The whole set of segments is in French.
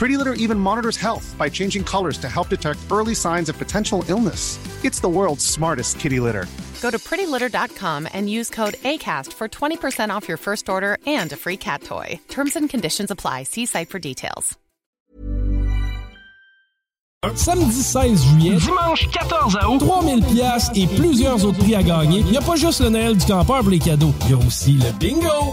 Pretty Litter even monitors health by changing colors to help detect early signs of potential illness. It's the world's smartest kitty litter. Go to prettylitter.com and use code ACAST for 20% off your first order and a free cat toy. Terms and conditions apply. See site for details. Samedi 16 juillet, dimanche 14 août, 3000 pièces et plusieurs autres prix à gagner. Il n'y a pas juste le Noël du campeur pour les cadeaux, il y a aussi le bingo.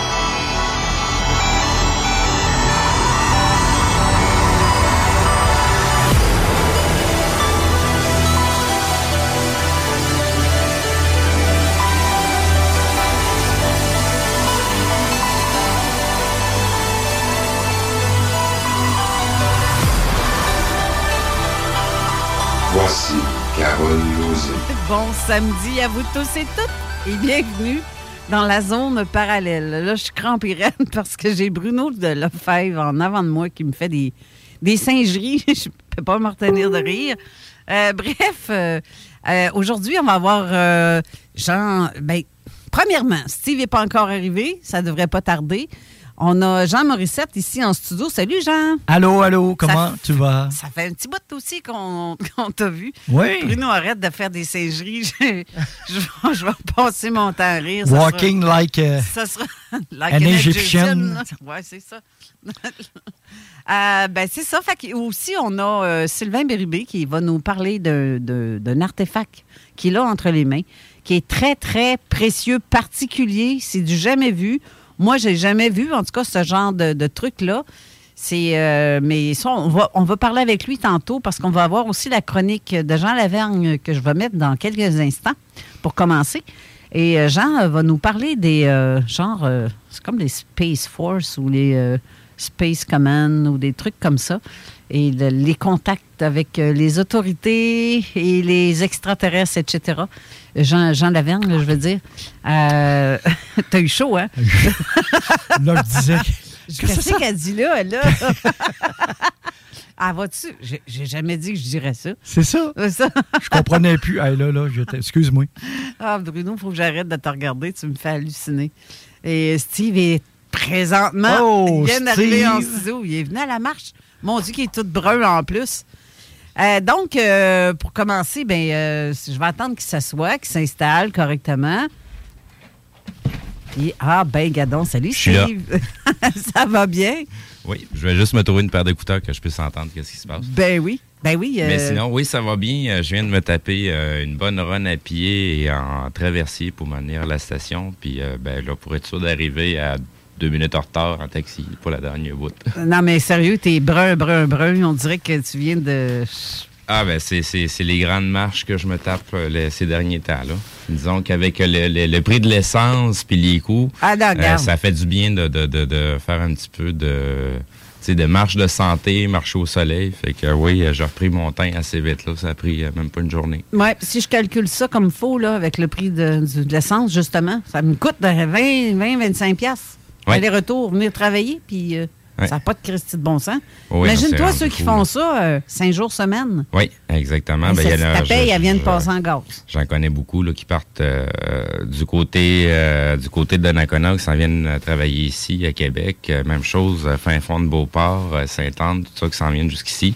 Bon samedi à vous tous et toutes et bienvenue dans la zone parallèle. Là, je suis crampée raide parce que j'ai Bruno de Lefebvre en avant de moi qui me fait des, singeries. je peux pas me retenir de rire. Euh, bref, euh, euh, aujourd'hui, on va avoir Jean. Ben, premièrement, Steve n'est pas encore arrivé. Ça devrait pas tarder. On a Jean Morissette ici en studio. Salut, Jean. Allô, allô, comment Ça- tu vas? Ça fait un petit bout aussi qu'on qu'on t'a vu. Oui. Bruno, arrête de faire des singeries. je, je vais- je vais passer mon temps à rire. Ça Walking sera- like a- Ça sera like an an Egyptian. Oui, c'est ça. Euh, ben, c'est ça. Fait aussi, on a euh, Sylvain Bérubé qui va nous parler d'un artefact qu'il a entre les mains, qui est très, très précieux, particulier. C'est du jamais vu. Moi, j'ai jamais vu, en tout cas, ce genre de, truc-là. C'est, euh, mais ça, on va, on va parler avec lui tantôt parce qu'on va avoir aussi la chronique de Jean Lavergne que je vais mettre dans quelques instants pour commencer. Et euh, Jean euh, va nous parler des genre, euh, c'est comme les Space Force ou les Space Command ou des trucs comme ça. Et le- les contacts avec euh, les autorités et les extraterrestres, etc. Jean, Jean Lavergne, là, je veux dire. Euh, T'as eu chaud, hein? Là, je disais. Qu'est-ce qu'elle dit là, elle, là? ah, vas-tu? J'ai- jamais dit que je dirais ça. C'est ça. Ça. Je comprenais plus. Hey, là, là, excuse-moi. Ah, Bruno, il faut que j'arrête de te regarder. Tu me fais halluciner. Et Steve est présentement. Oh, il vient d'arriver en studio. Il est venu à la marche. Mon Dieu, qu'il est tout brun en plus. Euh, donc, euh, pour commencer, ben, euh, je vais attendre qu'il s'assoie, qu'il s'installe correctement. Puis, ah, ben, gadon, salut. Steve. Ça va bien? Oui, je vais juste me trouver une paire d'écouteurs que je puisse entendre qu'est-ce qui se passe. Ben oui. Ben oui. euh, Mais sinon, oui, ça va bien. Je viens de me taper euh, une bonne run à pied et en traversier pour m'en venir à la station. Puis euh, ben, là, pour être sûr d'arriver à deux minutes en retard en taxi pour la dernière bout. Non, mais sérieux, t'es brun, brun, brun. On dirait que tu viens de. Ah, ben, c'est les grandes marches que je me tape euh, ces derniers temps-là. Disons qu'avec le, le, prix de l'essence puis les coûts, ah, euh, ça fait du bien de, de, de, faire un petit peu de. de marche de santé, marche au soleil. Fait que oui, euh, j'ai repris mon temps assez vite. Là. Ça a pris même pas une journée. Oui, si je calcule ça comme faux, là, avec le prix de, l'essence, justement, ça me coûte 20-25$. Ouais. aller-retour, venir travailler, puis euh, Ouais. ça n'a pas de Christie de bon sens. Oui, Imagine-toi ceux qui font là. ça euh, cinq jours semaine. Oui, exactement. Ben, ça, y a- ta paye, je- elle vient de passer en gaz. J'en connais beaucoup là, qui partent euh, du côté du côté de Donnacona, qui s'en viennent travailler ici à Québec. Même chose, fin fond de Beauport, Sainte-Anne, tout ça qui s'en viennent jusqu'ici.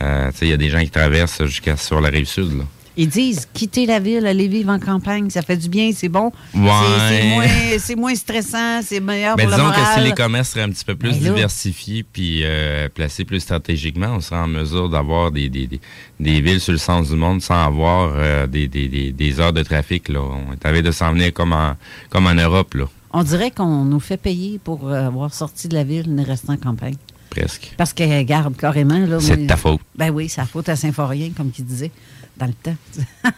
Il y a des gens qui traversent jusqu'à sur la rive sud. Là. Ils disent quitter la ville, aller vivre en campagne, ça fait du bien, c'est bon. Ouais. C'est- moins, stressant, c'est meilleur Ben, pour le disons que moral. si les commerces seraient un petit peu plus Ben diversifiés puis euh, placés plus stratégiquement, on serait en mesure d'avoir des, des, des, des villes sur le centre du monde sans avoir euh, des, des, des, des heures de trafic. Là. On est arrivé de s'en venir comme en, comme en Europe, là, On dirait qu'on nous fait payer pour euh, avoir sorti de la ville et rester en campagne. presque. Parce qu'elle garde carrément. là, C'est de ta faute. Ben oui, c'est la faute à Saint-Forien, comme qu'il disait dans le temps.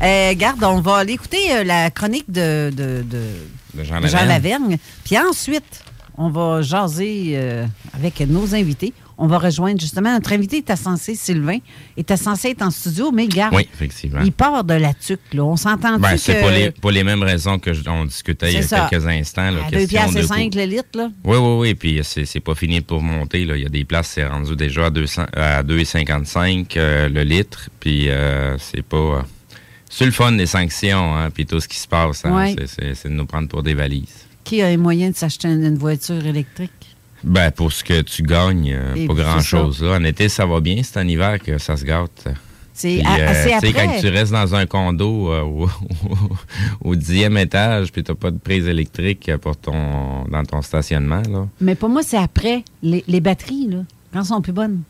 Euh, garde, on va aller écouter euh, la chronique de, de, de- De Jean Jean Lavergne. Lavergne. Puis ensuite, on va jaser euh, avec nos invités. On va rejoindre justement notre invité est censé, Sylvain, était censé être en studio, mais Oui, effectivement. il part de la tuque. Là. On s'entend Ben, que... c'est pour les, pour les mêmes raisons que je- on discutait il y a ça. quelques instants. Là, à 2 question piastres et de 5 coût. le litre, là. Oui, oui, oui. Puis c'est pas fini pour monter. Là. Il y a des places, c'est rendu déjà à, 200, à 2,55 euh, le litre. Puis euh, c'est pas. euh, c'est le fun des sanctions, hein, puis tout ce qui se passe. hein. Ouais. C'est- de nous prendre pour des valises. Qui a les moyens de s'acheter une, une voiture électrique? Ben, pour ce que tu gagnes, euh, Et pas grand-chose. En été, ça va bien. C'est en hiver que ça se gâte. C'est euh, c'est tu sais, après. quand tu restes dans un condo euh, au, au dixième étage, puis t'as pas de prise électrique pour ton dans ton stationnement, là. Mais pour moi, c'est après les, les batteries, là, quand elles sont plus bonnes.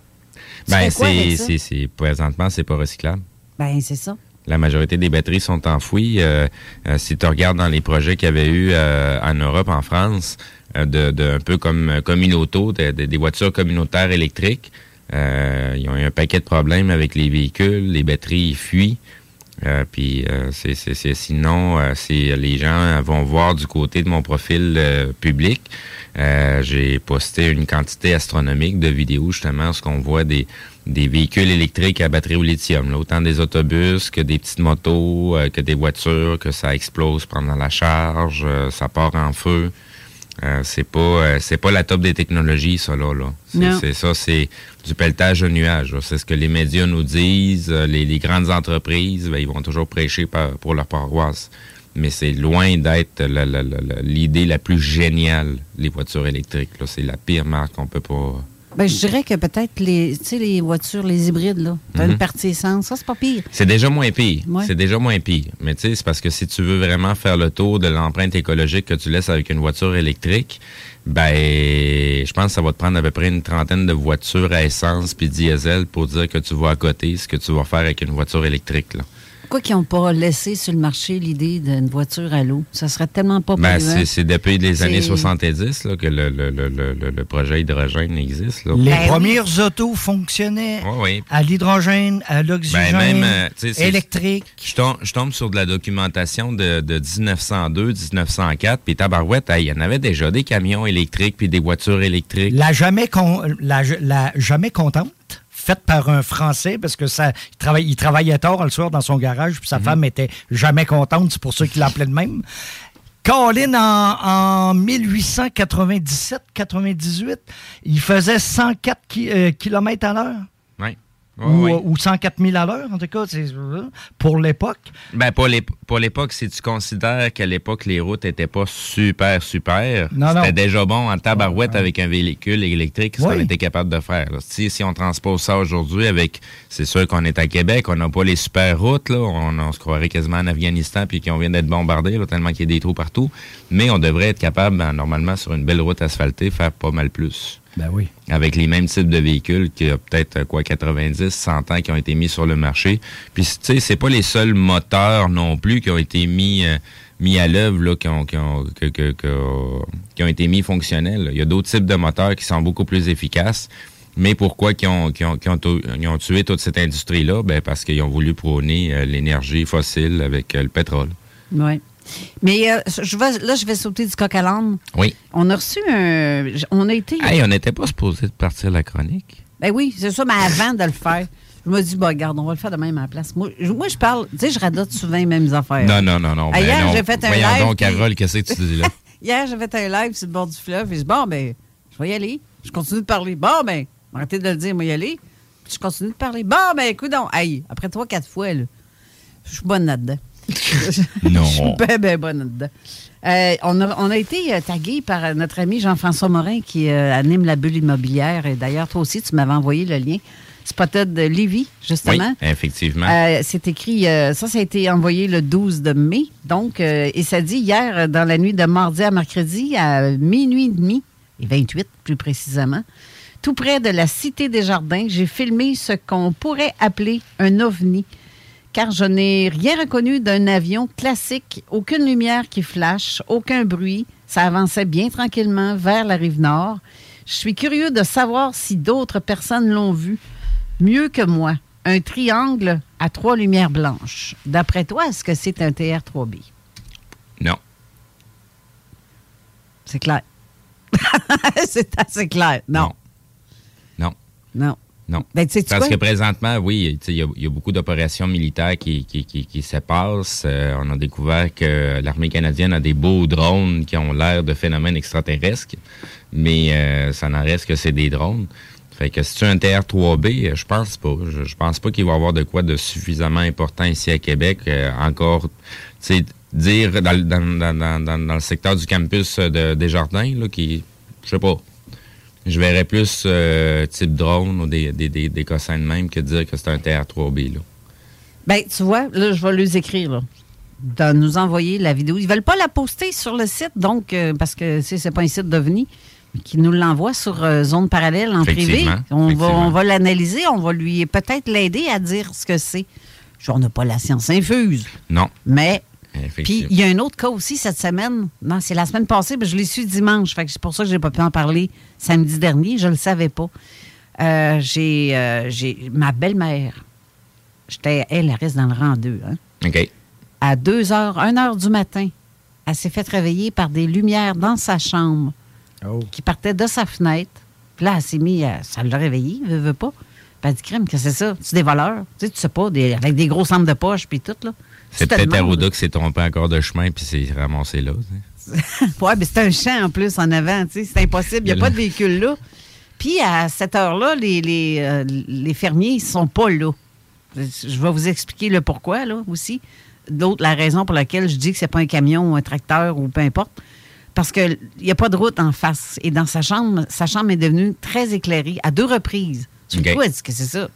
Tu Ben, c'est, présentement, c'est pas recyclable. Ben, c'est ça. La majorité des batteries sont enfouies. Euh, si tu regardes dans les projets qu'il y avait eu en Europe, en France, de, de un peu comme euh, comme une auto, de- de- des voitures communautaires électriques, euh, ils ont eu un paquet de problèmes avec les véhicules, les batteries fuient. Euh, puis euh, c'est, c'est, sinon, euh, c'est les gens vont voir du côté de mon profil euh, public. Euh, j'ai posté une quantité astronomique de vidéos justement, ce qu'on voit des, des véhicules électriques à batterie au lithium, là, autant des autobus que des petites motos, euh, que des voitures, que ça explose pendant la charge, euh, ça part en feu. Euh, c'est pas euh, c'est pas la top des technologies ça là là. C'est, ça c'est du pelletage de nuages. C'est ce que les médias nous disent, euh, les, les grandes entreprises, ben, ils vont toujours prêcher par- pour leur paroisse. Mais c'est loin d'être la- la- la- la- l'idée la plus géniale, les voitures électriques. C'est la pire marque qu'on peut pas. Ben, je dirais que peut-être les, les voitures, les hybrides, là, t'as Mhm. une partie essence, ça, c'est pas pire. C'est déjà moins pire. Ouais. C'est déjà moins pire. Mais tu sais, c'est parce que si tu veux vraiment faire le tour de l'empreinte écologique que tu laisses avec une voiture électrique, ben, je pense que ça va te prendre à peu près une trentaine de voitures à essence puis diesel pour dire que tu vas à côté ce que tu vas faire avec une voiture électrique. Là. Pourquoi qu'ils n'ont pas laissé sur le marché l'idée d'une voiture à l'eau? Ça serait tellement pas Ben, c'est, depuis les années 70 là, que le, le, le, le, le- le projet hydrogène existe. Là. Les Ben oui. premières autos fonctionnaient à l'hydrogène, à l'oxygène, Ben, même, euh, électrique. Je tombe, je tombe sur de la documentation de, de 1902, 1904, puis tabarouette, hey, il y en avait déjà des camions électriques puis des voitures électriques. La jamais, con- la, la jamais contente, faite par un Français, parce que ça, il, travaille, il travaillait tard le soir dans son garage, puis sa femme était jamais contente, c'est pour ça qu'il l'appelait de même. Colin, en, en 1897-98, il faisait 104 km à l'heure. Ou, ouais. ou 104 000 à l'heure, en tout cas, c'est pour l'époque. Ben, pour l'ép- pour l'époque, si tu considères qu'à l'époque, les routes étaient pas super, super, c'était déjà bon en tabarouette avec un véhicule électrique, ce Oui. qu'on était capable de faire. là. Si, si on transpose ça aujourd'hui avec, c'est sûr qu'on est à Québec, on n'a pas les super routes, là, on, on se croirait quasiment en Afghanistan puis qu'on vient d'être bombardé, tellement qu'il y a des trous partout, mais on devrait être capable, ben, normalement, sur une belle route asphaltée, faire pas mal plus. Ben oui. avec les mêmes types de véhicules qu'il y a peut-être euh, quoi 90, 100 ans qui ont été mis sur le marché. Puis tu sais, c'est pas les seuls moteurs non plus qui ont été mis euh, mis à l'œuvre là, qui ont qui ont qui ont été mis fonctionnels. Il y a d'autres types de moteurs qui sont beaucoup plus efficaces. Mais pourquoi qui ont, qui ont, qui ont, ils ont tué toute cette industrie-là? Ben parce qu'ils ont voulu prôner euh, l'énergie fossile avec euh, le pétrole. Oui. Mais euh, je vais, là, je vais sauter du coq à l'âne. Oui. On a reçu un. On a été. Hey, on n'était pas supposé de partir la chronique. Ben oui, c'est ça, mais avant de le faire, je me dis, bah, regarde, on va le faire de même à la place. Moi, je, moi, je parle, tu sais, je radote souvent les mêmes affaires. Non, non, non, non. ben Hier, j'ai fait un Voyons live, donc, Carole, qu'est-ce que tu dis là? Hier, j'ai fait un live sur le bord du fleuve. Et je dis, bon, ben, je vais y aller. Je continue de parler. Bon, ben, arrêtez de le dire, moi y aller. Puis je continue de parler. Bon, ben, écoute donc. Hey, après trois, quatre fois, là, je suis bonne là-dedans. Non. Je suis bien, bien bonne là-dedans. Euh, on, a, on a été euh, tagué par euh, notre ami Jean-François Morin qui euh, anime la bulle immobilière. Et d'ailleurs, toi aussi, tu m'avais envoyé le lien. Spotted de Lévis, Oui, justement. effectivement. C'est écrit, ça, ça a été envoyé le 12 de mai. Donc, et ça dit hier, dans la nuit de mardi à mercredi, à minuit et demi, et 28 plus précisément, tout près de la Cité des Jardins, j'ai filmé ce qu'on pourrait appeler un ovni. Car je n'ai rien reconnu d'un avion classique, aucune lumière qui flash, aucun bruit. Ça avançait bien tranquillement vers la rive nord. Je suis curieux de savoir si d'autres personnes l'ont vu mieux que moi. Un triangle à trois lumières blanches. D'après toi, est-ce que c'est un TR-3B? Non. C'est clair. c'est assez clair. Non. Non. Non. Non. Ben, tu sais-tu Parce quoi? que présentement, oui, il y, a- il y a beaucoup d'opérations militaires qui, qui, qui, qui se passent. Euh, on a découvert que l'armée canadienne a des beaux drones qui ont l'air de phénomènes extraterrestres, mais euh, ça n'en reste que c'est des drones. Fait que si tu un TR-3B, euh, je pense pas. Je, je pense pas qu'il va y avoir de quoi de suffisamment important ici à Québec. euh, encore, tu sais, dire dans, le- dans, dans, dans, dans- dans le secteur du campus de Desjardins, là, qui, je sais pas, je verrais plus euh, type drone ou des, des, des, des cossins de même que dire que c'est un TR-3B. Là. Ben, tu vois, là, je vais les écrire, là. De nous envoyer la vidéo. Ils veulent pas la poster sur le site, donc, euh, parce que c'est pas un site d'OVNI, qu'ils nous l'envoient sur euh, zone parallèle en privé. On va, on va l'analyser, on va lui peut-être l'aider à dire ce que c'est. On n'a pas la science infuse, Non. mais. Puis il y a un autre cas aussi cette semaine. Non, c'est la semaine passée, mais je l'ai su dimanche. Fait que c'est pour ça que j'ai pas pu en parler samedi dernier. Je le savais pas. Euh, j'ai, euh, j'ai ma belle-mère. J'étais, elle, elle reste dans le rang 2. Hein? OK. À 2 heures, 1 heure du matin, elle s'est fait réveiller par des lumières dans sa chambre qui partaient de sa fenêtre. Puis là, elle s'est mis, à- ça l'a réveillée, veut, veut pas. Puis elle dit, crème, qu'est-ce que c'est ça? C'est des voleurs? Tu sais, tu sais pas, des- avec des gros centres de poche, puis tout, là. C'est Tu peut-être. Aruda qui s'est trompé encore de chemin puis s'est ramassé là. tu. Oui, mais c'est un champ en plus en avant, tu sais, c'est impossible. Il n'y a pas de véhicule là. Puis à cette heure-là, les, les, euh, les fermiers, ils sont pas là. Je vais vous expliquer le pourquoi, là, aussi. D'autre, la raison pour laquelle je dis que c'est pas un camion ou un tracteur ou peu importe. Parce qu'il n'y a pas de route en face. Et dans sa chambre, sa chambre est devenue très éclairée à deux reprises. Du OK. coup, elle dit que c'est ça?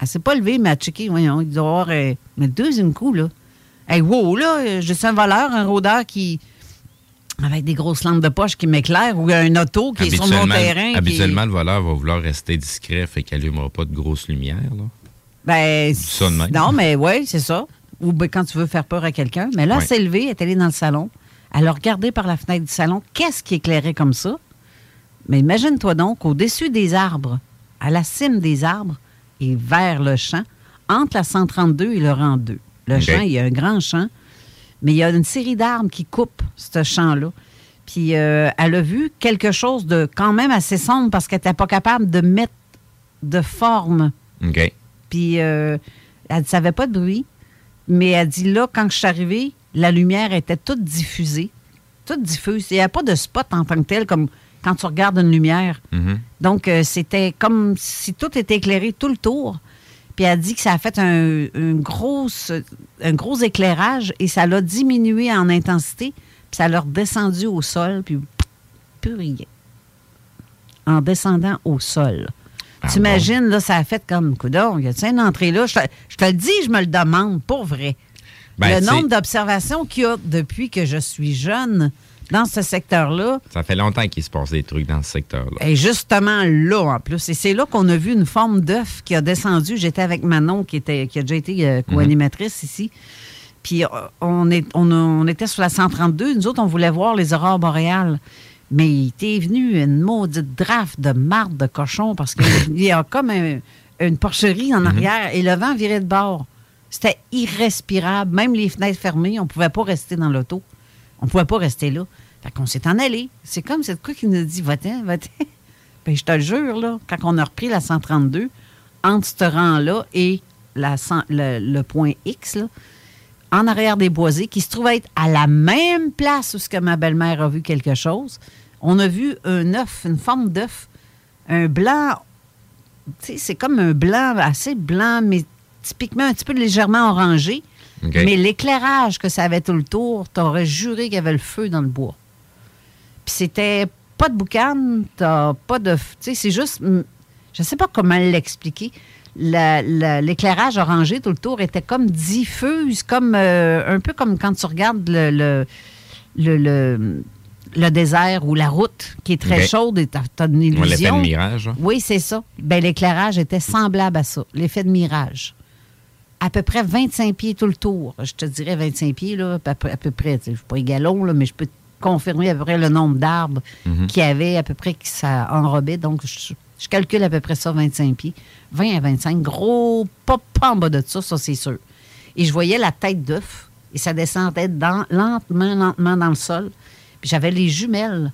Elle s'est pas levée, mais elle a checké. Voyons, il doit y avoir. euh, mais le deuxième coup, là. Hey, wow, là, euh, je suis un voleur, un rôdeur qui. Avec des grosses lampes de poche qui m'éclairent ou un auto qui est sur mon Habituellement, terrain. qui- habituellement, le voleur va vouloir rester discret, fait qu'il n'allumera pas de grosses lumières. Là. Ben, ça de même. Non, mais oui, c'est ça. Ou ben, quand tu veux faire peur à quelqu'un. Mais là, Ouais. elle s'est levée, elle est allée dans le salon. Elle a regardé par la fenêtre du salon. Qu'est-ce qui éclairait comme ça? Mais imagine-toi donc, au-dessus des arbres, à la cime des arbres et vers le champ, entre la 132 et le rang 2. Le champ, il y a un grand champ, mais il y a une série d'arbres qui coupent ce champ-là. Puis euh, elle a vu quelque chose de quand même assez sombre parce qu'elle n'était pas capable de mettre de forme OK. puis euh, elle ne savait pas de bruit. Mais elle dit là, quand je suis arrivée, la lumière était toute diffusée. Toute diffuse. Il n'y a pas de spot en tant que tel, comme quand tu regardes une lumière. Mhm. Donc, euh, c'était comme si tout était éclairé tout le tour. Puis elle dit que ça a fait un, une grosse, un gros éclairage et ça l'a diminué en intensité. Puis ça l'a redescendu au sol, puis plus rien. En descendant au sol. Ah T'imagines, là, ça a fait comme, coudon, y a-tu une entrée là? Je te, je te le dis, je me le demande, pour vrai. Ben, le nombre d'observations qu'il y a depuis que je suis jeune dans ce secteur-là, Ça fait longtemps qu'il se passe des trucs dans ce secteur-là. et justement là, en plus. Et c'est là qu'on a vu une forme d'œuf qui a descendu. J'étais avec Manon, qui, était, qui a déjà été euh, co-animatrice ici. Puis euh, on, est, on, a- on était sur la 132. Nous autres, on voulait voir les aurores boréales. Mais il était venu une maudite draft de marde de cochon parce qu'il y a comme un- une porcherie en arrière et le vent virait de bord. C'était irrespirable. Même les fenêtres fermées, on ne pouvait pas rester dans l'auto. On ne pouvait pas rester là. Fait qu'on s'est en allé. C'est comme cette quoi qui nous dit va-t'en, va-t'en. Ben, je te le jure, là, quand on a repris la 132, entre ce rang-là et la le, point X, en arrière des boisés, qui se trouve être à la même place où ma belle-mère a vu quelque chose. On a vu un œuf, une forme d'œuf, un blanc, c'est comme un blanc assez blanc, mais typiquement un petit peu légèrement orangé. Mais l'éclairage que ça avait tout le tour, t'aurais juré qu'il y avait le feu dans le bois. Puis c'était pas de boucan, t'as pas de. Tu sais, c'est juste. Je sais pas comment l'expliquer. La- la- L'éclairage orangé tout le tour était comme diffuse, comme euh, un peu comme quand tu regardes le, le, le, le- le désert ou la route qui est très chaude et t'as as une illusion. L'effet de mirage, hein? Oui, c'est ça. Ben, l'éclairage était semblable à ça, l'effet de mirage. À peu près 25 pieds tout le tour. Je te dirais 25 pieds, là, à peu, à peu près. Je ne suis pas égalon, là, mais je peux te confirmer à peu près le nombre d'arbres Mhm. qu'il y avait, à peu près que ça enrobait. Donc, je, je calcule à peu près ça, 25 pieds. 20 à 25, gros, pas, pas en bas de ça, ça c'est sûr. Et je voyais la tête d'œuf, et ça descendait dans, lentement, lentement dans le sol. Puis j'avais les jumelles.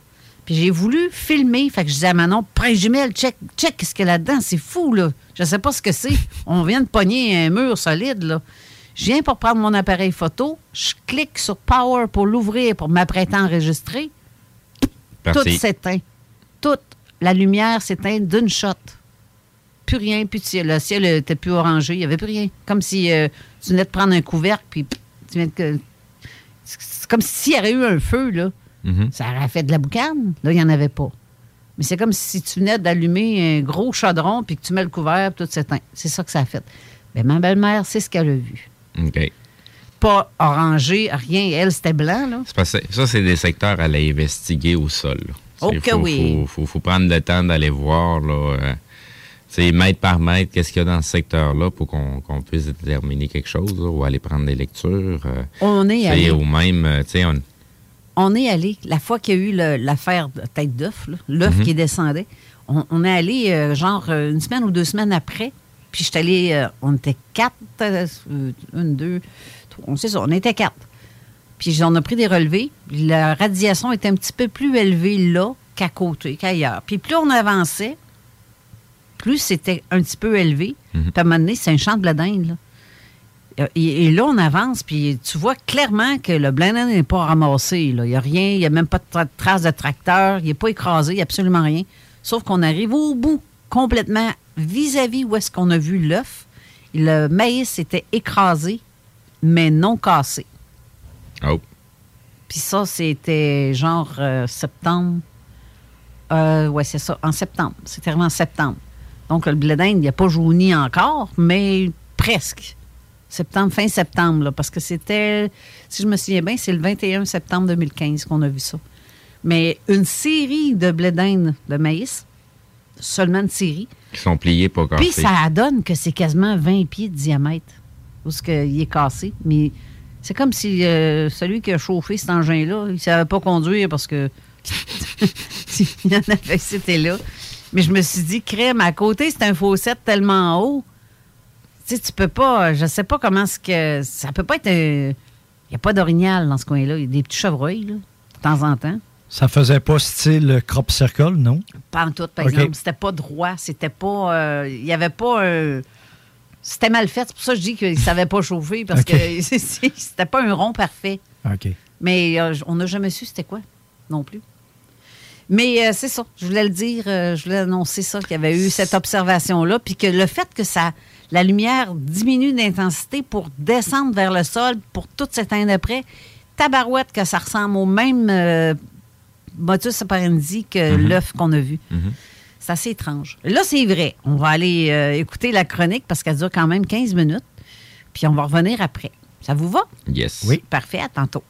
Puis j'ai voulu filmer. Fait que je disais à Manon, prends les jumelles, check, check ce qu'il y a là-dedans. C'est fou, là. Je sais pas ce que c'est. On vient de pogner un mur solide, là. Je viens pour prendre mon appareil photo. Je clique sur Power pour l'ouvrir, pour m'apprêter à enregistrer. Tout s'éteint. Toute la lumière s'éteint d'une shot. Plus rien, plus de ciel. Le ciel était plus orangé, il n'y avait plus rien. Comme si euh, tu venais de prendre un couvercle, puis tu viens de... C'est comme s'il y avait eu un feu, là. Mhm. Ça aurait fait de la boucane. Là, il n'y en avait pas. Mais c'est comme si tu venais d'allumer un gros chaudron, puis que tu mets le couvert, tout s'éteint. C'est ça que ça a fait. Mais ma belle-mère, c'est ce qu'elle a vu. OK. Pas orangé, rien. Elle, c'était blanc, là. C'est parce que ça, c'est des secteurs à aller investiguer au sol. C'est- que faut, oui. Faut, faut- faut prendre le temps d'aller voir, là, euh, tu sais, mètre par mètre, qu'est-ce qu'il y a dans ce secteur-là pour qu'on puisse déterminer quelque chose, là, ou aller prendre des lectures. euh, On est allé. Ou même, euh, tu sais, on- est allé, la fois qu'il y a eu l'affaire de tête d'œuf, l'œuf Mhm. qui descendait, on, on est allé euh, genre euh, une semaine ou deux semaines après. Puis je suis allé, euh, on était quatre, euh, une, deux, trois, on sait ça, on était quatre. Puis on a pris des relevés. La radiation était un petit peu plus élevée là qu'à côté, qu'ailleurs. Puis plus on avançait, plus c'était un petit peu élevé. Puis à un moment donné, c'est un champ de d'Inde, là. Euh, Et, et là, on avance, puis tu vois clairement que le blé d'Inde n'est pas ramassé. là. Il n'y a rien, il n'y a même pas de tra- trace de tracteur, il n'est pas écrasé, il n'y a absolument rien. Sauf qu'on arrive au bout, complètement vis-à-vis où est-ce qu'on a vu l'œuf. Le maïs était écrasé, mais non cassé. Oh. Puis ça, c'était genre euh, septembre. Euh, ouais, c'est ça, en septembre. C'était vraiment en septembre. Donc, le blé d'Inde, il n'a pas jauni encore, mais presque. Septembre, fin septembre, là, parce que c'était, si je me souviens bien, c'est le 21 septembre 2015 qu'on a vu ça. Mais une série de blé d'Inde de maïs, seulement une série. qui sont pliés, pas cassés. Puis ça donne que c'est quasiment 20 pieds de diamètre, où ce que il est cassé. Mais c'est comme si euh, celui qui a chauffé cet engin-là, il ne savait pas conduire parce que il en avait, c'était là. Mais je me suis dit, crème, à côté, c'est un fossette tellement haut. Tu sais, tu peux pas, je sais pas comment est-ce que. Ça peut pas être un. Il n'y a pas d'orignal dans ce coin-là. Il y a des petits chevreuils, là, de temps en temps. Ça faisait pas style crop circle, non? Pas en tout, par exemple. C'était pas droit. C'était pas. euh, Il y avait pas un. C'était mal fait. C'est pour ça que je dis qu'il ne savait pas chauffer, parce OK. que c'était pas un rond parfait. OK. Mais euh, on n'a jamais su c'était quoi non plus. Mais euh, c'est ça. Je voulais le dire, euh, je voulais annoncer ça, qu'il y avait eu cette observation-là, puis que le fait que ça, la lumière diminue d'intensité pour descendre vers le sol, pour tout s'éteindre après, tabarouette que ça ressemble au même euh, motus operandi que Mhm. l'œuf qu'on a vu. Mhm. C'est assez étrange. Là, c'est vrai. On va aller euh, écouter la chronique parce qu'elle dure quand même 15 minutes. Puis on va revenir après. Ça vous va? Yes. Oui. Parfait, à tantôt.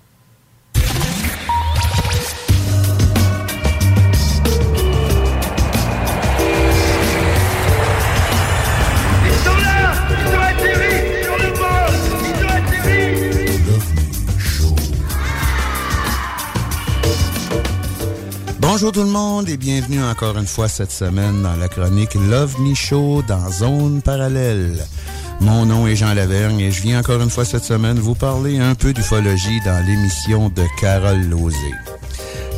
Bonjour tout le monde et bienvenue encore une fois cette semaine dans la chronique Love Me Show dans Zone Parallèle. Mon nom est Jean Lavergne et je viens encore une fois cette semaine vous parler un peu d'ufologie dans l'émission de Carole Lozé.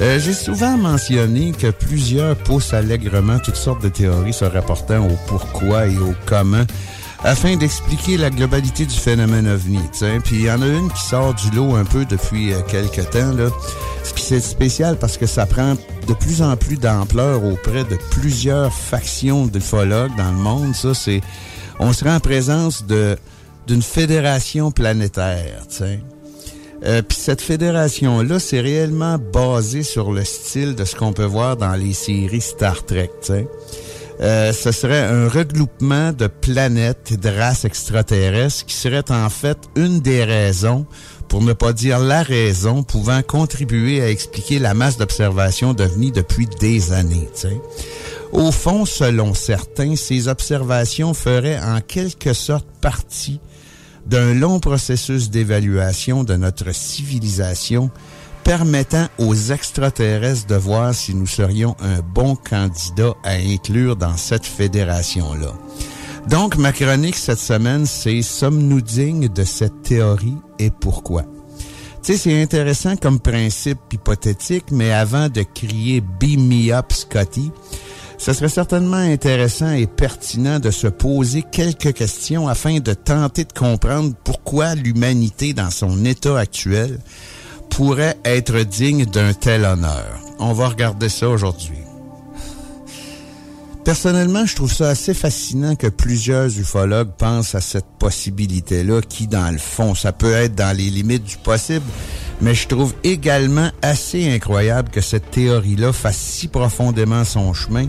Euh, J'ai souvent mentionné que plusieurs poussent allègrement toutes sortes de théories se rapportant au pourquoi et au comment afin d'expliquer la globalité du phénomène ovni. t'sais. Puis il y en a une qui sort du lot un peu depuis euh, quelques temps. Là. Puis c'est spécial parce que ça prend de plus en plus d'ampleur auprès de plusieurs factions d'ufologues dans le monde. Ça, c'est, on serait en présence de d'une fédération planétaire. t'sais. Euh, Puis cette fédération-là, c'est réellement basé sur le style de ce qu'on peut voir dans les séries Star Trek. t'sais. Euh, ce serait un regroupement de planètes et de races extraterrestres qui serait en fait une des raisons, pour ne pas dire la raison, pouvant contribuer à expliquer la masse d'observations d'OVNI depuis des années. Au fond, selon certains, ces observations feraient en quelque sorte partie d'un long processus d'évaluation de notre civilisation permettant aux extraterrestres de voir si nous serions un bon candidat à inclure dans cette fédération-là. Donc, ma chronique cette semaine, c'est Sommes-nous dignes de cette théorie et pourquoi? Tu sais, c'est intéressant comme principe hypothétique, mais avant de crier Beam me up, Scotty, ce serait certainement intéressant et pertinent de se poser quelques questions afin de tenter de comprendre pourquoi l'humanité, dans son état actuel, pourrait être digne d'un tel honneur. On va regarder ça aujourd'hui. Personnellement, je trouve ça assez fascinant que plusieurs ufologues pensent à cette possibilité-là qui, dans le fond, ça peut être dans les limites du possible, mais je trouve également assez incroyable que cette théorie-là fasse si profondément son chemin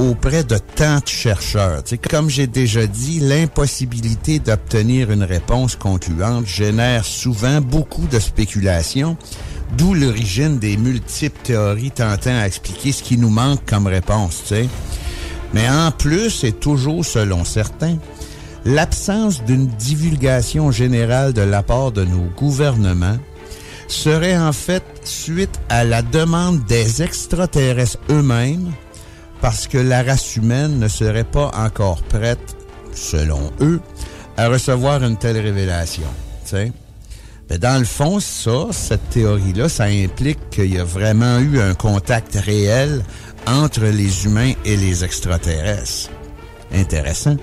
auprès de tant de chercheurs. Comme j'ai déjà dit, l'impossibilité d'obtenir une réponse concluante génère souvent beaucoup de spéculations, d'où l'origine des multiples théories tentant à expliquer ce qui nous manque comme réponse. Mais en plus, et toujours selon certains, l'absence d'une divulgation générale de la part de nos gouvernements serait en fait suite à la demande des extraterrestres eux-mêmes parce que la race humaine ne serait pas encore prête, selon eux, à recevoir une telle révélation. tu sais. Mais dans le fond, ça, cette théorie-là, ça implique qu'il y a vraiment eu un contact réel entre les humains et les extraterrestres. Intéressant.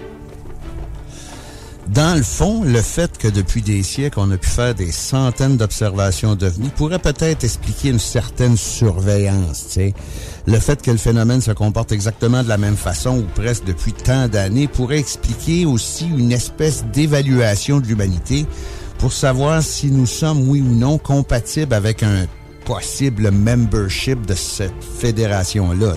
Dans le fond, le fait que depuis des siècles, on a pu faire des centaines d'observations d'OVNI pourrait peut-être expliquer une certaine surveillance. tu sais. Le fait que le phénomène se comporte exactement de la même façon ou presque depuis tant d'années pourrait expliquer aussi une espèce d'évaluation de l'humanité pour savoir si nous sommes, oui ou non, compatibles avec un possible membership de cette fédération-là.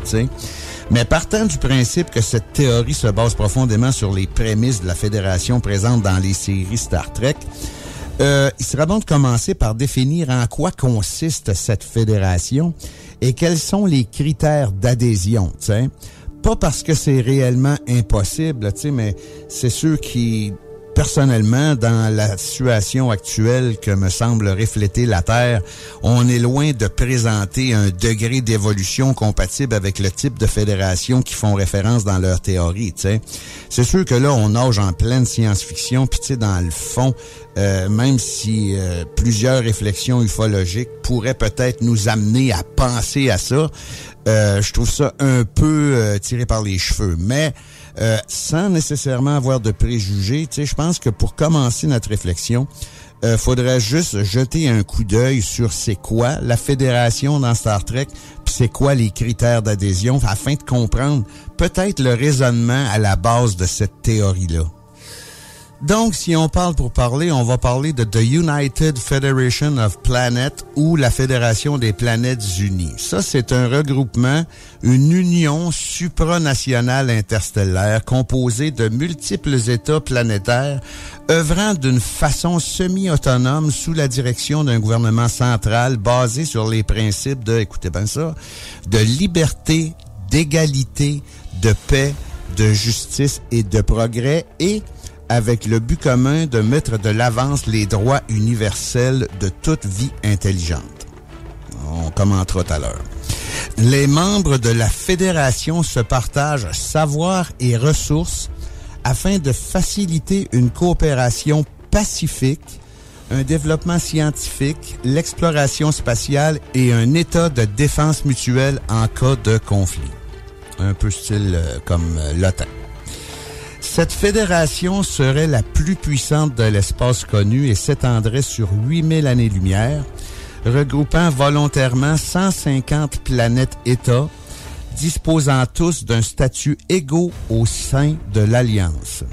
Mais partant du principe que cette théorie se base profondément sur les prémices de la fédération présente dans les séries Star Trek, euh, il sera bon de commencer par définir en quoi consiste cette fédération et quels sont les critères d'adhésion. Pas parce que c'est réellement impossible, mais c'est sûr qui personnellement, dans la situation actuelle que me semble refléter la Terre, on est loin de présenter un degré d'évolution compatible avec le type de fédération qui font référence dans leur théorie. C'est sûr que là, on nage en pleine science-fiction, puis dans le fond, euh, même si euh, plusieurs réflexions ufologiques pourraient peut-être nous amener à penser à ça, euh, je trouve ça un peu tiré par les cheveux. Mais euh, sans nécessairement avoir de préjugés, tu sais, je pense que pour commencer notre réflexion, euh, faudrait juste jeter un coup d'œil sur c'est quoi la fédération dans Star Trek, puis c'est quoi les critères d'adhésion, afin de comprendre peut-être le raisonnement à la base de cette théorie-là. Donc, si on parle pour parler, on va parler de The United Federation of Planets ou la Fédération des Planètes Unies. Ça, c'est un regroupement, une union supranationale interstellaire composée de multiples États planétaires œuvrant d'une façon semi-autonome sous la direction d'un gouvernement central basé sur les principes de, écoutez bien ça, de liberté, d'égalité, de paix, de justice et de progrès et avec le but commun de mettre de l'avance les droits universels de toute vie intelligente. On commentera tout à l'heure. Les membres de la fédération se partagent savoir et ressources afin de faciliter une coopération pacifique, un développement scientifique, l'exploration spatiale et un état de défense mutuelle en cas de conflit. Un peu style euh, comme euh, l'OTAN. Cette fédération serait la plus puissante de l'espace connu et s'étendrait sur 8000 années-lumière, regroupant volontairement 150 planètes-États, disposant tous d'un statut égaux au sein de l'Alliance.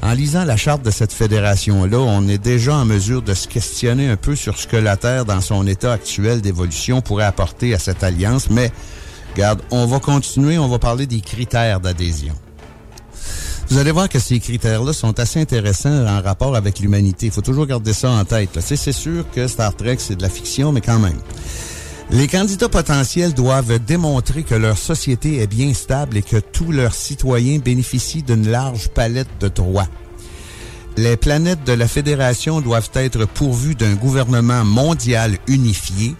En lisant la charte de cette fédération-là, on est déjà en mesure de se questionner un peu sur ce que la Terre, dans son état actuel d'évolution, pourrait apporter à cette alliance, mais, regarde, on va continuer, on va parler des critères d'adhésion. Vous allez voir que ces critères-là sont assez intéressants en rapport avec l'humanité. Il faut toujours garder ça en tête. C'est sûr que Star Trek, c'est de la fiction, mais quand même. Les candidats potentiels doivent démontrer que leur société est bien stable et que tous leurs citoyens bénéficient d'une large palette de droits. Les planètes de la Fédération doivent être pourvues d'un gouvernement mondial unifié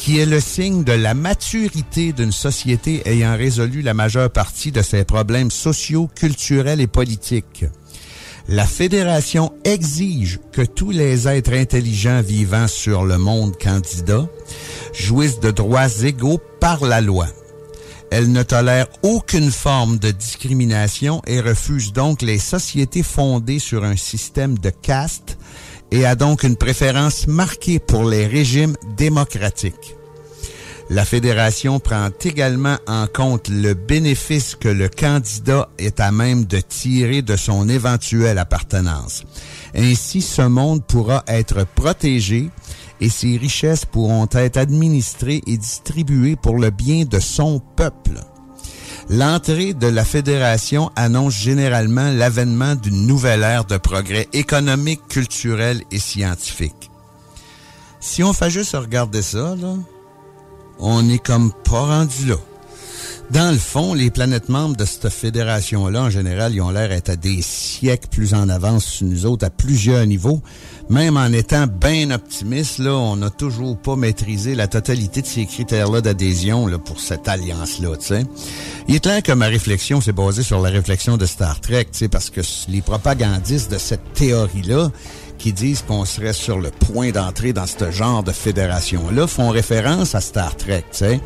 qui est le signe de la maturité d'une société ayant résolu la majeure partie de ses problèmes sociaux, culturels et politiques. La Fédération exige que tous les êtres intelligents vivant sur le monde candidat jouissent de droits égaux par la loi. Elle ne tolère aucune forme de discrimination et refuse donc les sociétés fondées sur un système de caste et a donc une préférence marquée pour les régimes démocratiques. La fédération prend également en compte le bénéfice que le candidat est à même de tirer de son éventuelle appartenance. Ainsi, ce monde pourra être protégé et ses richesses pourront être administrées et distribuées pour le bien de son peuple. L'entrée de la fédération annonce généralement l'avènement d'une nouvelle ère de progrès économique, culturel et scientifique. Si on fait juste regarder ça, là, on est comme pas rendu là. Dans le fond, les planètes membres de cette fédération-là, en général, ils ont l'air d'être à des siècles plus en avance sur nous autres à plusieurs niveaux. Même en étant bien optimiste, là, on n'a toujours pas maîtrisé la totalité de ces critères-là d'adhésion pour cette alliance-là. Il est clair que ma réflexion s'est basée sur la réflexion de Star Trek, parce que les propagandistes de cette théorie-là, qui disent qu'on serait sur le point d'entrer dans ce genre de fédération-là font référence à Star Trek, tu sais.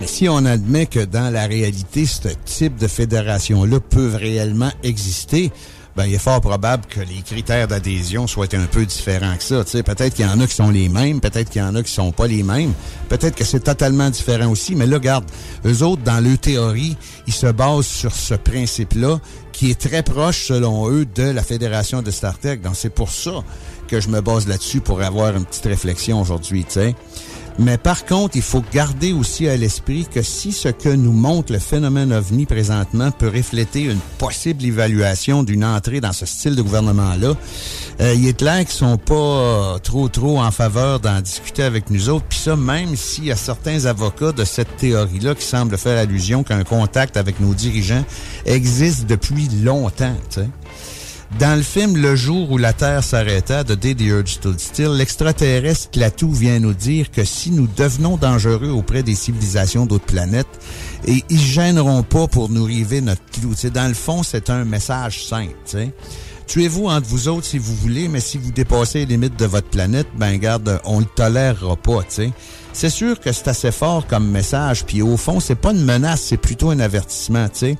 Mais si on admet que dans la réalité, ce type de fédération-là peut réellement exister, ben, il est fort probable que les critères d'adhésion soient un peu différents que ça. Tu sais, peut-être qu'il y en a qui sont les mêmes, peut-être qu'il y en a qui sont pas les mêmes, peut-être que c'est totalement différent aussi. Mais là, regarde, eux autres, dans leur théorie, ils se basent sur ce principe-là qui est très proche, selon eux, de la Fédération de Star Trek. Donc, c'est pour ça que je me base là-dessus pour avoir une petite réflexion aujourd'hui, tu sais. Mais par contre, il faut garder aussi à l'esprit que si ce que nous montre le phénomène OVNI présentement peut refléter une possible évaluation d'une entrée dans ce style de gouvernement-là, euh, il est clair qu'ils sont pas euh, trop trop en faveur d'en discuter avec nous autres. Puis ça, même s'il y a certains avocats de cette théorie-là qui semblent faire allusion qu'un contact avec nos dirigeants existe depuis longtemps. Dans le film Le jour où la Terre s'arrêta de Day the Earth Still, l'extraterrestre Klaatu vient nous dire que si nous devenons dangereux auprès des civilisations d'autres planètes, et ils gêneront pas pour nous river notre clou. T'sais, dans le fond, c'est un message simple. Tuez-vous entre vous autres si vous voulez, mais si vous dépassez les limites de votre planète, ben garde, on le tolérera pas. T'sais. C'est sûr que c'est assez fort comme message, puis au fond, c'est pas une menace, c'est plutôt un avertissement. T'sais.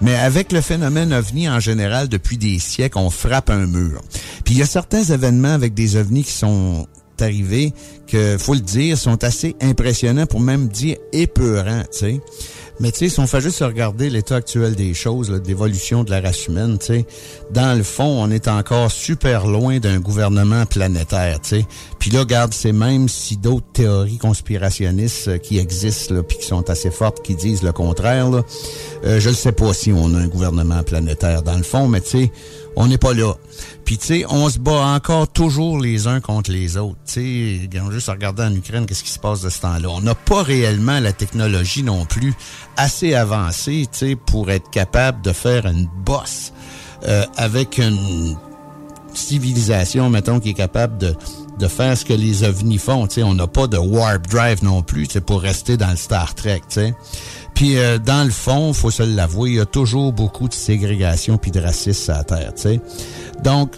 Mais avec le phénomène ovni en général, depuis des siècles, on frappe un mur. Puis il y a certains événements avec des ovnis qui sont arrivés que, faut le dire, sont assez impressionnants pour même dire épeurants, tu sais. Mais tu sais, si on fait juste regarder l'état actuel des choses, l'évolution de la race humaine, tu sais, dans le fond, on est encore super loin d'un gouvernement planétaire, tu sais. Puis là, regarde, c'est même si d'autres théories conspirationnistes euh, qui existent, là, puis qui sont assez fortes, qui disent le contraire, euh, je ne sais pas si on a un gouvernement planétaire dans le fond, mais tu sais, on n'est pas là. Puis, tu sais, on se bat encore toujours les uns contre les autres. Tu sais, juste regarder en Ukraine, qu'est-ce qui se passe de ce temps-là. On n'a pas réellement la technologie non plus assez avancée, tu sais, pour être capable de faire une bosse euh, avec une civilisation, mettons, qui est capable de, de faire ce que les ovnis font. Tu sais, on n'a pas de warp drive non plus, pour rester dans le Star Trek, tu sais. Puis euh, dans le fond, faut se l'avouer, il y a toujours beaucoup de ségrégation puis de racisme à la Terre, tu sais. Donc,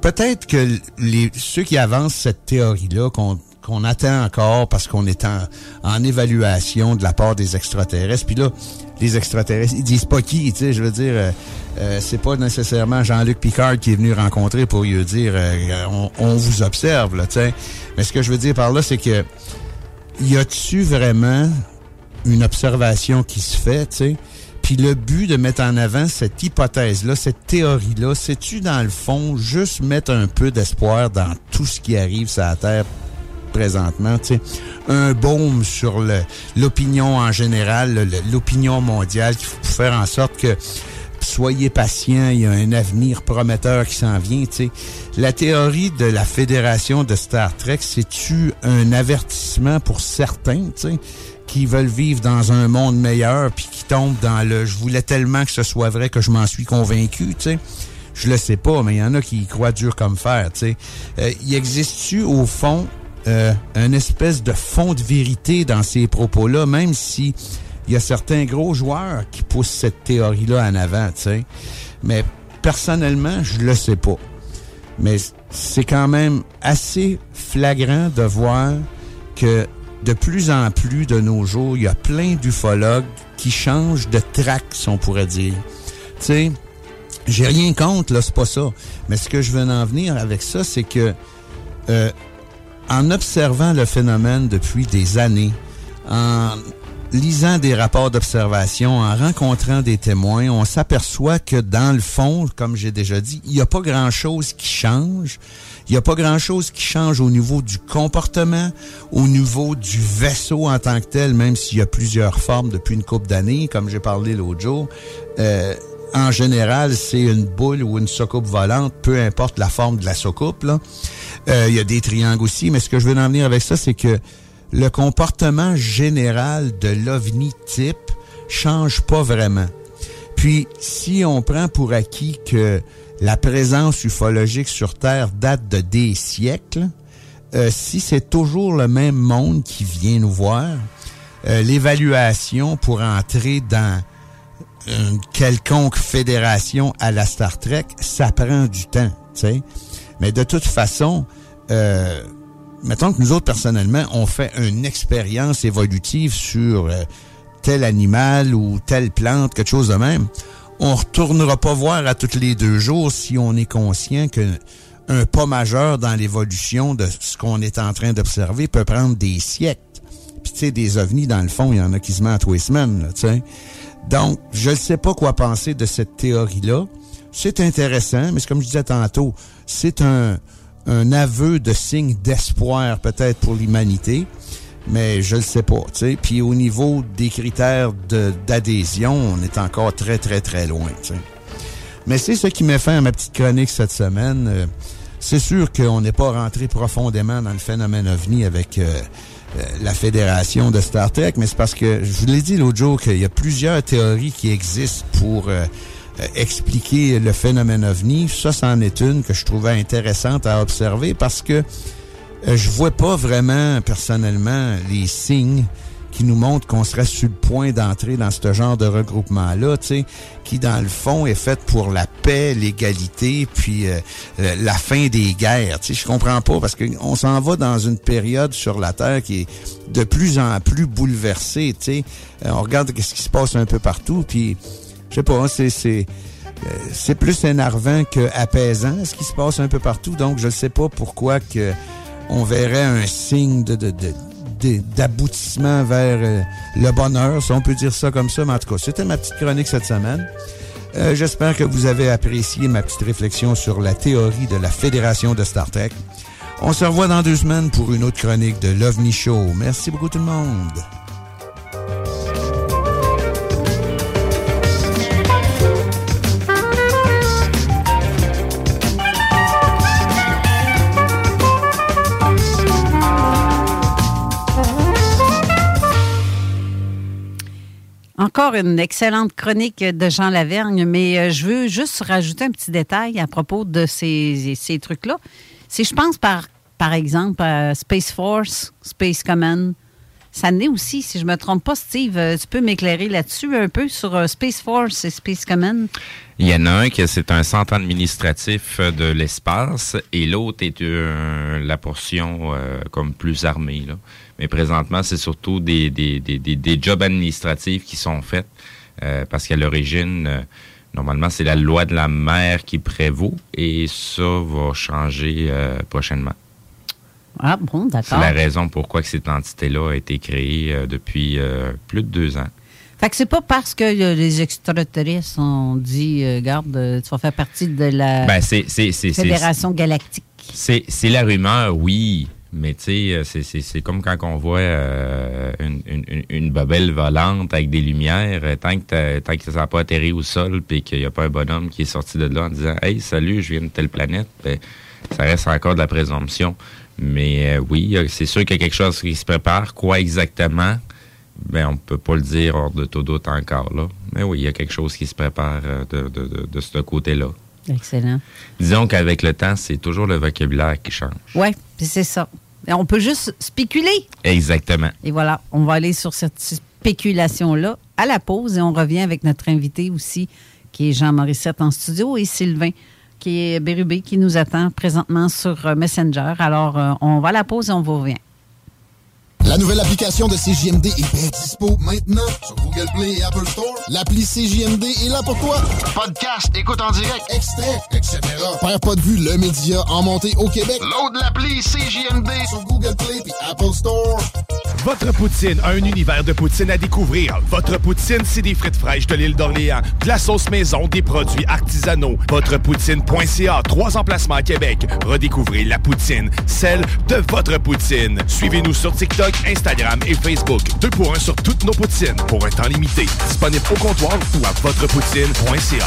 peut-être que les, ceux qui avancent cette théorie-là, qu'on qu'on attend encore parce qu'on est en, en évaluation de la part des extraterrestres. Puis là, les extraterrestres, ils disent pas qui, tu sais, je veux dire, euh, euh, c'est pas nécessairement Jean-Luc Picard qui est venu rencontrer pour lui dire euh, on, on vous observe, là, tu sais. Mais ce que je veux dire par là, c'est que y a-tu vraiment une observation qui se fait, tu sais? Puis le but de mettre en avant cette hypothèse-là, cette théorie-là, c'est-tu dans le fond juste mettre un peu d'espoir dans tout ce qui arrive sur la Terre présentement, tu un baume sur l'opinion en général, l'opinion mondiale, qui faut faire en sorte que soyez patients, il y a un avenir prometteur qui s'en vient, tu sais. La théorie de la fédération de Star Trek, c'est-tu un avertissement pour certains, tu sais, qui veulent vivre dans un monde meilleur puis qui tombent dans le je voulais tellement que ce soit vrai que je m'en suis convaincu, sais? Je le sais pas, mais il y en a qui y croient dur comme fer, sais. Euh, existe-tu au fond euh, une espèce de fond de vérité dans ces propos-là, même si il y a certains gros joueurs qui poussent cette théorie-là en avant, tu sais. Mais personnellement, je le sais pas. Mais c'est quand même assez flagrant de voir que de plus en plus de nos jours, il y a plein d'ufologues qui changent de track, si on pourrait dire. Tu sais, j'ai rien contre, là, c'est pas ça. Mais ce que je veux en venir avec ça, c'est que euh, en observant le phénomène depuis des années, en lisant des rapports d'observation, en rencontrant des témoins, on s'aperçoit que dans le fond, comme j'ai déjà dit, il n'y a pas grand-chose qui change. Il n'y a pas grand-chose qui change au niveau du comportement, au niveau du vaisseau en tant que tel, même s'il y a plusieurs formes depuis une couple d'années, comme j'ai parlé l'autre jour. Euh, en général, c'est une boule ou une soucoupe volante, peu importe la forme de la soucoupe. là. Euh, Il y a des triangles aussi, mais ce que je veux en venir avec ça, c'est que le comportement général de l'OVNI type change pas vraiment. Puis, si on prend pour acquis que la présence ufologique sur Terre date de des siècles, euh, si c'est toujours le même monde qui vient nous voir, euh, l'évaluation pour entrer dans une quelconque fédération à la Star Trek, ça prend du temps, tu sais. Mais de toute façon, euh, mettons que nous autres, personnellement, on fait une expérience évolutive sur euh, tel animal ou telle plante, quelque chose de même. On retournera pas voir à tous les deux jours si on est conscient que un pas majeur dans l'évolution de ce qu'on est en train d'observer peut prendre des siècles. Puis tu sais, des ovnis, dans le fond, il y en a qui se mettent à tous les semaines, tu sais. Donc, je ne sais pas quoi penser de cette théorie-là. C'est intéressant, mais comme je disais tantôt, c'est un, un aveu de signe d'espoir peut-être pour l'humanité, mais je le sais pas. tu sais. Puis au niveau des critères d'adhésion, on est encore très, très, très loin. tu sais. Mais c'est ce qui m'a fait à ma petite chronique cette semaine. Euh, c'est sûr qu'on n'est pas rentré profondément dans le phénomène ovni avec euh, euh, la fédération de Star Trek, mais c'est parce que, je vous l'ai dit l'autre jour, qu'il y a plusieurs théories qui existent pour expliquer le phénomène ovni. Ça, c'en est une que je trouvais intéressante à observer parce que euh, je vois pas vraiment, personnellement, les signes qui nous montrent qu'on serait sur le point d'entrer dans ce genre de regroupement-là, tu sais, qui, dans le fond, est fait pour la paix, l'égalité, puis euh, euh, la fin des guerres. Tu sais, je comprends pas, parce qu'on s'en va dans une période sur la Terre qui est de plus en plus bouleversée, tu sais. Euh, on regarde ce qui se passe un peu partout, puis, je sais pas, hein, c'est... c'est euh, c'est plus énervant que apaisant ce qui se passe un peu partout. Donc, je ne sais pas pourquoi que on verrait un signe de, de, de- de- d'aboutissement vers euh, le bonheur, si on peut dire ça comme ça. Mais en tout cas, c'était ma petite chronique cette semaine. Euh, J'espère que vous avez apprécié ma petite réflexion sur la théorie de la fédération de Star Trek. On se revoit dans deux semaines pour une autre chronique de l'OVNI Show. Merci beaucoup tout le monde. Encore une excellente chronique de Jean Lavergne, mais euh, je veux juste rajouter un petit détail à propos de ces, trucs-là. Si je pense par, exemple à Space Force, Space Command, ça naît aussi, si je me trompe pas, Steve. euh, tu peux m'éclairer là-dessus un peu sur euh, Space Force et Space Command? Il y en a un qui c'est un centre administratif euh, de l'espace et l'autre est euh, la portion euh, comme plus armée. Mais présentement, c'est surtout des, des, des, des, des jobs administratifs qui sont faits euh, parce qu'à l'origine, euh, normalement, c'est la loi de la mer qui prévaut et ça va changer euh, prochainement. Ah bon, C'est d'accord. la raison pourquoi que cette entité-là a été créée depuis plus de deux ans. Fait que c'est pas parce que euh, les extraterrestres ont dit, euh, garde, euh, tu vas faire partie de la Ben, c'est- c'est- c'est- c'est- Fédération Galactique. C'est, c'est la rumeur, oui. Mais tu sais, euh, c'est, comme quand on voit euh, une, une, une- bobelle volante avec des lumières. euh, Tant que, tant que ça n'a pas atterri au sol puis qu'il n'y a pas un bonhomme qui est sorti de là en disant Hey, salut, je viens de telle planète, ben, ça reste encore de la présomption. Mais euh, oui, c'est sûr qu'il y a quelque chose qui se prépare. Quoi exactement? Ben, on peut pas le dire hors de tout doute encore là. Mais oui, il y a quelque chose qui se prépare de, de, de, de ce côté-là. Excellent. Disons qu'avec le temps, c'est toujours le vocabulaire qui change. Puis c'est ça. On peut juste spéculer. Exactement. Et voilà, on va aller sur cette spéculation-là à la pause et on revient avec notre invité aussi, qui est Jean Morissette en studio, et Sylvain, qui est Bérubé, qui nous attend présentement sur euh, Messenger. Alors, euh, on va à la pause et on vous revient. La nouvelle application de CJMD est bien dispo maintenant sur Google Play et Apple Store. L'appli CJMD est là pour toi. Podcast, écoute en direct, extrait, etc. Père pas de vue, le média en montée au Québec. Load l'appli CJMD sur Google Play et Apple Store. Votre poutine, un univers de poutine à découvrir. Votre poutine, c'est des frites fraîches de l'île d'Orléans, de la sauce maison, des produits artisanaux. Votrepoutine.ca, trois emplacements à Québec. Redécouvrez la poutine, celle de votre poutine. Suivez-nous sur TikTok, Instagram et Facebook. Deux pour un sur toutes nos poutines, pour un temps limité. Disponible au comptoir ou à votrepoutine.ca.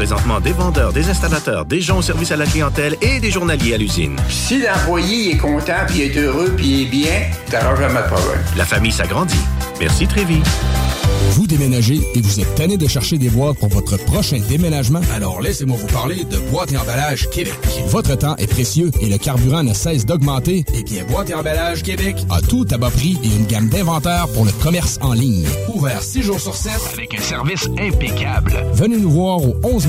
présentement des vendeurs, des installateurs, des gens au service à la clientèle et des journaliers à l'usine. Si l'employé est content, puis est heureux, puis il est bien, t'auras jamais de problème. La famille s'agrandit. Merci Trévis. Vous déménagez et vous êtes tanné de chercher des boîtes pour votre prochain déménagement? Alors laissez-moi vous parler de Boîte et Emballage Québec. Votre temps est précieux et le carburant ne cesse d'augmenter. Eh bien, Boîte et Emballage Québec a tout à bas prix et une gamme d'inventaires pour le commerce en ligne. Ouvert 6 jours sur 7 avec un service impeccable. Venez nous voir au 11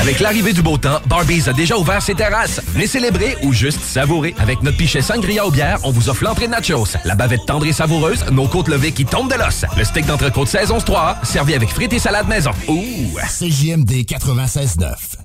Avec l'arrivée du beau temps, Barbies a déjà ouvert ses terrasses. Venez célébrer ou juste savourer. Avec notre pichet sangria aux bières, on vous offre l'entrée de nachos, la bavette tendre et savoureuse, nos côtes levées qui tombent de l'os, le steak d'entrecôte saison 3 servi avec frites et salade maison. Ouh! CJMD 96.9.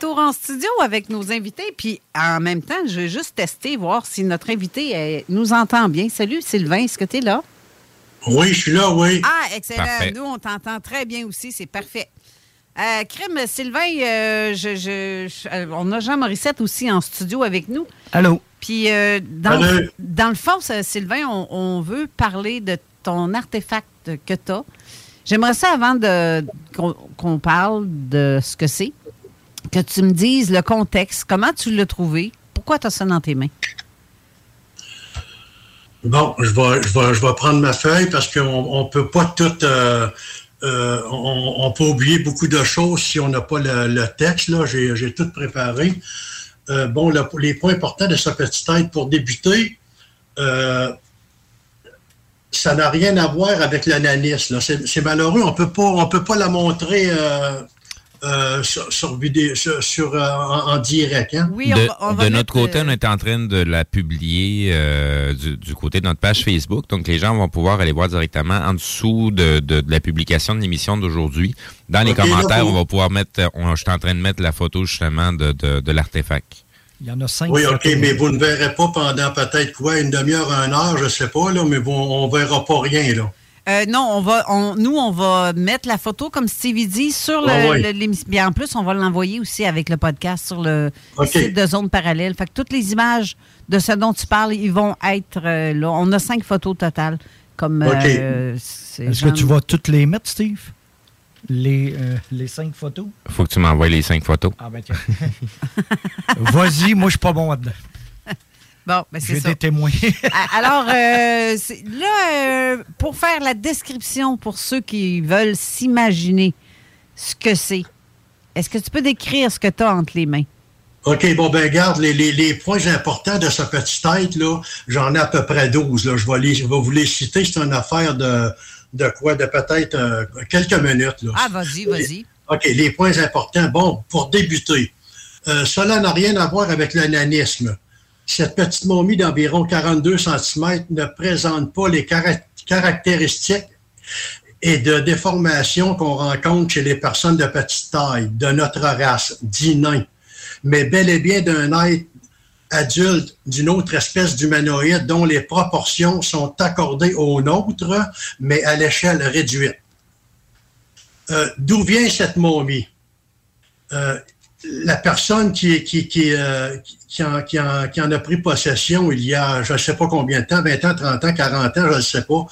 Retour en studio avec nos invités, puis en même temps, je vais juste tester, voir si notre invité euh, nous entend bien. Salut Sylvain, est-ce que tu es là? Oui, je suis là, oui. Ah, excellent. Parfait. Nous, on t'entend très bien aussi, c'est parfait. Euh, Crime, Sylvain, euh, je, je- je- euh, on a Jean Morissette aussi en studio avec nous. Allô? Puis, euh, dans, Allô? le- dans le fond, Sylvain, on, on veut parler de ton artefact que tu as. J'aimerais ça, avant qu'on parle de ce que c'est, que tu me dises le contexte, comment tu l'as trouvé, pourquoi tu as ça dans tes mains? Bon, je vais, je vais, je vais prendre ma feuille parce qu'on ne peut pas tout. euh, euh, on, peut oublier beaucoup de choses si on n'a pas le, texte. Là, j'ai, tout préparé. Euh, bon, le- les points importants de sa petite tête pour débuter, ça n'a rien à voir avec l'analyse. c'est malheureux, on peut pas, on peut pas la montrer euh, euh, sur, sur vidéo, sur, sur, euh, en, en direct. Hein? de, de notre côté, on est en train de la publier euh, du, du côté de notre page Facebook. Donc, les gens vont pouvoir aller voir directement en dessous de, de- de la publication de l'émission d'aujourd'hui. Dans les là, commentaires, vous- on va pouvoir mettre... on- je suis en train de mettre la photo, justement, de, de, de l'artefact. Il y en a cinq. Oui, OK, mais vous ne verrez pas pendant peut-être quoi, une demi-heure, une heure, je ne sais pas, là, mais vous- on ne verra pas rien. Là. Euh, non, on va, on- nous, on va mettre la photo, comme Stevie dit, sur le, Ah ouais. le- l'émission. Bien, en plus, on va l'envoyer aussi avec le podcast sur le site de Zone Parallèle. Fait que toutes les images de ce dont tu parles, ils vont être euh, là. On a cinq photos totales. Comme, euh, Est-ce que genre- tu vas toutes les mettre, Steve? Les, euh, les cinq photos? faut que tu m'envoies les cinq photos. Ah ben tiens. Vas-y, moi je suis pas bon là-dedans. Bon, ben c'est J'ai des témoins. Alors, euh, là, euh, pour faire la description pour ceux qui veulent s'imaginer ce que c'est, est-ce que tu peux décrire ce que tu as entre les mains? OK, bon, ben garde, les, les- les points importants de sa petite tête, là, j'en ai à peu près 12. Là. Je, vais les- je vais vous les citer. C'est une affaire de, de quoi? De peut-être euh, quelques minutes. Là. Ah, vas-y, vas-y. OK, les points importants. Bon, pour débuter, euh, cela n'a rien à voir avec l'ananisme. Cette petite momie d'environ 42 cm ne présente pas les cara- caractéristiques et de déformation qu'on rencontre chez les personnes de petite taille, de notre race, dits nains, mais bel et bien d'un être adulte d'une autre espèce d'humanoïde dont les proportions sont accordées aux nôtres, mais à l'échelle réduite. Euh, D'où vient cette momie? Euh, la personne euh, qui en a pris possession il y a je ne sais pas combien de temps, 20 ans, 30 ans, 40 ans, je ne sais pas,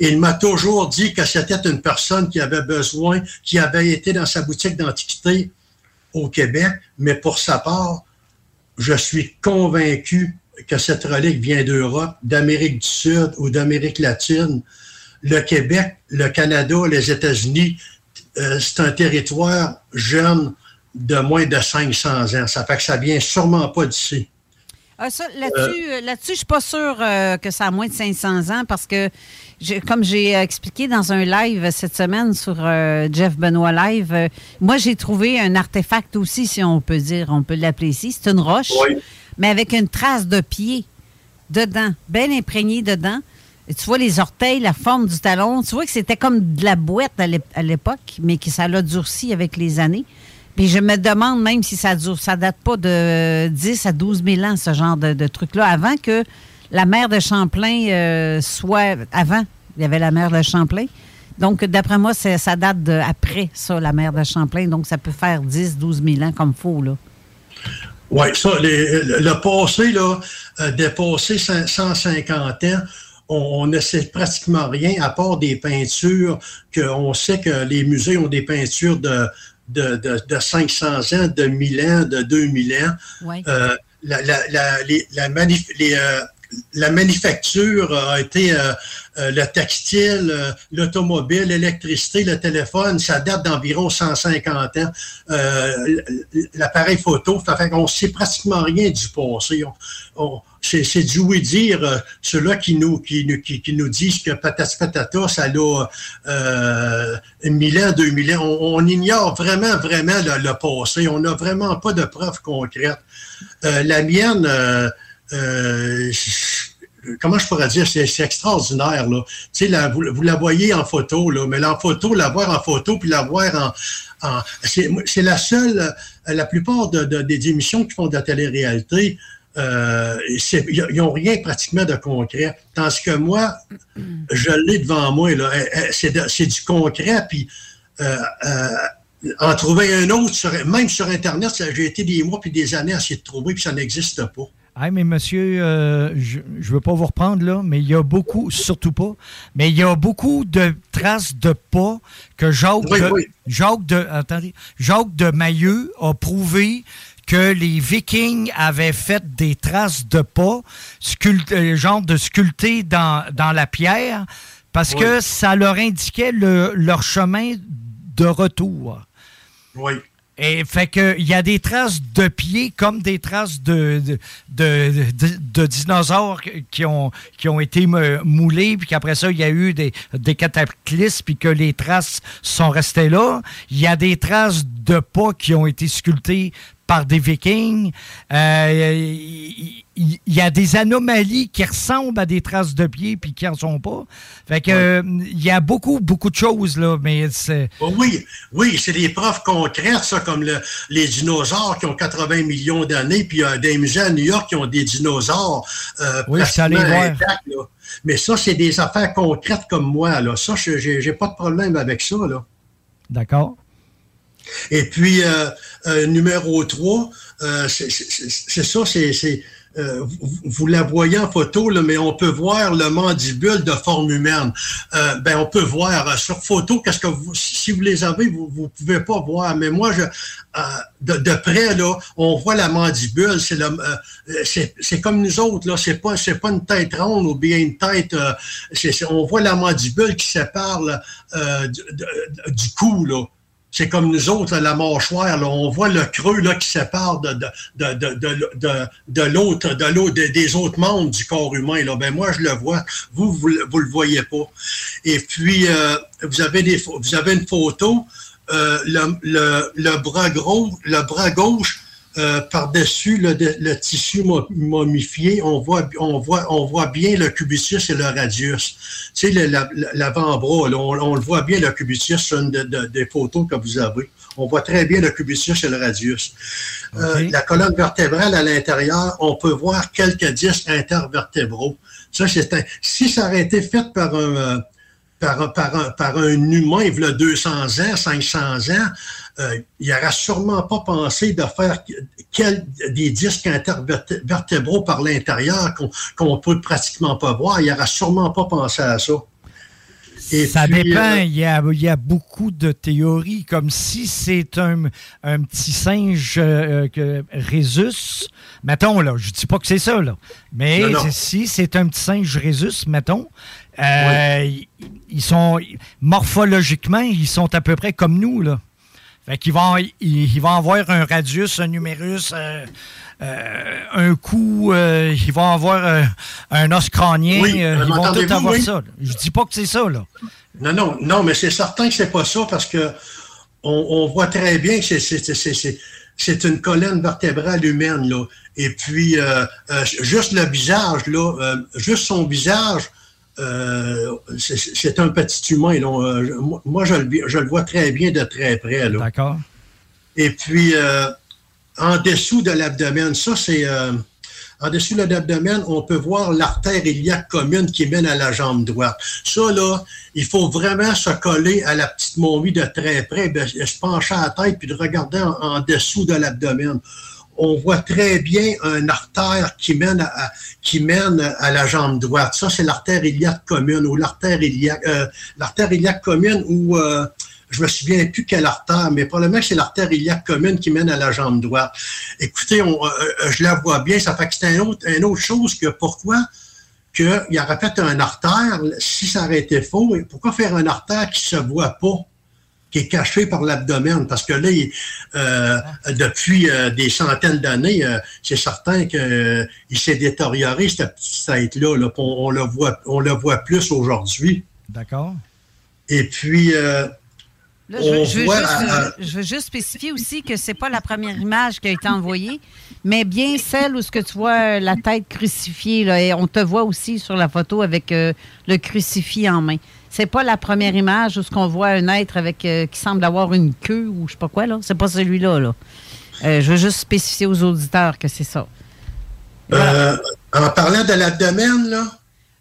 il m'a toujours dit que c'était une personne qui avait besoin, qui avait été dans sa boutique d'antiquité au Québec, mais pour sa part, je suis convaincu que cette relique vient d'Europe, d'Amérique du Sud ou d'Amérique latine. Le Québec, le Canada, les États-Unis, euh, c'est un territoire jeune de moins de 500 ans. Ça fait que ça vient sûrement pas d'ici. Ah, là-dessus, euh, là-dessus, je suis pas sûre euh, que ça a moins de 500 ans parce que, comme j'ai euh, expliqué dans un live cette semaine sur euh, Jeff Benoît Live, euh, moi, j'ai trouvé un artefact aussi, si on peut dire, on peut l'appeler ici. C'est une roche, mais avec une trace de pied dedans, bien imprégnée dedans. Et tu vois les orteils, la forme du talon. Tu vois que c'était comme de la boîte à l'époque, mais que ça l'a durci avec les années. Puis je me demande même si ça dure, ça date pas de 10 à 12 000 ans, ce genre de, truc-là, avant que la mère de Champlain euh, soit... Avant, il y avait la mère de Champlain. Donc, d'après moi, ça date de après ça, la mer de Champlain. Donc, ça peut faire 10, 12 000 ans comme faux, là. Oui, ça, le, passé, là, euh, dépassé cin- 150 ans, on, on ne sait pratiquement rien à part des peintures qu'on sait que les musées ont des peintures de, de, de, de 500 ans, de 1000 ans, de 2000 ans. Ouais. Euh, la, la, la, les- la, manif- les, euh, la manufacture a été euh, euh, le textile, euh, l'automobile, l'électricité, le téléphone, ça date d'environ 150 ans. L'appareil photo, ça fait qu'on sait pratiquement rien du passé. On- on- c'est du oui-dire, euh, ceux-là qui nous, qui, qui, nous disent que patas patata, ça a euh, 1000 ans, 2000 ans. On, ignore vraiment, vraiment le, passé. On n'a vraiment pas de preuves concrètes. Euh, la mienne, euh, comment je pourrais dire, c'est extraordinaire. Là. La- vous, vous la voyez en photo, là, mais en photo, la voir en photo, puis la voir en... c'est la seule, la plupart de, de- des émissions qui font de la télé-réalité, euh, ils ils n'ont rien pratiquement de concret. Tandis que moi, je l'ai devant moi. là. Euh, euh, C'est du concret, puis... euh, euh, en trouver un autre, sur- même sur Internet, j'ai été des mois puis des années à essayer de trouver, puis ça n'existe pas. Ah, mais monsieur, euh, je ne veux pas vous reprendre là, mais il y a beaucoup, surtout pas, mais il y a beaucoup de traces de pas que Jacques, Oui, de, oui. Jacques de, attendez, Jacques de Mailleux a prouvé que les Vikings avaient fait des traces de pas, euh, genre de sculptés dans, dans la pierre, parce Oui. que ça leur indiquait le- leur chemin de retour. Oui. Et fait que il y a des traces de pieds comme des traces de, de, de- de- de dinosaures qui ont, qui ont été moulés, puis qu'après ça, il y a eu des, des cataclysmes, puis que les traces sont restées là. Il y a des traces de pas qui ont été sculptées par des vikings. Euh, Il il- il y a des anomalies qui ressemblent à des traces de pieds, puis qui en sont pas. Fait que euh, il y a beaucoup, beaucoup de choses, là, mais c'est... Oh oui, oui, c'est des preuves concrètes, ça, comme le- les dinosaures qui ont 80 millions d'années, puis euh, des musées à New York qui ont des dinosaures euh, Oui, pratiquement intacts, là. Mais ça, c'est des affaires concrètes comme moi. Là. Ça, je- j'ai j'ai pas de problème avec ça. Là. D'accord. Et puis, euh, euh, numéro 3, c'est c'est- ça, c'est... euh, vous, la voyez en photo, là, mais on peut voir le mandibule de forme humaine. Euh, ben, on peut voir euh, sur photo, qu'est-ce que vous, si vous les avez, vous ne pouvez pas voir. Mais moi, euh, de, près, là, on voit la mandibule. C'est euh, comme nous autres, là. C'est pas, pas une tête ronde ou bien une tête. euh, on voit la mandibule qui sépare là, euh, du, du cou, là. C'est comme nous autres, la mâchoire, là, on voit le creux là, qui sépare de, de, de, de, de, l'autre, de l'autre, des- autres membres du corps humain. Là. Ben, moi, je le vois. Vous, vous, vous le voyez pas. Et puis, euh, vous, avez des, vous avez une photo, euh, le, le, le bras gros, le bras gauche, euh, par-dessus le, tissu mo- momifié, on voit, on, voit, on voit bien le cubitus et le radius. Tu sais, la- l'avant-bras, on, on le voit bien, le cubitus, sur une de- de- des photos que vous avez. On voit très bien le cubitus et le radius. Euh, la colonne vertébrale à l'intérieur, on peut voir quelques disques intervertébraux. Ça, c'est un- si ça aurait été fait par un, euh, par, un- par, un, par un humain, il y a 200 ans, 500 ans, euh, il n'aurait sûrement pas pensé de faire quel- des disques intervertébraux par l'intérieur qu'on qu'on peut pratiquement pas voir. Il n'aurait sûrement pas pensé à ça. Et ça puis, dépend. euh, il, y a, il y a beaucoup de théories, comme si c'est un, un petit singe euh, que. Mettons, là, je dis pas que c'est ça, là. Mais Non, non. si c'est un petit singe Rhésus, mettons, euh, ils, ils sont morphologiquement, ils sont à peu près comme nous, là. Fait qu'ils vont, ils, ils vont avoir un radius, un numérus, euh, euh, un cou, euh, ils vont avoir un os crânien, Oui, ils vont tout avoir oui? ça. là. Je dis pas que c'est ça, là. Non, non, non, mais c'est certain que c'est pas ça parce que on, on voit très bien que c'est- une colonne vertébrale humaine, là. Et puis, juste le visage, là, juste son visage, euh, c'est- un petit humain. Euh, moi- je le, je le vois très bien de très près. D'accord. Et puis, euh, en dessous de l'abdomen, ça, c'est. en dessous de l'abdomen, on peut voir l'artère iliaque commune qui mène à la jambe droite. Ça, là, il faut vraiment se coller à la petite momie de très près, ben, se pencher à la tête puis de regarder en, en dessous de l'abdomen. On voit très bien un artère qui mène à, la jambe droite. Ça, c'est l'artère iliaque commune ou l'artère iliaque, euh, l'artère commune ou euh, je me souviens plus quelle artère, mais probablement que c'est l'artère iliaque commune qui mène à la jambe droite. Écoutez, euh, euh, je la vois bien, ça fait que c'est autre, une autre chose que pourquoi qu'il y aurait fait un artère, si ça aurait été faux, pourquoi faire un artère qui se voit pas, qui est caché par l'abdomen? Parce que là, il- euh, depuis euh, des centaines d'années, euh, c'est certain qu'il s'est détérioré, cette petite tête-là. là. on, on le voit, on le voit plus aujourd'hui. D'accord. Et puis, euh, Là, je, veux, on je veux voit, juste, euh, je veux juste spécifier aussi que c'est pas la première image qui a été envoyée, mais bien celle où ce que tu vois la tête crucifiée. Là, et on te voit aussi sur la photo avec euh, le crucifix en main. C'est pas la première image où ce qu'on voit un être avec euh, qui semble avoir une queue ou je sais pas quoi là. C'est pas celui-là là. Euh, je veux juste spécifier aux auditeurs que c'est ça. euh, en parlant de l'abdomen, là,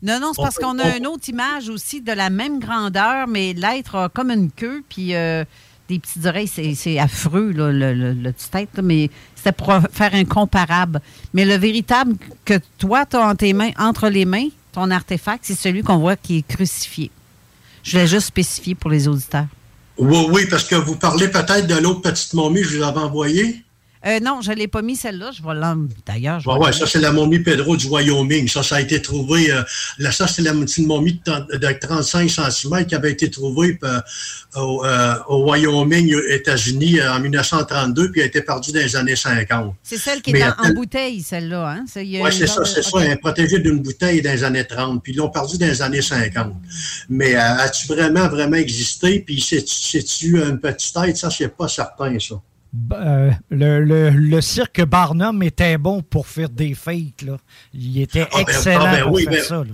Non, non, c'est parce qu'on a on- une autre image aussi de la même grandeur, mais l'être a comme une queue, puis euh, des petites oreilles. C'est, affreux, là, le, le, le petit être, là, mais c'était pour faire un comparable. Mais le véritable que toi, tu as entre, tes mains, entre les mains, ton artefact, c'est celui qu'on voit qui est crucifié. Je voulais juste spécifier pour les auditeurs. oui, oui, parce que vous parlez peut-être de l'autre petite momie que je vous avais envoyée. Euh, non, je ne l'ai pas mis celle-là. Je vais l'en... D'ailleurs, je Ouais, ça, c'est la momie Pedro du Wyoming. Ça, ça a été trouvé. euh, là, ça, c'est la petite momie de, trente- de 35 cm qui avait été trouvée euh, au, au Wyoming, aux États-Unis, en 1932, puis a été perdue dans les années 50. C'est celle qui Mais est en, bouteille, celle-là. Hein? Oui, c'est ça, de- c'est ça. Elle est protégée d'une bouteille dans les années 30, puis ils l'ont perdu dans les années 50. Mais as-tu vraiment, vraiment existé? Puis c'est- c'est-tu une petite tête? Ça, c'est pas certain, ça. Euh, le, le- le cirque Barnum était bon pour faire des fakes. Là. Il était Ah, ben, excellent ah, ben pour oui, faire ben- ça. là.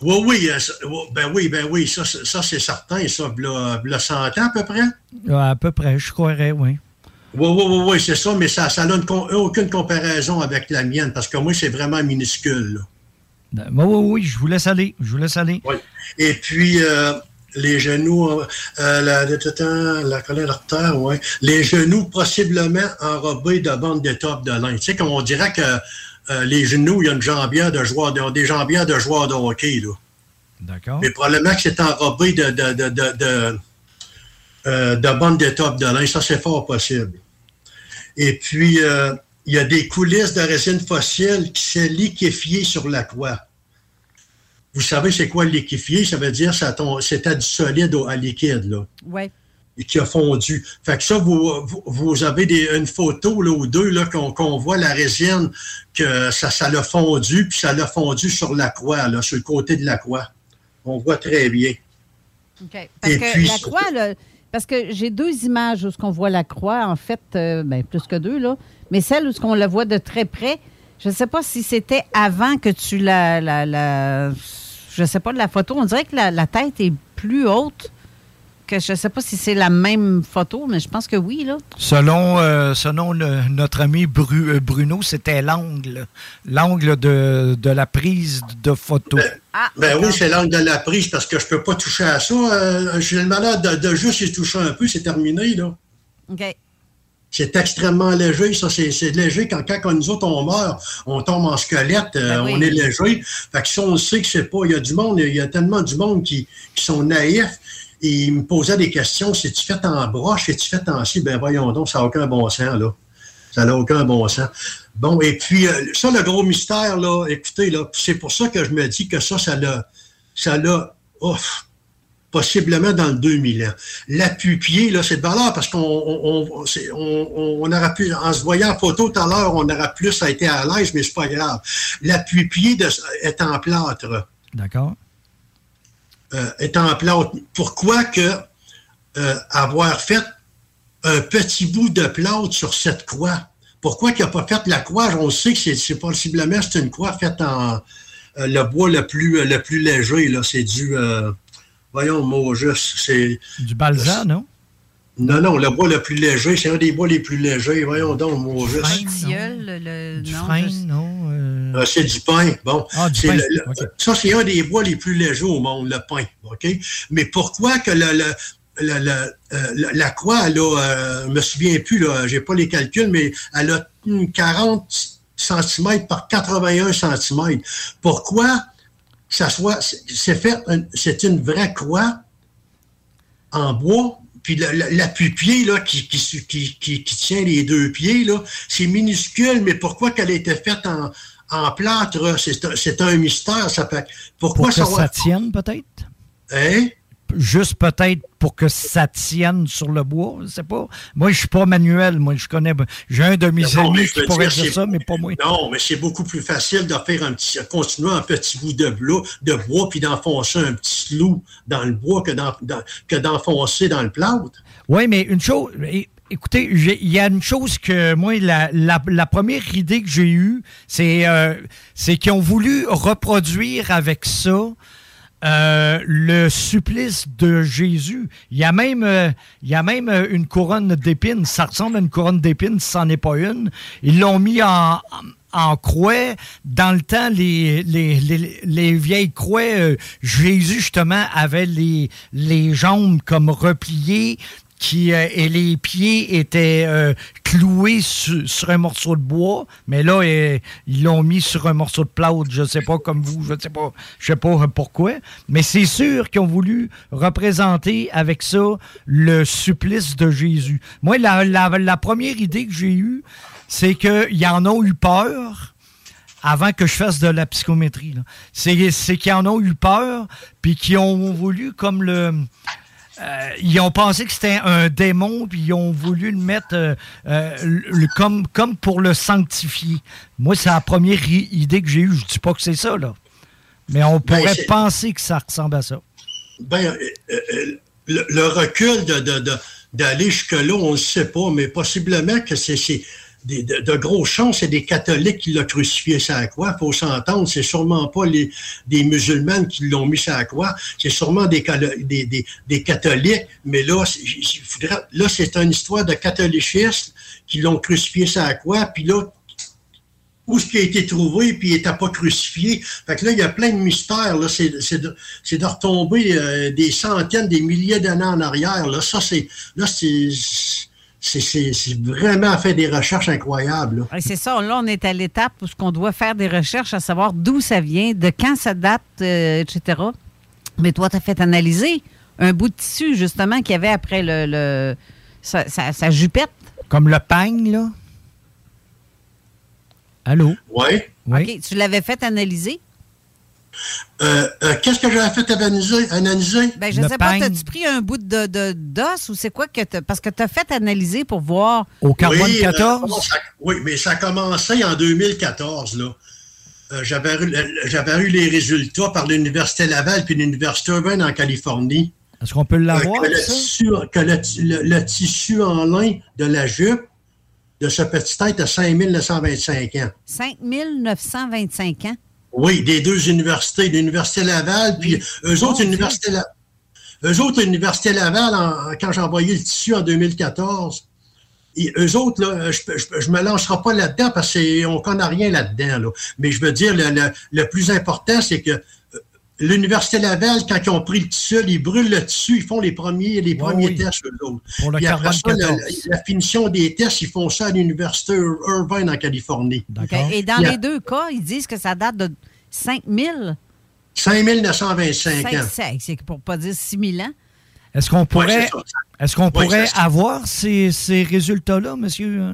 Oui, oui, euh, ça- ben oui, ben oui, ça, c'est- ça c'est certain, ça, v'là 100 ans à peu près? À peu près, je croirais, oui. Oui, oui, oui, oui, c'est ça, mais ça n'a aucune comparaison avec la mienne, parce que moi, c'est vraiment minuscule. là. Ben, Oui, oui, oui, je vous laisse aller. Je vous laisse aller. Oui. Et puis, euh, les genoux, euh, euh, la, la, la colonne artère, ouais. Les genoux possiblement enrobés de bandes d'étoffe de lin. Tu sais, comme on dirait que euh, les genoux, il y a une jambière de joueurs, de- des jambières de joueurs de hockey, là. D'accord. Mais probablement que c'est enrobé de, de, de, de, de, euh, de bandes d'étoffe de lin. Ça, c'est fort possible. Et puis, il y a des coulisses de résine fossile qui s'est liquéfiée sur la croix. Vous savez, c'est quoi liquéfier? Ça veut dire que c'était du solide au- à liquide, là, et qui a fondu. Fait que ça, vous, vous, vous avez des, une photo là, ou deux là, qu'on qu'on voit la résine, que ça, ça l'a fondu, puis ça l'a fondu sur la croix, là, sur le côté de la croix. On voit très bien. OK. Parce Et que puis- la croix, là, parce que j'ai deux images où ce qu'on voit la croix, en fait, euh, ben, plus que deux, là. Mais celle où ce qu'on la voit de très près, je ne sais pas si c'était avant que tu la, la, la- Je sais pas de la photo. On dirait que la, la tête est plus haute que je ne sais pas si c'est la même photo, mais je pense que oui, là. Selon, euh, selon le- notre ami Bru- euh, Bruno, c'était l'angle. L'angle de, de la prise de photo. Ben oui, c'est l'angle de la prise parce que je peux pas toucher à ça. Euh, J'ai le malade de, de juste y toucher un peu, c'est terminé, là. OK. C'est extrêmement léger, ça, c'est c'est léger. Quand, quand nous autres, on meurt, on tombe en squelette, euh, Ben oui. on est léger. Fait que si on sait que c'est pas, il y a du monde, il y a tellement du monde qui, qui sont naïfs, et ils me posaient des questions, c'est-tu fait en broche, c'est-tu fait en ci? Ben voyons donc, ça n'a aucun bon sens, là. Ça n'a aucun bon sens. Bon, et puis, euh, ça, le gros mystère, là, écoutez, là, c'est pour ça que je me dis que ça, ça l'a, ça l'a, ouf, possiblement dans le 2000 ans. L'appui-pied, là, c'est de valeur parce qu'on on, on, aurait pu, en se voyant en photo tout à l'heure, on aurait plus été à l'aise, mais c'est pas grave. L'appui-pied est en plâtre. D'accord. Euh, est en plâtre. Pourquoi que euh, avoir fait un petit bout de plâtre sur cette croix? Pourquoi qu'il n'a pas fait la croix? On sait que c'est, c'est possiblement c'est une croix faite en euh, le bois le plus, le plus léger. Là. C'est du. Voyons le mot juste. C'est. Du balsa, non? Non, non, le bois le plus léger, c'est un des bois les plus légers. Voyons donc le mot juste. Tilleul, le, le- Du non, frein, non? euh, Ah, c'est du pain. Bon, Ah, du pain, le- le- ok. ça, c'est un des bois les plus légers au monde, le pain. OK? Mais pourquoi que le, le- le- le- euh, la, la croix, elle a, euh, je me souviens plus, là, j'ai pas les calculs, mais elle a hum, 40 cm par 81 cm. Pourquoi ça soit, c'est fait, c'est une vraie croix en bois, puis l'appui-pied là, qui, qui, qui, qui- tient les deux pieds, là, c'est minuscule, mais pourquoi qu'elle a été faite en, en plâtre, c'est un, c'est un mystère. Ça fait, pourquoi Pour que ça ça va... tienne, peut-être? Hein? Juste peut-être pour que ça tienne sur le bois, je sais pas. Moi, je suis pas manuel, moi, je connais. J'ai un de mes Non, amis qui pourrait dire, ça, mais pas moi. Non, mais c'est beaucoup plus facile de faire un petit, continuer un petit bout de bois, de bois puis d'enfoncer un petit clou dans le bois que dans- que d'enfoncer dans le plâtre. Oui, mais une chose. Écoutez, il y a une chose que moi, la, la- la première idée que j'ai eue, c'est euh, c'est qu'ils ont voulu reproduire avec ça euh, le supplice de Jésus. Il y a même, euh, il y a même euh, une couronne d'épines. Ça ressemble à une couronne d'épines, si c'en n'est pas une. Ils l'ont mis en, en croix. Dans le temps, les, les, les, les vieilles croix, Jésus, justement, avait les, les jambes comme repliées qui, euh, et les pieds étaient euh, cloués su- sur un morceau de bois, mais là, euh, ils l'ont mis sur un morceau de plâtre, je sais pas comme vous, je sais pas, je sais pas pourquoi, mais c'est sûr qu'ils ont voulu représenter avec ça le supplice de Jésus. Moi, la, la, première idée que j'ai eue, c'est qu'ils en ont eu peur avant que je fasse de la psychométrie. c'est qu'ils en ont eu peur, puis qu'ils ont voulu comme le... euh, ils ont pensé que c'était un démon, puis ils ont voulu le mettre euh, euh, le- comme, comme pour le sanctifier. Moi, c'est la première idée que j'ai eue. Je dis pas que c'est ça, là. Mais on Ben, pourrait penser que ça ressemble à ça. Ben, le, le recul de, d'aller jusque-là, on ne sait pas, mais possiblement que c'est de, grosses chances, c'est des catholiques qui l'ont crucifié la croix. Il faut s'entendre, c'est sûrement pas les, des musulmanes qui l'ont mis sur la croix, c'est sûrement des, catholiques, mais là, là, c'est une histoire de catholicisme qui l'ont crucifié sur la croix, puis là, où ce qui a été trouvé, puis il n'était pas crucifié. Fait que là, il y a plein de mystères. Là. C'est, c'est de, retomber euh, des centaines, des milliers d'années en arrière. Là, ça, c'est, là, c'est, c'est, c'est vraiment fait des recherches incroyables. Ouais, C'est ça. Là, on est à l'étape où on doit faire des recherches à savoir d'où ça vient, de quand ça date, euh, etc. Mais toi, tu as fait analyser un bout de tissu, justement, qu'il y avait après le, le- sa, sa- sa jupette. Comme le pagne, là. Allô? Oui. OK. Tu l'avais fait analyser? Euh, euh, qu'est-ce que j'avais fait analyser? analyser? Ben, je ne sais pas, as-tu pris un bout de, de- d'os ou c'est quoi que t'as- Parce que tu as fait analyser pour voir. Au carbone oui, euh, 14? ça- oui, mais ça a commencé en 2014. Là. Euh, j'avais, eu, j'avais eu les résultats par l'Université Laval puis l'Université Irvine en Californie. Est-ce qu'on peut l'avoir, Euh, que le, ça? tissu, que le, le- le tissu en lin de la jupe de ce petit tête a 5925 ans. 5925 ans? Oui, des deux universités, l'Université Laval, puis eux autres, l'Université La- eux autres, l'Université Laval, en- quand j'ai envoyé le tissu en 2014, et eux autres, là, je ne me lancerai pas là-dedans parce qu'on ne connaît rien là-dedans. là. Mais je veux dire, le, le- le plus important, c'est que l'Université Laval, quand ils ont pris le tissu, ils brûlent le tissu, ils font les premiers, les premiers oui. tests, eux autres. Pour le Puis après ça, la, 14. la finition des tests, ils font ça à l'Université Irvine en Californie. Et dans les deux cas, ils disent que ça date de 5000. 5925 ans. Cinq- C'est pour pas dire 6000 ans. Est-ce qu'on pourrait, qu'on Ouais, pourrait avoir ces, ces résultats-là, monsieur?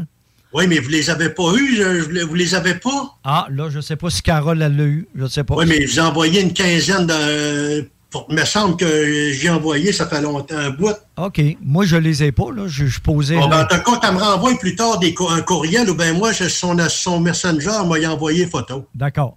Oui, mais vous les avez pas eus, je- vous les avez pas? Ah, là, je sais pas si Carole l'a eu. Je sais pas. Oui, mais j'ai envoyé une quinzaine de. Il me semble que j'ai envoyé, ça fait longtemps, un bout. OK. Moi, je les ai pas, là. Je, je posais. Bon, ben, en tout cas, tu me renvoies plus tard des un courriel ou bien moi, je- son, son messenger m'a envoyé photo. D'accord.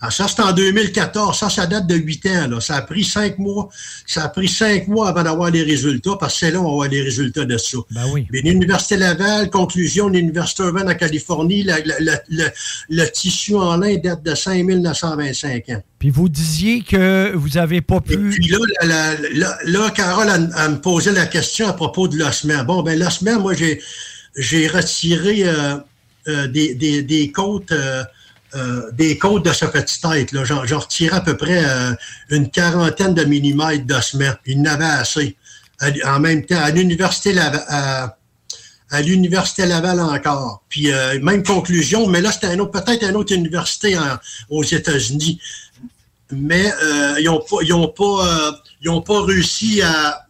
Ah, ça, c'est en 2014. Ça, ça date de 8 ans. Là. Ça a pris cinq mois. Ça a pris cinq mois avant d'avoir les résultats, parce que c'est là on va avoir les résultats de ça. Ben oui. Mais l'Université Laval, conclusion, l'Université Irvine en Californie, la- la- la- le, tissu en lin date de 5925 ans. Puis vous disiez que vous avez pas pu. Puis là, Carole, elle, elle me posait la question à propos de l'ossement. Bon, ben l'ossement, moi, j'ai, j'ai retiré euh, euh, des, des, des côtes euh, euh, des côtes de ce petit tête. Là. J'en, retirais à peu près euh, une quarantaine de millimètres d'ossements. Il n'avait assez. En même temps, à l'université Laval, à, l'université Laval encore. Puis euh, même conclusion, mais là, c'était peut-être une autre université aux États-Unis. Mais ils n'ont pas réussi à,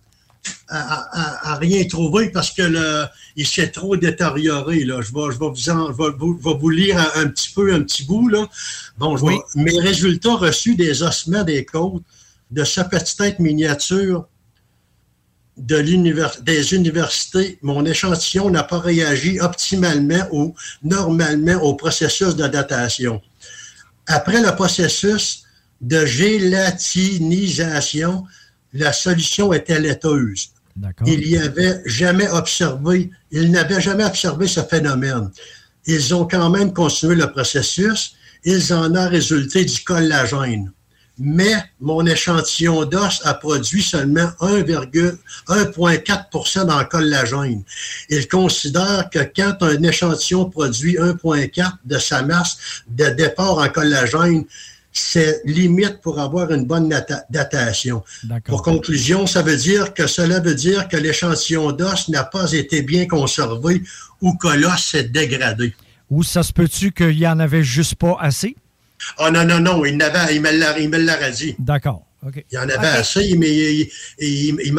à, à- à rien trouver parce que le, il s'est trop détérioré. Là. Je, vais, je, vais vous en- je vais vous, je vais vous lire un, un petit peu, un petit bout. Là. Bon, je vais- mes résultats reçus des ossements des côtes de ce petit tête miniature de l'univers- des universités, mon échantillon n'a pas réagi optimalement ou normalement au processus de datation. Après le processus de gélatinisation, la solution était laiteuse. Il n'y avait jamais observé, ils n'avaient jamais observé ce phénomène. Ils ont quand même continué le processus. Ils en ont résulté du collagène. Mais mon échantillon d'os a produit seulement 1,- 1,4 dans le collagène. Il considère que quand un échantillon produit 1,4 de sa masse de départ en collagène, c'est limite pour avoir une bonne data- datation. Pour conclusion, ça veut dire que cela veut dire que l'échantillon d'os n'a pas été bien conservé ou que l'os s'est dégradé. Ou ça se peut-tu qu'il n'y en avait juste pas assez? Ah non, non, non, il, n'avait, il me l'a dit. D'accord. Il y en avait assez, mais il, il, il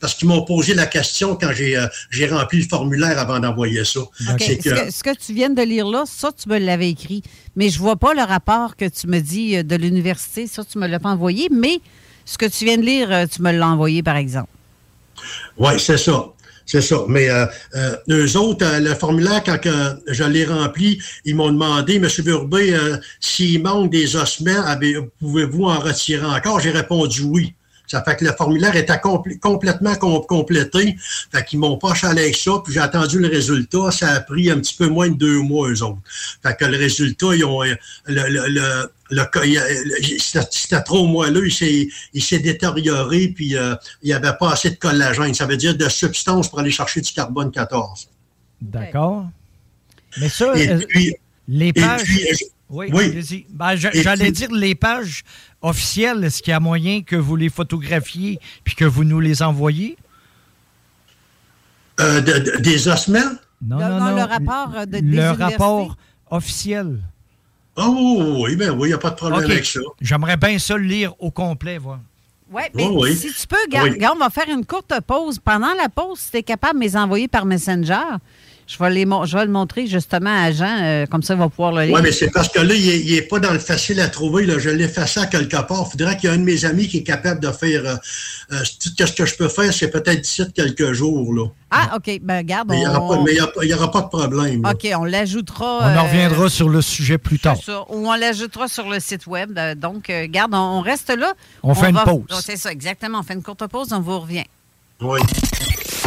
parce qu'ils m'ont posé la question quand j'ai, euh, j'ai rempli le formulaire avant d'envoyer ça. Ce, que- que, ce que tu viens de lire là, ça, tu me l'avais écrit. Mais je vois pas le rapport que tu me dis euh, de l'université. Ça, tu me l'as pas envoyé. Mais ce que tu viens de lire, euh, tu me l'as envoyé, par exemple. Oui, c'est ça. C'est ça. Mais euh, euh, eux autres, euh, le formulaire, quand je l'ai rempli, ils m'ont demandé, M. Burbé, euh, s'il manque des ossements, pouvez-vous en retirer encore? J'ai répondu oui. Ça fait que le formulaire était compl- complètement com- complété. Fait qu'ils m'ont pas chalé avec ça, puis j'ai attendu le résultat. Ça a pris un petit peu moins de deux mois, eux autres. Fait que le résultat, ils ont... euh, Le, le, le, c'était trop moelleux, il s'est, détérioré, puis euh, il n'y avait pas assez de collagène. Ça veut dire de substance pour aller chercher du carbone 14. D'accord. Mais ça, Et euh, puis- les et pages. puis, oui, oui. Ben, J'allais dire les pages officielles. Est-ce qu'il y a moyen que vous les photographiez puis que vous nous les envoyiez? Euh, de- de- des ossements? Non, Le- non, non, non. le rapport, euh, de- des Le universités? rapport officiel. Oh, oui, ben oui, il n'y a pas de problème avec ça. J'aimerais bien ça le lire au complet. Oui, mais Oh, oui. si tu peux, regarde, Oui. regarde, on va faire une courte pause. Pendant la pause, si tu es capable de les envoyer par Messenger, je vais, les, mon- je vais le montrer justement à Jean, euh, comme ça, il va pouvoir le lire. Oui, mais c'est parce que là, il n'est pas dans le facile à trouver. Là. Je l'ai effacé à quelque part. Il faudrait qu'il y ait un de mes amis qui est capable de faire. euh, euh, tout ce que je peux faire, c'est peut-être d'ici de quelques jours. Là. Ah, OK. Ben, regarde, Mais il n'y aura, on- pas- il aura- aura de problème. là. OK, on l'ajoutera. On en euh, reviendra sur le sujet plus tard. c'est ça, ou on l'ajoutera sur le site web. Donc, euh, garde, on, on reste là. On fait une pause. Oh, c'est ça, exactement. On fait une courte pause, on vous revient. Oui.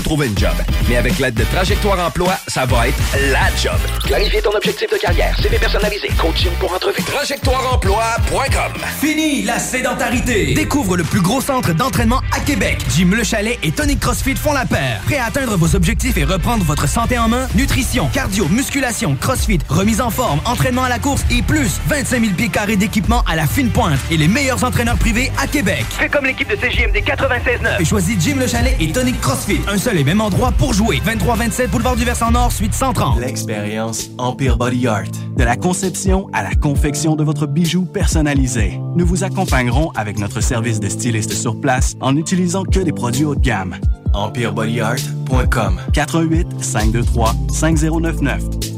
trouver une job. Mais avec l'aide de Trajectoire Emploi, ça va être la job. Clarifier ton objectif de carrière, CV personnalisé, coaching pour entrevue. TrajectoireEmploi.com Fini la sédentarité! Découvre le plus gros centre d'entraînement à Québec. Jim Le Chalet et Tonic CrossFit font la paire. Prêt à atteindre vos objectifs et reprendre votre santé en main? Nutrition, cardio, musculation, CrossFit, remise en forme, entraînement à la course et plus 25 000 pieds carrés d'équipement à la fine pointe et les meilleurs entraîneurs privés à Québec. Fais comme l'équipe de CJMD 96.9. Et choisis Jim Le Chalet et Tonic CrossFit. Un seul et même endroit pour jouer. 23 127 boulevard du Versant Nord, suite 130. L'expérience Empire Body Art. De la conception à la confection de votre bijou personnalisé. Nous vous accompagnerons avec notre service de styliste sur place en n'utilisant que des produits haut de gamme. EmpireBodyArt.com 418 523 5099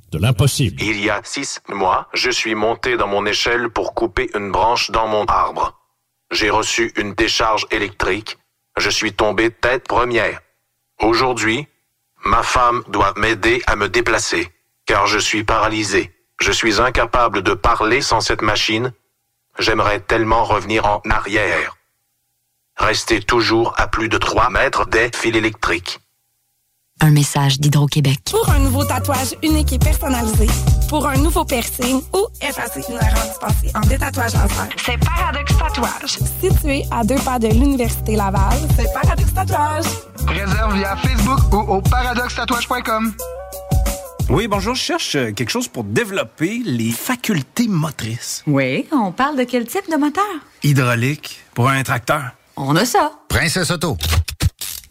Il y a six mois, je suis monté dans mon échelle pour couper une branche dans mon arbre. J'ai reçu une décharge électrique. Je suis tombé tête première. Aujourd'hui, ma femme doit m'aider à me déplacer, car je suis paralysé. Je suis incapable de parler sans cette machine. J'aimerais tellement revenir en arrière. Rester toujours à plus de 3 mètres des fils électriques. Un message d'Hydro-Québec. Pour un nouveau tatouage unique et personnalisé, pour un nouveau piercing ou effacer une erreur dispensée en détatouage laser, c'est Paradox Tatouage. Situé à deux pas de l'Université Laval, c'est Paradox Tatouage. Réserve via Facebook ou au paradoxtatouage.com. Oui, bonjour, je cherche euh, quelque chose pour développer les facultés motrices. Oui, on parle de quel type de moteur? Hydraulique, pour un tracteur. On a ça. Princesse Auto.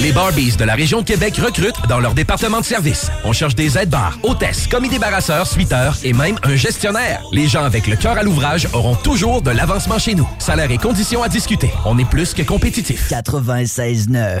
Les Barbies de la région de Québec recrutent dans leur département de service. On cherche des aides-bars, hôtesses, commis débarrasseurs, suiteurs et même un gestionnaire. Les gens avec le cœur à l'ouvrage auront toujours de l'avancement chez nous. Salaire et conditions à discuter. On est plus que compétitif. 96.9.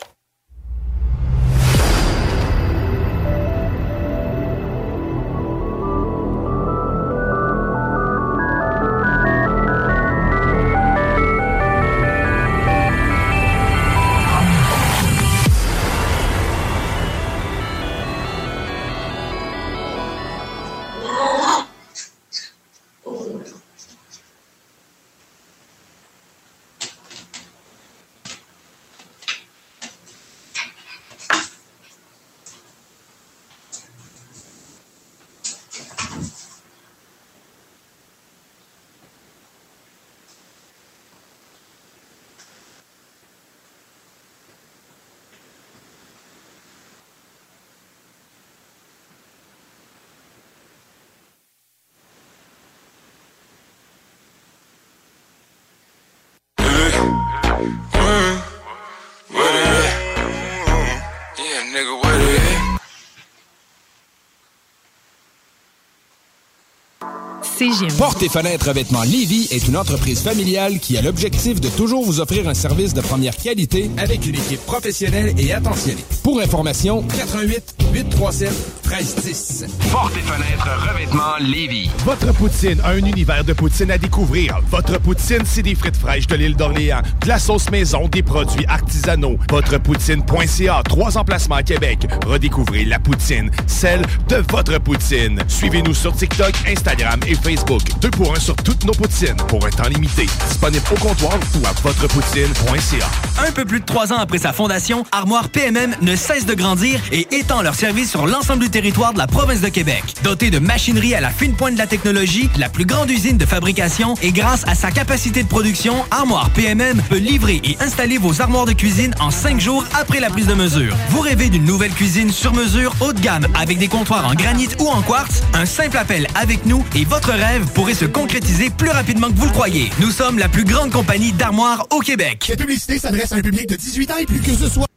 Porte et fenêtres revêtements Lévy est une entreprise familiale qui a l'objectif de toujours vous offrir un service de première qualité avec une équipe professionnelle et attentionnée. Pour information, 88 837 1310. Porte et fenêtres revêtements Lévis. Votre poutine, un univers de poutine à découvrir. Votre poutine, c'est des frites fraîches de l'île d'Orléans, de la sauce maison, des produits artisanaux. Votrepoutine.ca, trois emplacements à Québec. Redécouvrez la poutine, celle de votre poutine. Suivez-nous sur TikTok, Instagram et Facebook. Deux pour un sur toutes nos poutines, pour un temps limité. Disponible au comptoir ou à votrepoutine.ca. Un peu plus de trois ans après sa fondation, Armoire PMM ne cesse de grandir et étend leur sur l'ensemble du territoire de la province de Québec. Doté de machinerie à la fine pointe de la technologie, la plus grande usine de fabrication et grâce à sa capacité de production, Armoire PMM peut livrer et installer vos armoires de cuisine en cinq jours après la prise de mesure. Vous rêvez d'une nouvelle cuisine sur mesure haut de gamme avec des comptoirs en granit ou en quartz? Un simple appel avec nous et votre rêve pourrait se concrétiser plus rapidement que vous le croyez. Nous sommes la plus grande compagnie d'armoires au Québec. Cette publicité s'adresse à un public de 18 ans et plus que ce soit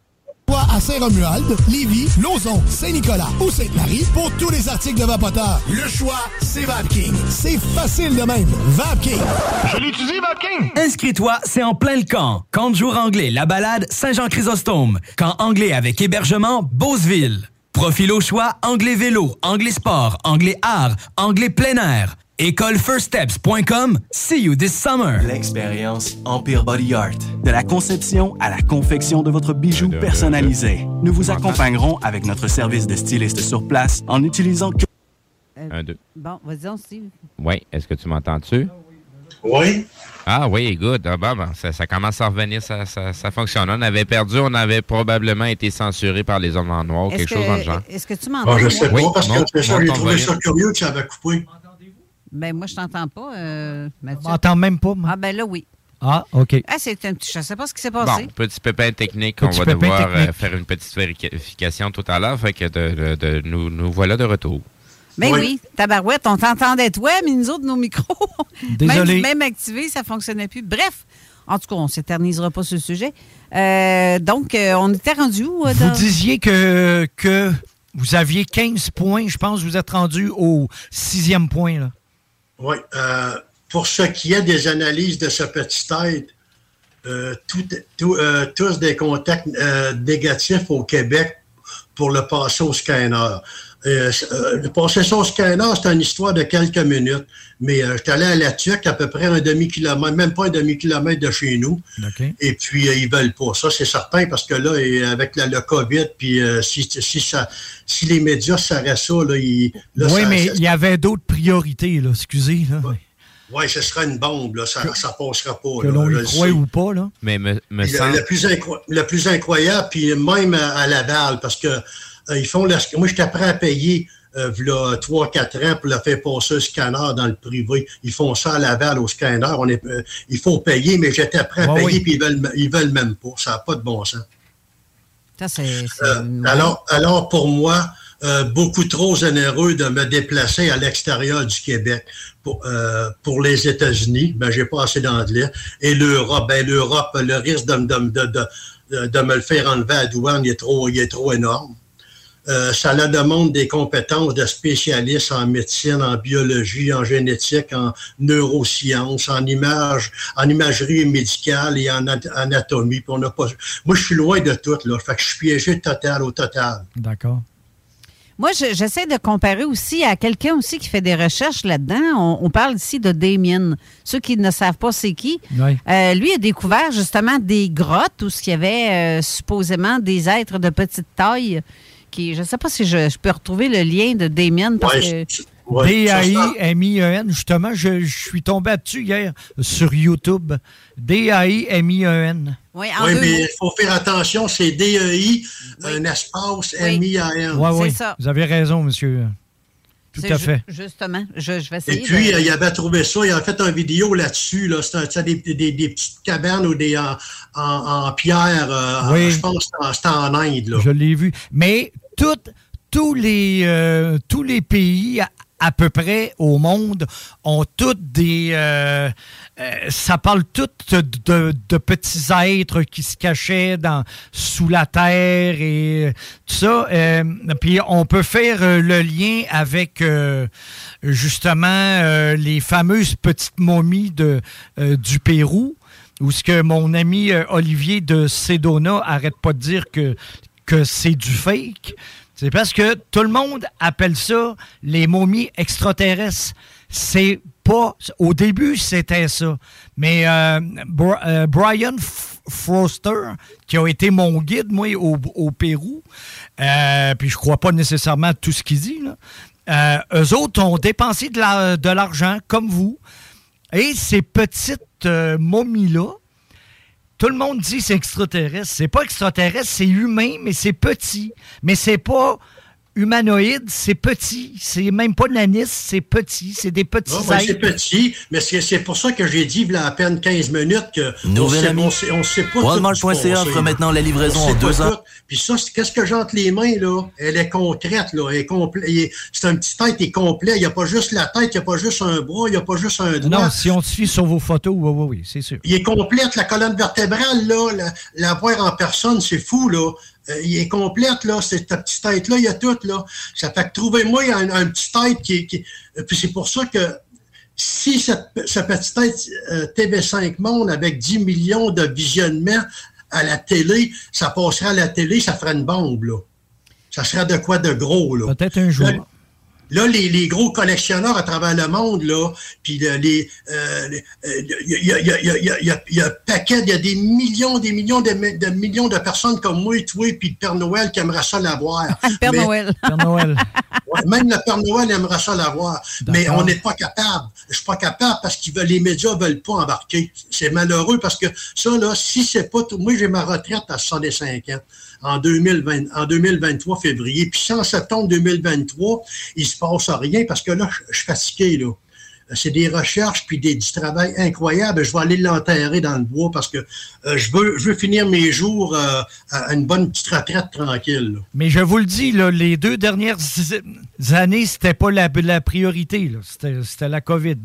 à Saint-Romuald, Lévis, Lauson, Saint-Nicolas ou Sainte-Marie pour tous les articles de Vapoteur. Le choix, c'est VapKing. C'est facile de même. VapKing. Je l'utilise, VapKing! Inscris-toi, c'est en plein le camp. Camp de jour anglais, la balade, Saint-Jean-Chrysostome. Camp anglais avec hébergement, Beauceville. Profil au choix, anglais vélo, anglais sport, anglais art, anglais plein air. Écolefirststeps.com. See you this summer. L'expérience Empire Body Art. De la conception à la confection de votre bijou personnalisé. Nous vous accompagnerons avec notre service de styliste sur place en utilisant que... Un, deux. Bon, vas-y, on Steve. Oui, est-ce que tu m'entends-tu? Oui. Ah oui, good. Ah, bon, bon, ça, ça commence à revenir, ça, ça, ça fonctionne. On avait perdu, on avait probablement été censuré par les hommes en noir, Est-ce quelque chose dans le genre. Est-ce que tu m'entends? Ah, je sais pas, parce que j'ai trouvé ça curieux que ça avait coupé. Ben, moi, je t'entends pas, euh, Mathieu. M'entends même pas, moi? Ah, ben là, oui. Ah, OK. Ah, c'est un petit... Je sais pas ce qui s'est Bon, passé. petit pépin technique, Petit on va devoir euh, faire une petite vérification tout à l'heure. Fait que de, de- de- nous, nous voilà de retour. Ben Oui. oui, tabarouette, on t'entendait toi, mais nous autres, nos micros, Désolé. Même, même activés, ça fonctionnait plus. Bref, en tout cas, on s'éternisera pas sur le sujet. Euh, donc, euh, on était rendu où? Vous disiez que, que vous aviez 15 points. Je pense que vous êtes rendu au sixième point. Là. Oui. euh, pour ce qui est des analyses de ce petit tête, euh, euh, tous des contacts négatifs au Québec pour le passer au scanner. Euh, euh, au scanner, c'est une histoire de quelques minutes. Mais euh, j'étais allé à la Tuque, à peu près un demi-kilomètre, même pas un demi-kilomètre de chez nous. Et puis, euh, ils veulent pas. Ça, c'est certain, parce que là, et avec la- le COVID, puis euh, si, si, ça, si les médias s'arrêtent ça, là, ils, là, oui, ça- mais il y avait d'autres priorités, là. excusez. Là. Oui, ce sera une bombe, là. Ça ne passera pas. Que l'on croit ou pas. Là. Mais me, le, plus incro- le plus incroyable, puis même à, à Laval, parce que euh, ils font moi, j'étais prêt à payer euh, v'là 3-4 ans pour le faire passer un scanner dans le privé. Ils font ça à Laval au scanner. On est, euh, il faut payer, mais j'étais prêt à Ouais, payer, oui. puis ils veulent, ils veulent même pas. Ça n'a pas de bon sens. Ça, c'est... c'est Euh, alors, alors, pour moi, euh, beaucoup trop généreux de me déplacer à l'extérieur du Québec. Pour, euh, pour les États-Unis, ben, j'ai pas assez d'anglais. Et l'Europe, ben, l'Europe, le risque de, me- de, de, de, de me le faire enlever à la douane, il est trop, il est trop énorme. Euh, ça la demande des compétences de spécialistes en médecine, en biologie, en génétique, en neurosciences, en image, en imagerie médicale et en at- anatomie. Puis on n'a pas. Moi, je suis loin de tout, là. Fait que je suis piégé total au total. D'accord. Moi, je- j'essaie de comparer aussi à quelqu'un aussi qui fait des recherches là-dedans. On, on parle ici de Damien. Ceux qui ne savent pas c'est qui. Oui. Euh, lui a découvert justement des grottes où il y avait euh, supposément des êtres de petite taille. Qui, je ne sais pas si je, je peux retrouver le lien de Damien parce que D-A-I-M-I-E-N. Justement, je, je suis tombé dessus hier sur YouTube. D-A-I-M-I-E-N. Oui, Oui, mais il faut faire attention, c'est D-E-I, un espace M-I-A-N. Oui, oui. ça. Vous avez raison, monsieur. Tout à ju- fait. Justement, je, je vais Et essayer. puis, de- euh, il avait trouvé ça, il a fait une vidéo là-dessus, là, c'était des, des- des petites cabanes ou des en, en- en pierre, euh, Oui. je pense que c'était en- c'était en Inde. Là. Je l'ai vu. Mais tous, les, euh, tous les pays à, peu près au monde ont toutes des... euh, euh, ça parle tout de, petits êtres qui se cachaient dans, sous la terre et tout ça. Puis on peut faire le lien avec justement les fameuses petites momies de, du Pérou où ce que mon ami Olivier de Sedona arrête pas de dire que, que c'est du fake. C'est parce que tout le monde appelle ça les momies extraterrestres. C'est pas. Au début, c'était ça. Mais euh, euh, Brian F- Froster, qui a été mon guide, moi, au, Pérou, euh, puis je crois pas nécessairement à tout ce qu'il dit, là. Euh, eux autres ont dépensé de l'argent, comme vous, et ces petites euh, momies-là, tout le monde dit c'est extraterrestre. C'est pas extraterrestre, c'est humain, mais c'est petit. Mais c'est pas humanoïdes, c'est petit. C'est même pas nanis, c'est petit. C'est des petits ouais, c'est petit, mais c'est c'est pour ça que j'ai dit, il y a à peine 15 minutes, que Nouvelle on amie. sait, on sait, pas Walmart.ca qui offre maintenant la livraison On en sait deux tout. Puis ça, c'est- qu'est-ce que j'ai entre les mains, là? Elle est concrète, là. Elle est C'est un petit tête, il est complet. Il n'y a pas juste la tête, il n'y a pas juste un bras, il n'y a pas juste un doigt. Non, si on te suit sur vos photos, oui, oui, oui, c'est sûr. Il est complète, la colonne vertébrale, là, la, la voir en personne, c'est fou, là. Euh, il est complète, là, cette petite tête-là, il y a tout, là. Ça fait que trouvez-moi un, un petit tête qui, qui- euh, Puis c'est pour ça que si cette, cette petite tête euh, TV5 Monde avec 10 millions de visionnements à la télé, ça passerait à la télé, ça ferait une bombe, là. Ça serait de quoi de gros, là. Peut-être un jour. Là, Là, les, les gros collectionneurs à travers le monde, là, puis le- les, euh, les- euh, il y, a, il il il il il un paquet, il y a des millions, des millions de, mi- de millions de personnes comme moi et toi, puis le Père Noël qui aimerait ça l'avoir. Le Père Mais- Noël. Père Noël. Ouais, même le Père Noël aimerait ça l'avoir. Mais on n'est pas capable. Je suis pas capable parce que les médias veulent pas embarquer. C'est malheureux parce que ça, là, si c'est pas tout. Moi, j'ai ma retraite à 65 ans en, 2020, en 2023 février. Puis si en septembre 2023, il se passe rien parce que là, je suis fatigué, là. C'est des recherches puis des, du travail incroyable. Je vais aller l'enterrer dans le bois parce que euh, je, veux, je veux finir mes jours euh, à une bonne petite retraite tranquille. Mais je vous le dis, là, les deux dernières années, c'était pas la, la priorité. c'était la COVID.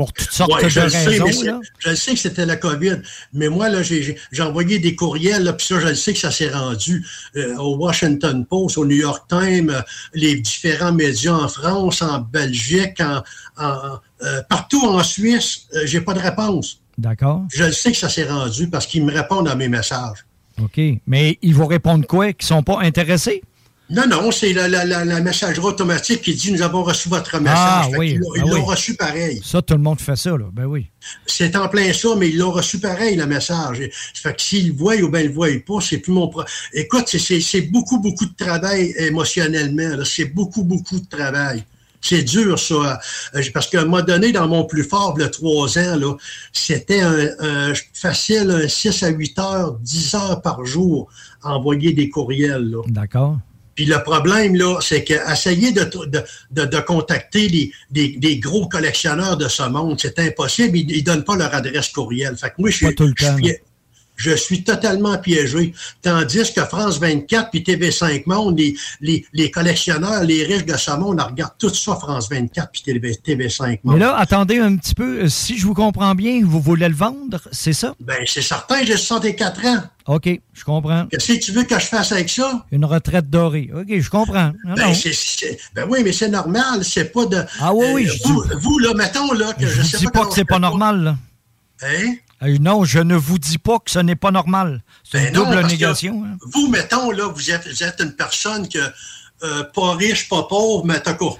Pour toutes sortes Ouais, de je sais, raisons. là. je sais que c'était la COVID, mais moi, là, j'ai envoyé des courriels, là, puis ça, je le sais que ça s'est rendu euh, au Washington Post, au New York Times, euh, les différents médias en France, en Belgique, en, en- euh, partout en Suisse, j'ai pas de réponse. D'accord. Je le sais que ça s'est rendu parce qu'ils me répondent à mes messages. OK. Mais ils vont répondre quoi? Qu'ils sont pas intéressés? Non, non, c'est la, la, la, la messagerie automatique qui dit Nous avons reçu votre message. Ah, oui. l'ont- Ils Ah, l'ont oui. reçu pareil. Ça, tout le monde fait ça, là. Ben oui. C'est en plein ça, mais ils l'ont reçu pareil, le message. Fait que s'ils le voient ou bien ils le voient pas, c'est plus mon pro... Écoute, c'est- c'est c'est beaucoup, beaucoup de travail émotionnellement. là. C'est beaucoup, beaucoup de travail. C'est dur, ça. Euh, Parce qu'à un moment donné, dans mon plus fort, le trois ans, là, c'était un, un- facile, un 6 à 8 heures, 10 heures par jour, envoyer des courriels. là. D'accord. Puis le problème, là, c'est qu'essayer de, de, de, de contacter des, des, des gros collectionneurs de ce monde, c'est impossible. Ils ne donnent pas leur adresse courriel. Fait que moi, je suis, Pas tout le je suis temps, je suis totalement piégé. Tandis que France 24 puis TV5 Monde, les, les, les collectionneurs, les riches de ce monde, ils regardent tout ça, France 24 puis TV, TV5 Monde. Mais là, attendez un petit peu. Euh, Si je vous comprends bien, vous voulez le vendre, c'est ça? Ben, c'est certain, j'ai 64 ans. OK, je comprends. Qu'est-ce que tu veux que je fasse avec ça? Une retraite dorée. OK, je comprends. Ben, ben oui, mais c'est normal, c'est pas de. Ah oui, oui, Euh, je vous, vous, là, mettons, là, que Je je, sais dis pas pas que c'est pas normal, là. Hein? Euh, non, je ne vous dis pas que ce n'est pas normal. C'est Ben une non, double négation. hein. Vous, mettons, là, vous êtes, vous êtes une personne que, euh, pas riche, pas pauvre, mais tout cas.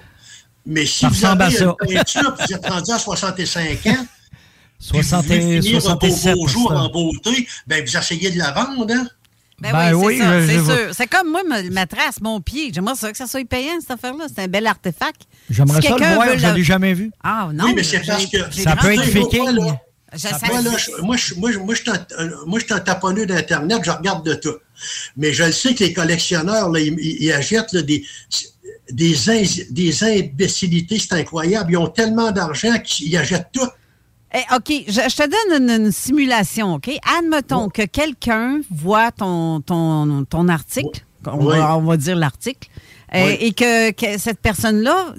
Mais si Ça vous avez à ça. une peinture, vous êtes rendu à 65 ans, puis 60 vous voulez finir 67, jours c'est ça. en beauté, ben vous essayez de la vendre, hein? Ben, Ben oui, oui, c'est ça, je- c'est je- sûr. C'est comme moi, ma trace, mon pied. J'aimerais ça que ça soit payant, cette affaire-là. C'est un bel artefact. J'aimerais Si ça le quelqu'un voir, je ne l'ai jamais vu. Ah non. oui, mais c'est parce que. Ça peut être moi, là, Je. Moi, là, je, moi, je, moi, je- moi, je suis un, taponneux d'Internet, je regarde de tout. Mais je le sais que les collectionneurs, là, ils, achètent là, des, des, des imbécilités, c'est incroyable. Ils ont tellement d'argent qu'ils achètent tout. Eh, OK, je, je te donne une, une simulation, OK? Admettons que quelqu'un voit ton, ton, ton article, on, va, on va dire l'article, euh, Oui. et que, que cette personne-là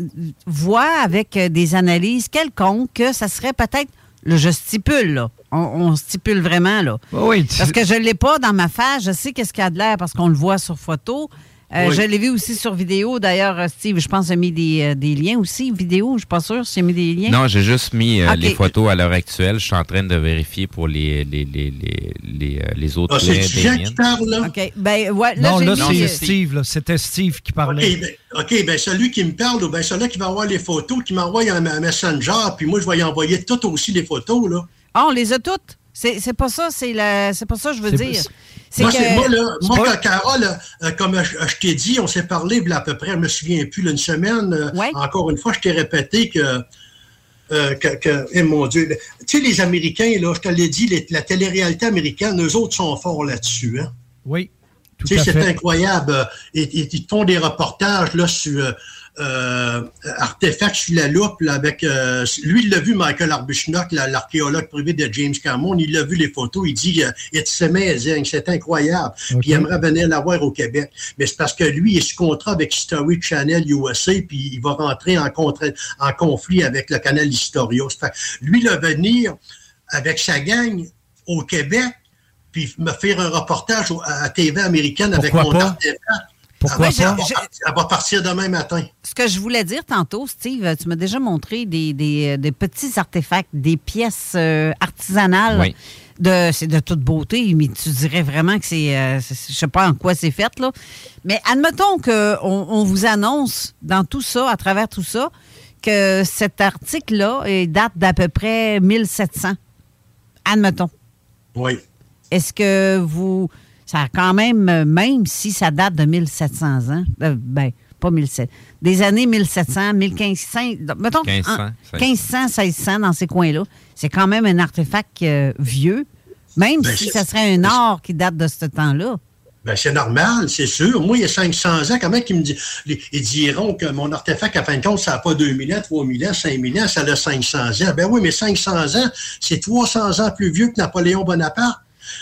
voit avec des analyses quelconques que ça serait peut-être, là, je stipule, là, on, on stipule vraiment, là. Oui, tu- Parce que je ne l'ai pas dans ma face, je sais qu'est-ce qu'il y a de l'air parce qu'on le voit sur photo. Euh, Oui. Je l'ai vu aussi sur vidéo. D'ailleurs, euh, Steve, je pense, a mis des, euh, des liens aussi, vidéo. Je ne suis pas sûre s'il a mis des liens. Non, j'ai juste mis euh, les photos à l'heure actuelle. Je suis en train de vérifier pour les, les, les, les, les, les autres Ah, c'est Jean qui parle, là? OK. Ben, ouais, là, non, là, c'est euh, Steve. là. C'était Steve qui parlait. OK, ben, OK, ben celui qui me parle, ou ben celui qui va avoir les photos, qui m'envoie un, un messenger, puis moi, je vais y envoyer toutes aussi les photos, là. Ah, on les a toutes? C'est c'est pas ça, c'est la- c'est pas ça que je veux dire. Moi, que- moi, là, moi, pas- Carole, euh, comme je, je t'ai dit, on s'est parlé là, à peu près, je me souviens plus, là, une semaine. euh, Encore une fois, je t'ai répété que, euh, que, que- eh, mon Dieu, tu sais, les Américains, là, je te l'ai dit, les- la télé-réalité américaine, eux autres sont forts là-dessus. Hein? Oui, Tu sais, à c'est incroyable. Euh, Ils, ils- ils font des reportages là, sur euh, Artefact sur la loupe là, avec euh, lui, il l'a vu, Michael Arbuthnot, l'archéologue privé de James Cameron, il a vu les photos, il dit euh, It's amazing, c'est incroyable. Puis il aimerait venir la voir au Québec. Mais c'est parce que lui, il est sous contrat avec History Channel USA, puis il va rentrer en, conflit avec le canal Historia. Ça fait- lui, il va venir avec sa gang au Québec, puis me faire un reportage à TV américaine avec mon artefact. Pourquoi elle, va pas? partir- elle va partir demain matin. Ce que je voulais dire tantôt, Steve, tu m'as déjà montré des, des- des petits artefacts, des pièces euh, artisanales. Oui. De, c'est de toute beauté, mais tu dirais vraiment que c'est. euh, je sais pas en quoi c'est fait, là. Mais admettons qu'on on vous annonce dans tout ça, à travers tout ça, que cet article-là date d'à peu près 1700. Admettons. Oui. Est-ce que vous. Ça a quand même, euh, même si ça date de 1700 ans, euh, ben, pas 1700, des années 1700, 1500, mettons, 1500, en- 1500, 1600 dans ces coins-là, c'est quand même un artefact euh, vieux, même Ben, si ça serait un or qui date de ce temps-là. Ben, c'est normal, c'est sûr. Moi, il y a 500 ans, comment ils me disent, ils diront que mon artefact, à fin de compte, ça n'a pas 2000 ans, 3000 ans, 5000 ans, ça a 500 ans. Ben oui, mais 500 ans, c'est 300 ans plus vieux que Napoléon Bonaparte.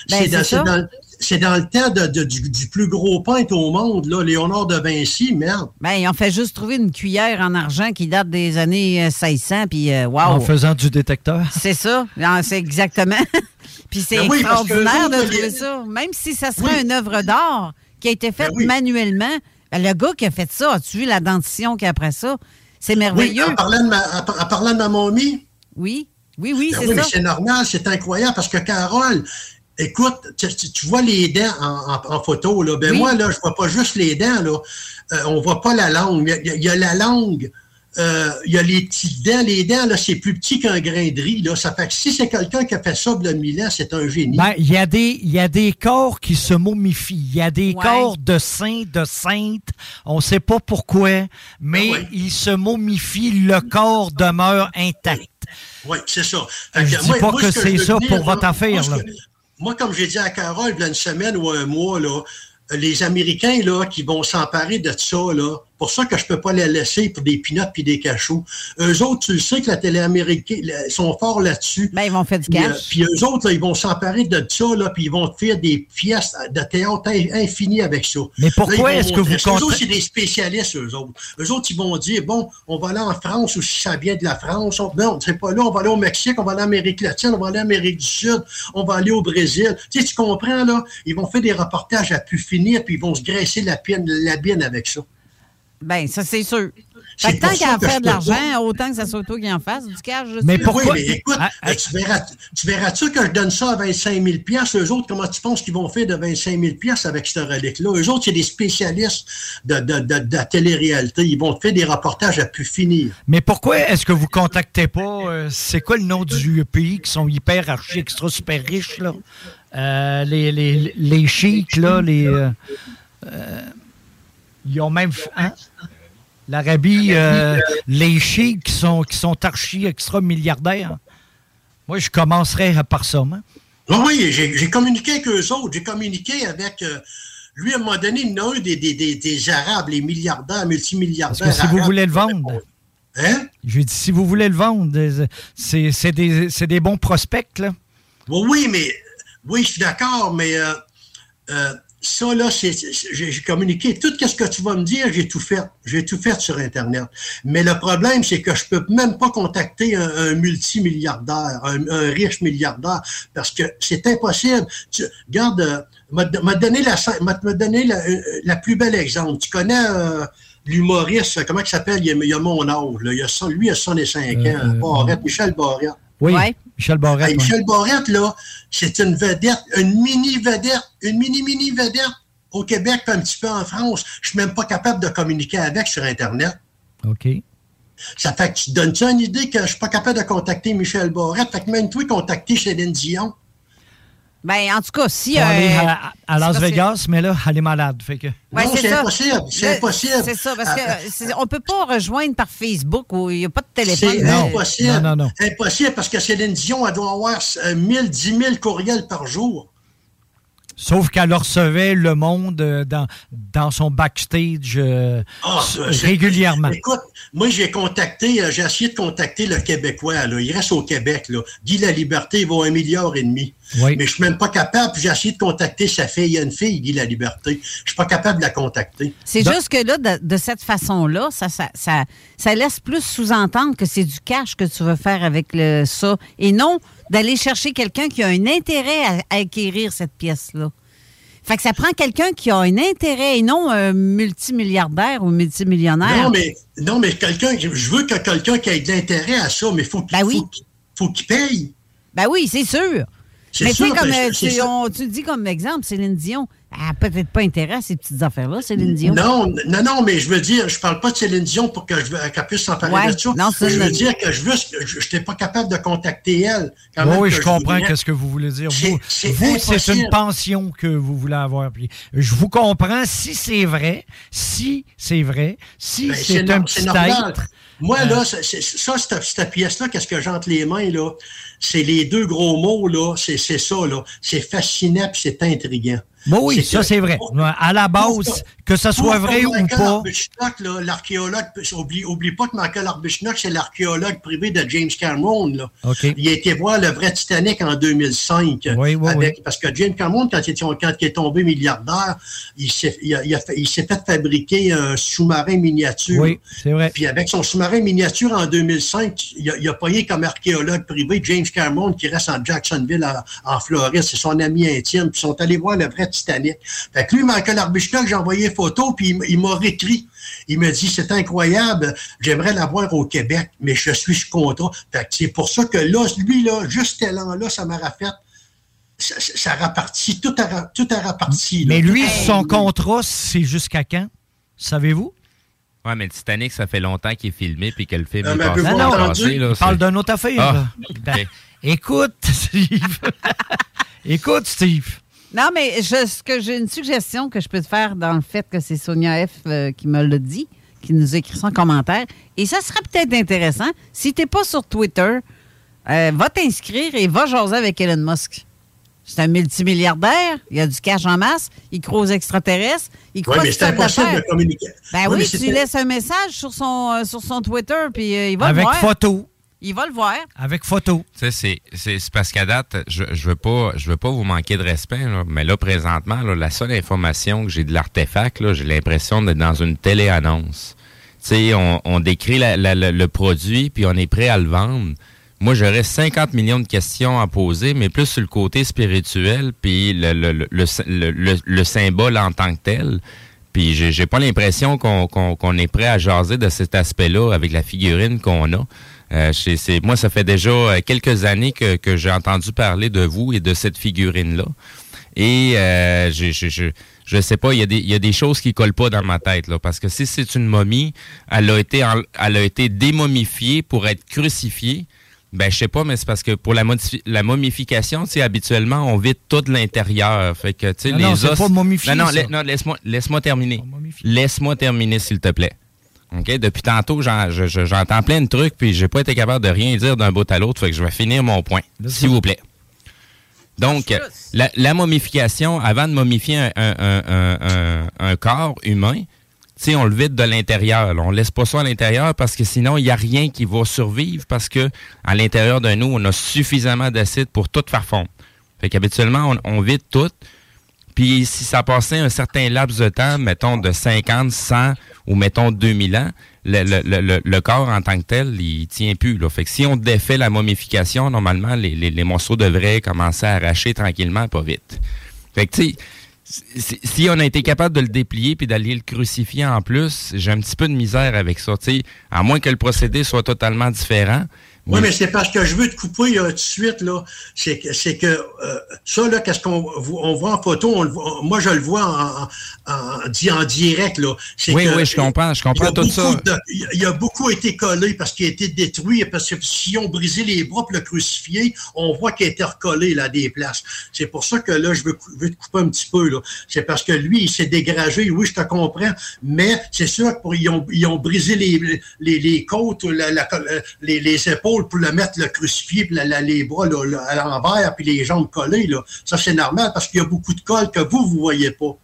Ben, c'est dans. C'est dans- le temps de- de- du, du plus gros peintre au monde, là, Léonard de Vinci, merde. Ben, ils ont fait juste trouver une cuillère en argent qui date des années euh, 1600, puis euh, wow! En faisant du détecteur. C'est ça, c'est exactement. Puis c'est Ben oui, extraordinaire de trouver les- ça. Même si ça serait une œuvre d'art qui a été faite manuellement, ben, le gars qui a fait ça, as-tu vu la dentition qu'il a après ça? C'est Oui, merveilleux. en parlant de ma, en, en parlant de ma momie. Oui, oui, oui, Ben c'est oui, mais ça. c'est normal, c'est incroyable parce que Carole, écoute, tu, tu- tu vois les dents en, en- en photo, là. Ben Oui. moi, là, je vois pas juste les dents, là. Euh, on voit pas la langue. Il y a- il y la langue. euh, il y a les petites dents. Les dents, là, c'est plus petit qu'un grain de riz, là. Ça fait que si c'est quelqu'un qui a fait ça de mille ans, c'est un génie. Ben, il y, a des- il y a des corps qui se momifient. Il y a des Ouais. corps de saints, de saintes. On ne sait pas pourquoi, mais Ah ils se momifient. Le corps demeure intact. Oui, c'est ça. Fait Je que dis pas que ce c'est ça dire, pour là, votre affaire, moi, ce là. Moi, comme j'ai dit à Carole, il y a une semaine ou un mois, là, les Américains là, qui vont s'emparer de ça, là, pour ça que je peux pas les laisser pour des pinottes puis des cachots. Eux autres, tu le sais que la télé américaine, sont forts là-dessus. Ben, ils vont faire du Puis, euh, cash. Puis eux autres, là, ils vont s'emparer de ça, là, puis ils vont faire des pièces de théâtre in- infinies avec ça. Mais pourquoi Là, ils vont est-ce que vous montrer ça. Eux autres, c'est des spécialistes, eux autres. Eux autres, ils vont dire, bon, on va aller en France ou si ça vient de la France. On, non, c'est pas là. On va aller au Mexique, on va aller en Amérique latine, on va aller en Amérique du Sud, on va aller au Brésil. Tu sais, tu comprends, là? Ils vont faire des reportages à pu finir, puis ils vont se graisser la, pine, la bine avec ça. Ben, ça, c'est sûr. C'est Fait que tant qu'à je faire de l'argent, autant que ça soit toi qui en fasse du cash. je Mais sais. Oui, mais écoute, tu verras, tu verras-tu que je donne ça à 25 000 Eux autres, comment tu penses qu'ils vont faire de 25 000 avec cette relique-là? Eux autres, c'est des spécialistes de, de, de, de la télé-réalité. Ils vont te faire des reportages à pu finir. Mais pourquoi est-ce que vous contactez pas, euh, c'est quoi le nom du pays qui sont hyper archi, extra, super riches, là? Euh, les, les, les chics, là, les... euh, euh, ils ont même... hein? L'Arabie, euh, les chics qui sont, qui sont archi, extra milliardaires. Moi, je commencerais par ça, moi. Oui, oui, j'ai communiqué avec eux autres. J'ai communiqué avec... euh, lui, à un moment donné, il y en a un des, des, des, des Arabes, les milliardaires, multimilliardaires Parce que si vous voulez le vendre... Hein? J'ai dit, si vous voulez le vendre, euh, c'est des, bons prospects, là. Oui, oui, mais oui, je suis d'accord, mais euh, euh, ça, là, j'ai j'ai communiqué. Tout ce que tu vas me dire, j'ai tout fait. J'ai tout fait sur Internet. Mais le problème, c'est que je peux même pas contacter un, un multimilliardaire, un, un riche milliardaire, parce que c'est impossible. Tu, regarde, euh, m'a m'a donné, la, m'a m'a donné la, euh, la plus belle exemple. Tu connais euh, l'humoriste, comment il s'appelle? Il a, il a mon âge. Là. Il a, son- lui, il a 65 ans. Euh, Barrette, Michel Barrette. Oui, Michel Barrette. Hey, ouais. Michel Barrette, là, c'est une vedette, une mini-vedette, une mini-mini vedette au Québec, puis un petit peu en France. Je suis même pas capable de communiquer avec sur Internet. OK. Ça fait que tu donnes-tu une idée que je suis pas capable de contacter Michel Barrette? Fait que même toi, contacter Céline Dion. Ben, en tout cas, si. Aller euh, à, à Las Vegas, mais là, elle est malade. Fait que... Ouais, Non, c'est impossible, c'est Le- impossible. C'est ça, parce Ah, que c'est- on peut pas rejoindre par Facebook où il n'y a pas de téléphone. C'est impossible. Non, non, non. Impossible parce que Céline Dion, elle doit avoir euh, 1000, 10 000 courriels par jour. Sauf qu'elle recevait le monde euh, dans, dans son backstage euh, Ah, c'est- régulièrement. Écoute, moi, j'ai contacté, euh, j'ai essayé de contacter le Québécois, là. Il reste au Québec, là. Guy La Liberté, il vaut un milliard et demi. Oui. Mais je suis même pas capable, j'ai essayé de contacter sa fille. Il y a une fille, Guy La Liberté. Je suis pas capable de la contacter. C'est juste que là, de, de cette façon-là, ça, ça, ça, ça laisse plus sous-entendre que c'est du cash que tu veux faire avec le, ça et non d'aller chercher quelqu'un qui a un intérêt à, à acquérir cette pièce-là. Fait que ça prend quelqu'un qui a un intérêt et non un multimilliardaire ou multimillionnaire. Non, mais, non, mais quelqu'un, je veux que quelqu'un qui ait de l'intérêt à ça, mais faut, qu'il- faut qu'il paye. Ben oui, c'est sûr. C'est Mais sûr, comme ben, c'est tu, dis comme exemple, Céline Dion. Elle n'a peut-être pas intérêt à ces petites affaires-là, Céline Dion. Non, non, non, mais je veux dire, je parle pas de Céline Dion pour que je veux- qu'elle puisse s'emparer Ouais, de ça. non, c'est je veux dire que je n'étais pas capable de contacter elle. quand Oui, même oui, je comprends qu'est-ce que vous voulez dire. C'est- Vous, c'est vous, c'est impossible. une pension que vous voulez avoir. Puis je vous comprends si c'est vrai, si c'est vrai, si Ben, c'est no- un c'est petit normal. être. Moi, Euh, là, c'est- c'est- ça, cette, cette pièce-là, qu'est-ce que j'ai entre les mains, là? C'est les deux gros mots, là. C'est c'est ça, là. C'est fascinant puis c'est intriguant. Bon, oui, ça c'est vrai. À la base, que ce soit vrai ou pas. L'archéologue, oublie, oublie pas que Michael Arbuthnot, c'est l'archéologue privé de James Cameron. Là. Il a été voir le vrai Titanic en 2005. Oui, oui, avec- Parce que James Cameron, quand il, est- quand il est tombé milliardaire, il s'est il a- il a fait, fabriquer un sous-marin miniature. Oui, c'est vrai. Puis avec son sous-marin miniature en 2005, il a, il a payé comme archéologue privé James Cameron qui reste en Jacksonville, en, en Floride. C'est son ami intime. Puis ils sont allés voir le vrai Titanic. Fait que lui, Michael Arbuthnot, j'ai envoyé photo, puis il, m'a réécrit. Il me dit, c'est incroyable, j'aimerais l'avoir au Québec, mais je suis sous contrat. Fait que c'est pour ça que là, lui, là, juste élan-là, ça m'a rafait. Ça, ça, ça rappartit, tout a, tout a rapparti. là. Mais lui, Hey, son contrat, c'est jusqu'à quand? Savez-vous? Ouais, mais le Titanic, ça fait longtemps qu'il est filmé puis que le film Euh, est mais passé. l'an entendu? passé, là, Il parle d'une autre affaire, Ah, là. Ben, Écoute, Steve. Écoute, Steve. Non, mais je, ce que j'ai une suggestion que je peux te faire dans le fait que c'est Sonia F euh, qui me l'a dit, qui nous écrit ça en commentaire. Et ça serait peut-être intéressant. Si tu n'es pas sur Twitter, euh, va t'inscrire et va jaser avec Elon Musk. C'est un multimilliardaire, il a du cash en masse, il croit aux extraterrestres, il croit Ouais, mais c'est impossible de communiquer. Ben oui, mais tu laisses un message sur son, euh, sur son Twitter, puis euh, il va Avec le voir. photo. Il va le voir. Avec photo. Tu sais, c'est- parce qu'à date, je, je veux pas je veux pas vous manquer de respect, là, mais là, présentement, là, la seule information que j'ai de l'artefact, là, j'ai l'impression d'être dans une télé-annonce. Tu sais, on, on décrit la- la- la- le produit, puis on est prêt à le vendre. Moi, j'aurais 50 millions de questions à poser, mais plus sur le côté spirituel, puis le, le, le, le, le- le- le symbole en tant que tel. Puis j'ai j'ai pas l'impression qu'on qu'on- qu'on est prêt à jaser de cet aspect-là avec la figurine qu'on a. Euh, c'est- moi, ça fait déjà euh, quelques années que, que j'ai entendu parler de vous et de cette figurine-là. Et euh, je, je, je, je sais pas, il y, a des, il y a des choses qui collent pas dans ma tête, là. Parce que si c'est une momie, elle a été, en- elle a été démomifiée pour être crucifiée. Ben, je sais pas, mais c'est parce que pour la, la momification, tu sais, habituellement, on vide tout l'intérieur. Fait que, tu sais, Non, les non, os. pas momifié, Non, non, ça. la- non, laisse-moi, laisse-moi terminer. Laisse-moi terminer, s'il te plaît. OK? Depuis tantôt, j'en- je- je- j'entends plein de trucs, puis j'ai pas été capable de rien dire d'un bout à l'autre, fait que je vais finir mon point, s'il vous plaît. Donc, la, la momification, avant de momifier un, un- un- un- un- un corps humain, tu sais, on le vide de l'intérieur. On laisse pas ça à l'intérieur parce que sinon, il n'y a rien qui va survivre parce que à l'intérieur de nous, on a suffisamment d'acide pour tout faire fondre. Fait qu'habituellement, on, on vide tout. Puis si ça passait un certain laps de temps, mettons de 50, 100 ou mettons 2000 ans, le, corps en tant que tel, il tient plus. Fait que si on défait la momification, normalement, les, les, les morceaux devraient commencer à arracher tranquillement, pas vite. Fait que si, on a été capable de le déplier puis d'aller le crucifier en plus, j'ai un petit peu de misère avec ça. À moins que le procédé soit totalement différent. Oui, mais c'est parce que je veux te couper tout de suite, là. C'est que, c'est que euh, ça, là, qu'est-ce qu'on on voit en photo, on le voit- moi, je le vois en, en, en, di- en direct, là. C'est Oui, que- oui, je comprends, je comprends tout ça. de- il y a- beaucoup été collé parce qu'il a été détruit, parce que si on brisé les bras pour le crucifier, on voit qu'il a été recollé, là, à des places. C'est pour ça que, là, je veux, te couper un petit peu, là. C'est parce que lui, il s'est dégagé, oui, je te comprends, mais c'est sûr qu'ils ont, ils ont brisé les, les, les côtes, la- la- les, les épaules pour le mettre le crucifié, puis la- la- les bras là, là, à l'envers, puis les jambes collées. Là. Ça, c'est normal parce qu'il y a beaucoup de colle que vous, vous voyez pas.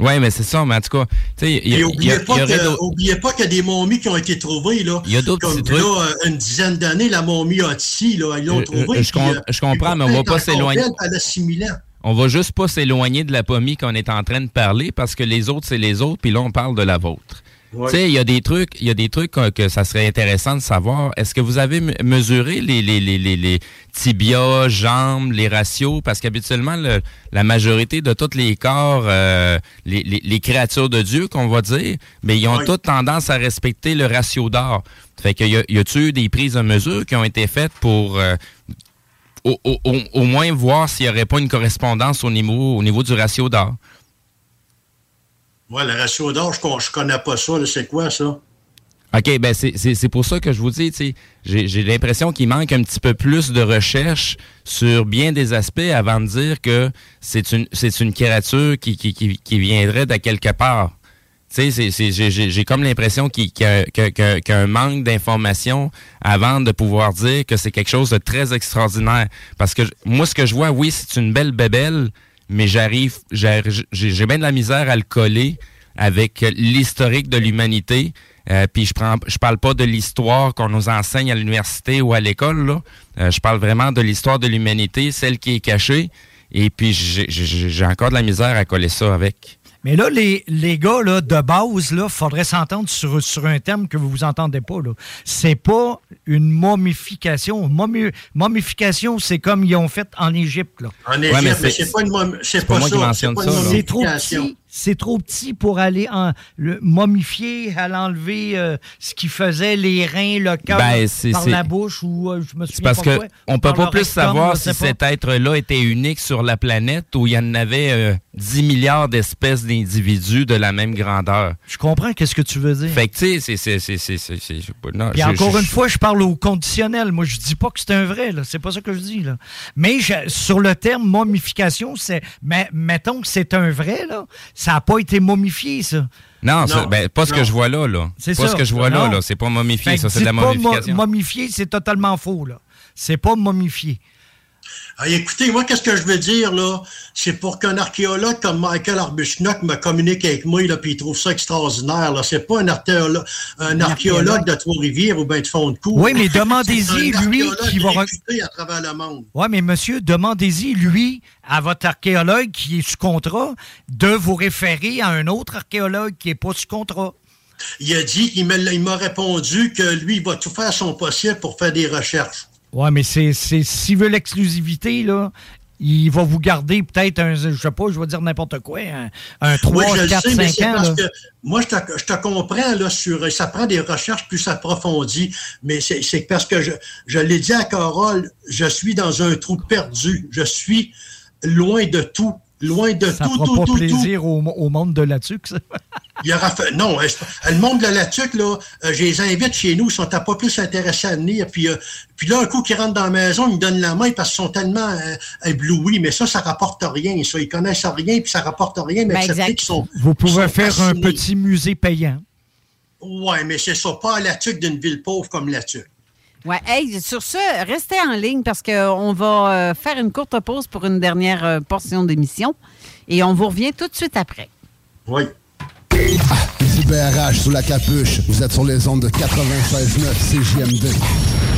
Oui, mais c'est ça, mais en tout cas, tu sais, il y, a- y oubliez, a- pas y que, d'autres- oubliez pas qu'il y a des momies qui ont été trouvées. Là, Il y a d'autres Comme trucs. là, euh, une dizaine d'années, la momie Otsi, là, ils l'ont Je- trouvée. je- je puis, com- euh, je comprends, mais on va pourtant, pas s'éloigner. belle, Elle a 6000 ans. On va juste pas s'éloigner de la pomie qu'on est en train de parler parce que les autres, c'est les autres, puis là, on parle de la vôtre. Ouais. Tu sais, il y a des trucs, il y a des trucs que, que ça serait intéressant de savoir. Est-ce que vous avez me- mesuré les, les, les, les, les tibias, jambes, les ratios? Parce qu'habituellement, le- la majorité de tous les corps, euh, les, les, les créatures de Dieu, qu'on va dire, mais ils ont Ouais. toutes tendance à respecter le ratio d'or. Fait que y a- y a-tu eu des prises de mesure qui ont été faites pour euh, au, au- au- au moins voir s'il n'y aurait pas une correspondance au niveau, au niveau du ratio d'or? Moi, le ratio d'or, je, je connais pas ça. C'est quoi ça? OK, ben c'est- pour ça que je vous dis, j'ai l'impression qu'il manque un petit peu plus de recherche sur bien des aspects avant de dire que c'est une une créature qui, qui, qui, viendrait de quelque part. J'ai- comme l'impression qu'il y a, y a un manque d'informations avant de pouvoir dire que c'est quelque chose de très extraordinaire. Parce que moi, ce que je vois, oui, c'est une belle bébelle, mais j'arrive, j'ai bien de la misère à le coller avec l'historique de l'humanité. Euh, puis je prends, je parle pas de l'histoire qu'on nous enseigne à l'université ou à l'école. Euh, je parle vraiment de l'histoire de l'humanité, celle qui est cachée. Et puis j'ai encore de la misère à coller ça avec. Mais là, les, les gars, là, de base, il faudrait s'entendre sur, sur un terme que vous vous entendez pas. là. C'est pas une momification. Momi- momification, c'est comme ils ont fait en Égypte. Là. En Égypte, mais c'est pas, une mom- c'est pas, ça. C'est pas une C'est trop momification. petit. C'est trop petit pour aller en, le momifier, à l'enlever euh, ce qui faisait les reins, le cœur Ben, par la bouche ou euh, je me C'est souviens parce pas que quoi, on peut pas plus rectum, savoir si pas. cet être-là était unique sur la planète ou il y en avait euh, 10 milliards d'espèces d'individus de la même grandeur. Je comprends qu'est-ce que tu veux dire. Fait que tu sais, c'est c'est encore je- une fois, je parle au conditionnel. Moi, je dis pas que c'est un vrai. C'est pas ça que je dis, là. Mais je- sur le terme momification, c'est. Mais mettons que c'est un vrai, là. Ça n'a pas été momifié, ça. Non, ça- ben, pas ce que non. je vois là, là. C'est Pas ça. ce que je vois là, Non. là. C'est pas momifié, Fait ça, c'est de la mo- momifié, c'est totalement faux, là. C'est pas momifié. Ah, écoutez, moi, qu'est-ce que je veux dire, là? C'est pour qu'un archéologue comme Michael Arbuthnot me communique avec moi, là, puis il trouve ça extraordinaire, là. C'est pas un, archéolo- un archéologue de Trois-Rivières ou bien de Fond-de-Cour. Oui, mais demandez-y, lui, qui va à travers le monde. Oui, mais monsieur, demandez-y, lui, à votre archéologue qui est sous contrat, de vous référer à un autre archéologue qui n'est pas sous contrat. Il a dit, il m'a répondu que lui, il va tout faire son possible pour faire des recherches. Ouais, mais c'est, c'est s'il veut l'exclusivité, là, il va vous garder peut-être un, je sais pas, je vais dire n'importe quoi, un, un 3, Oui, je le 4, sais, mais 5 c'est ans. parce là. que moi, je te, je te comprends, là, sur, ça prend des recherches plus approfondies, mais c'est c'est parce que je, je l'ai dit à Carole, je suis dans un trou perdu. Je suis loin de tout. Loin de Ça tout, fera tout, pas tout, plaisir Au, au monde de la tuque, ça. Il y aura fait- non, est-ce- le monde de la tuque, là, euh, je les invite chez nous, ils sont à pas plus intéressés à venir. Puis, euh, puis là, un coup qu'ils rentrent dans la maison, ils me donnent la main parce qu'ils sont tellement euh, éblouis. Mais ça, ça rapporte rien. Ça, ils connaissent rien, puis ça rapporte rien. Mais Ben, sont. Vous pouvez sont faire un petit musée payant. Ouais, mais c'est ça, pas à la tuque d'une ville pauvre comme la tuque. Ouais, hey, sur ce, restez en ligne parce qu'on va euh, faire une courte pause pour une dernière euh, portion d'émission et on vous revient tout de suite après. Oui. Ici BRH sous la capuche. Vous êtes sur les ondes de 96.9 CJMD.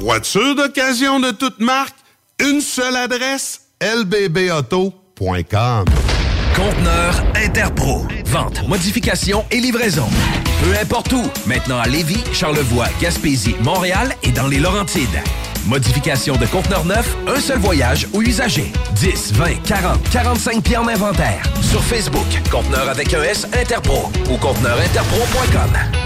Voiture d'occasion de toute marque, une seule adresse, lbbauto.com. Conteneur Interpro. Vente, modification et livraison. Peu importe où. Maintenant à Lévis, Charlevoix, Gaspésie, Montréal et dans les Laurentides. Modification de conteneurs neufs, un seul voyage ou usager. 10, 20, 40, 45 pieds en inventaire. Sur Facebook, conteneur avec un S Interpro ou conteneurinterpro.com.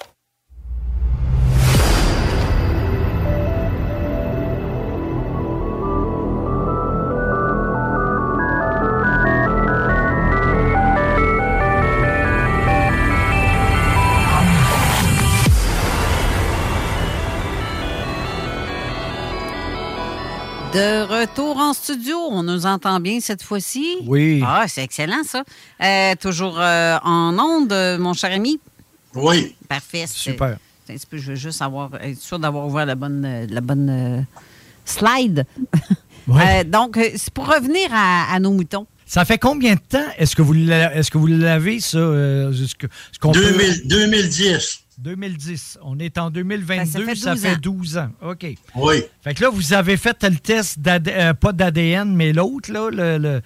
De retour en studio, on nous entend bien cette fois-ci. Oui. Ah, c'est excellent ça. Euh, toujours euh, en onde, mon cher ami. Oui. Parfait. c'est- Super. c'est un petit peu, je veux juste avoir, être sûr d'avoir ouvert la bonne, euh, la bonne euh, slide. Euh, donc, c'est pour revenir à, à nos moutons. Ça fait combien de temps est-ce que vous l'a- est-ce que vous l'avez, ça? euh, ce que- ce qu'on peut- 2000 2010. 2010. On est en 2022, Ben, ça ça fait, fait 12 ans. OK. Oui. Fait que là, vous avez fait le test, d'AD- euh, pas d'ADN, mais l'autre, là, le, le,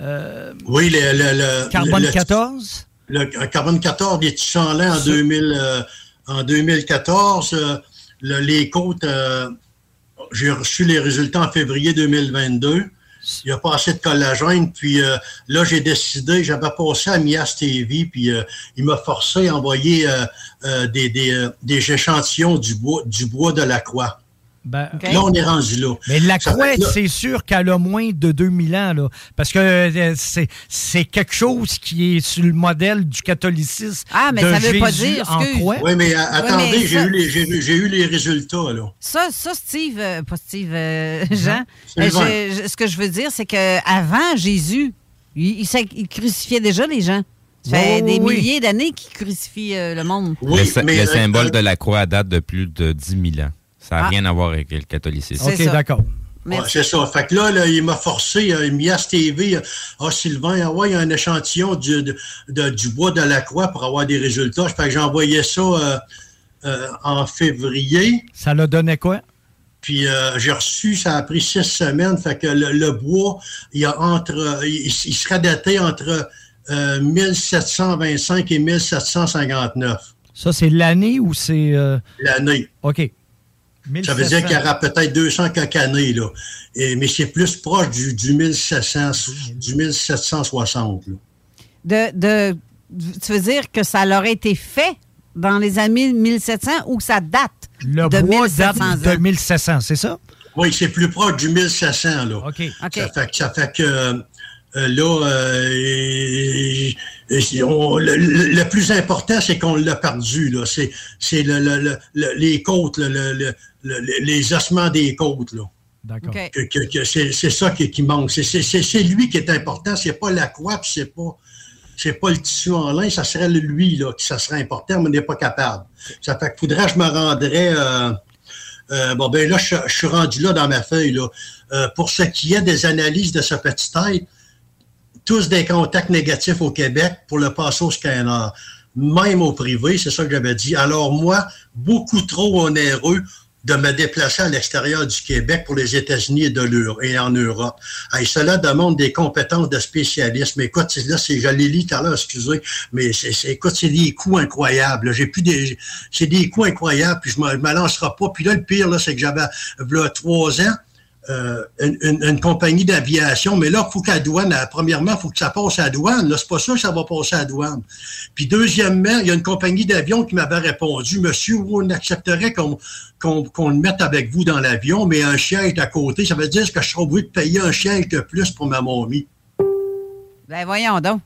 euh, Oui, le, le, le- carbone le- 14. Le, le carbone 14 des Tichanlais en, 2000, euh, en 2014. euh, le- les côtes, euh, j'ai reçu les résultats en février 2022. Il a pas assez de collagène. Puis euh, là, j'ai décidé, j'avais passé à Mias TV, puis euh, il m'a forcé à envoyer euh, des, échantillons du bois de la croix. Ben, Là, on est rendu là. Mais la croix, c'est sûr qu'elle a moins de 2000 ans, là. Parce que euh, c'est, c'est quelque chose qui est sur le modèle du catholicisme. Ah, mais de ça veut pas dire, en croix. Oui, mais a- attendez, mais j'ai ça- eu, les- j'ai eu- j'ai eu les résultats, là. Ça, ça Steve, euh, pas Steve, euh, Jean, Sylvain. euh, je- je- ce que je veux dire, c'est qu'avant Jésus, il, il s'est- il crucifiait déjà les gens. Ça fait Oui, des oui, oui. milliers d'années qu'il crucifie euh, le monde. le, sy- le euh, symbole de la croix date de plus de 10 000 ans. Ça n'a Ah. rien à voir avec le catholicisme. Ça. d'accord. Ouais, c'est ça. Fait que là, là, il m'a forcé, euh, Mias TV, euh, ah Sylvain, ah ouais, il y a un échantillon du, de- de- du bois de la croix pour avoir des résultats. Fait que j'ai envoyé ça euh, euh, en février. Ça l'a donné quoi? Puis euh, j'ai reçu, ça a pris six semaines. Fait que le, le bois, il y a entre, il, il serait daté entre euh, 1725 et 1759. Ça, c'est l'année ou c'est. euh, L'année. OK. Ça veut dire qu'il y aura peut-être 200 quelques années, là. Et- mais c'est plus proche du, du, 1700, du 1760. là. De, de, tu veux dire que ça leur a été fait dans les années 1700 ou que ça date Le de bois 1700 date de ans? 1700, c'est ça? Oui, c'est plus proche du 1700, là. OK. Ça fait, que- ça fait que euh, là, euh, et- et on- le, plus important, c'est qu'on l'a perdu. là. C'est c'est le- le- le- le- les côtes, le- le- le- le- les ossements des côtes. Là. D'accord. Que- que- que c'est c'est ça qui, qui manque. C'est- C'est c'est- c'est lui qui est important. C'est pas la croix, puis c'est pas c'est pas le tissu en lin, ça serait lui là, qui ça serait important, mais on n'est pas capable. Ça fait qu'il faudrait que je me rendrais. euh, euh, bon, ben là, je, je suis rendu là dans ma feuille. Là. Euh, pour ce qui est des analyses de ce petit tête, tous des contacts négatifs au Québec pour le passer au scanner, même au privé, c'est ça que j'avais dit. Alors moi, beaucoup trop onéreux de me déplacer à l'extérieur du Québec pour les États-Unis et, et en Europe. Hey, cela demande des compétences de spécialistes. Mais écoute, là, c'est, je l'ai lu tout à l'heure, excusez, mais c'est, écoute, c'est des coûts incroyables. J'ai plus des, c'est des coûts incroyables, puis je je me lancerai pas. Puis là, le pire, là, c'est que j'avais, trois ans, euh, une, compagnie d'aviation, mais là, il faut qu'à douane, euh, premièrement, il faut que ça passe à douane. Là, c'est pas sûr que ça va passer à douane. Puis deuxièmement, il y a une compagnie d'avion qui m'avait répondu, Monsieur, on accepterait qu'on qu'on le mette avec vous dans l'avion, mais un siège à côté, ça veut dire que je serai obligé de payer un siège de plus pour ma momie. Ben voyons donc.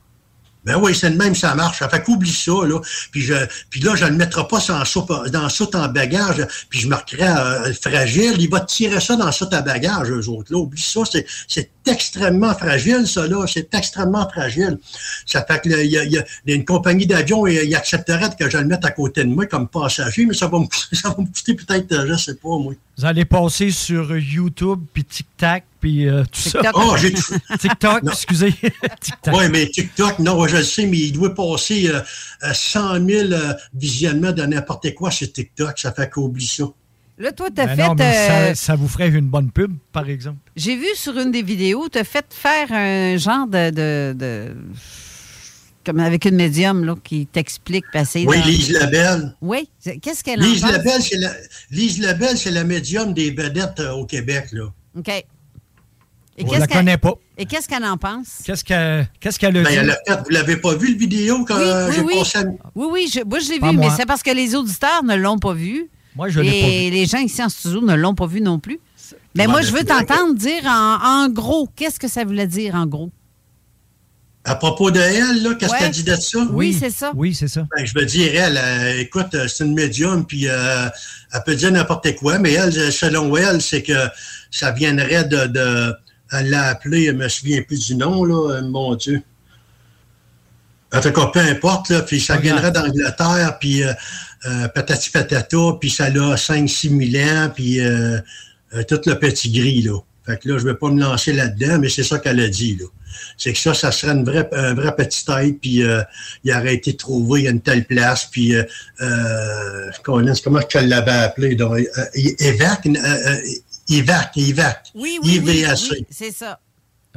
Ben oui, c'est le même, ça marche. Ça fait qu'oublie ça, là. Puis, je, puis là, je ne le mettrai pas dans, soupe, dans soute en bagage, puis je marquerai euh, fragile. Il va tirer ça dans soute à bagage, eux autres. Là, oublie ça. C'est, extrêmement fragile, ça, là. C'est extrêmement fragile. Ça fait que, là, y a, y a une compagnie d'avion, il, accepterait que je le mette à côté de moi comme passager, mais ça va me, ça va coûter peut-être, euh, je sais pas, moi. Vous allez passer sur YouTube, puis TikTok, puis euh, tout ça. TikTok. Oh, j'ai tout- TikTok, excusez. TikTok. Oui, mais TikTok, non, je le sais, mais il doit passer euh, euh, 100 000 euh, visionnements de n'importe quoi sur TikTok. Ça fait qu'oublie ça. Là, toi, t'as Ben fait. non, mais euh, ça, ça vous ferait une bonne pub, par exemple. J'ai vu sur une des vidéos, tu as fait faire un genre de. de- de- comme avec une médium là, qui t'explique passer. Oui, dans- Lise Labelle. Oui. Qu'est-ce qu'elle en Lise pense? Labelle, c'est la, Lise Labelle, c'est la médium des vedettes euh, au Québec. Là. OK. Et On qu'est-ce la connaît pas. Et qu'est-ce qu'elle en pense? Qu'est-ce qu'elle qu'est-ce qu'elle a Ben, dit? elle a vous l'avez pas vu, le vidéo, quand Oui, oui, j'ai oui. à- Oui, oui, je, moi je l'ai vu, mais c'est parce que les auditeurs ne l'ont pas vu. Moi, je l'ai Et pas vu. les gens ici en studio ne l'ont pas vu non plus. Mais moi, je veux t'entendre dire en, en gros, qu'est-ce que ça voulait dire en gros? À propos de elle, là, qu'est-ce Ouais. qu'elle dit de ça? Oui, c'est ça. Oui, c'est ça. Ben, je veux dire, elle, euh, écoute, euh, c'est une médium, puis euh, elle peut dire n'importe quoi, mais elle, selon elle, c'est que ça viendrait de... de elle l'a appelé, je me souviens plus du nom, là, euh, mon Dieu. En tout cas, peu importe, là, puis ça viendrait d'Angleterre, puis euh, euh, patati patata, puis ça a 5-6 000 ans, puis euh, tout le petit gris, là. Fait que là, je vais pas me lancer là-dedans, mais c'est ça qu'elle a dit, là. C'est que ça, ça serait une vraie, un vrai petit tête, puis euh, il aurait été trouvé à une telle place, puis comment que tu l'avais appelé? Donc, euh, Évac, Évac. Oui, oui, oui, IVAC. oui, c'est ça.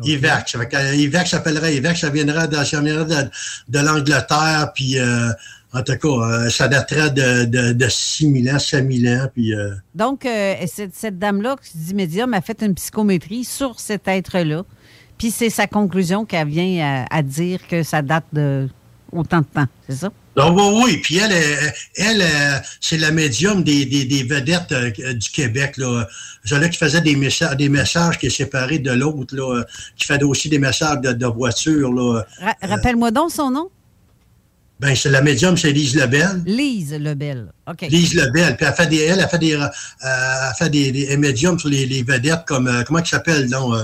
IVAC. Ça fait que, euh, IVAC s'appellerait IVAC, ça viendrait de, ça viendrait de, de l'Angleterre, puis euh, en tout cas, euh, ça daterait de, de, de 6 000 ans, 5 000 ans, puis... euh, Donc, euh, cette, cette dame-là, qui dit médium, a fait une psychométrie sur cet être-là. Puis c'est sa conclusion qu'elle vient à, à dire que ça date de autant de temps, c'est ça? Donc, oui, oui. Puis elle, euh, elle, euh, c'est la médium des, des, des vedettes euh, du Québec. Là. Celle-là qui faisait des messages, des messages qui est séparé de l'autre, là, qui fait aussi des messages de, de voiture. Là. Ra- Rappelle-moi donc son nom. Ben, c'est la médium, c'est Lise Lebel. Lise Lebel. OK. Lise Lebel. Puis elle fait des, elle, elle fait des, euh, elle fait des, des médiums sur les, les vedettes comme, euh, comment il s'appelle, donc,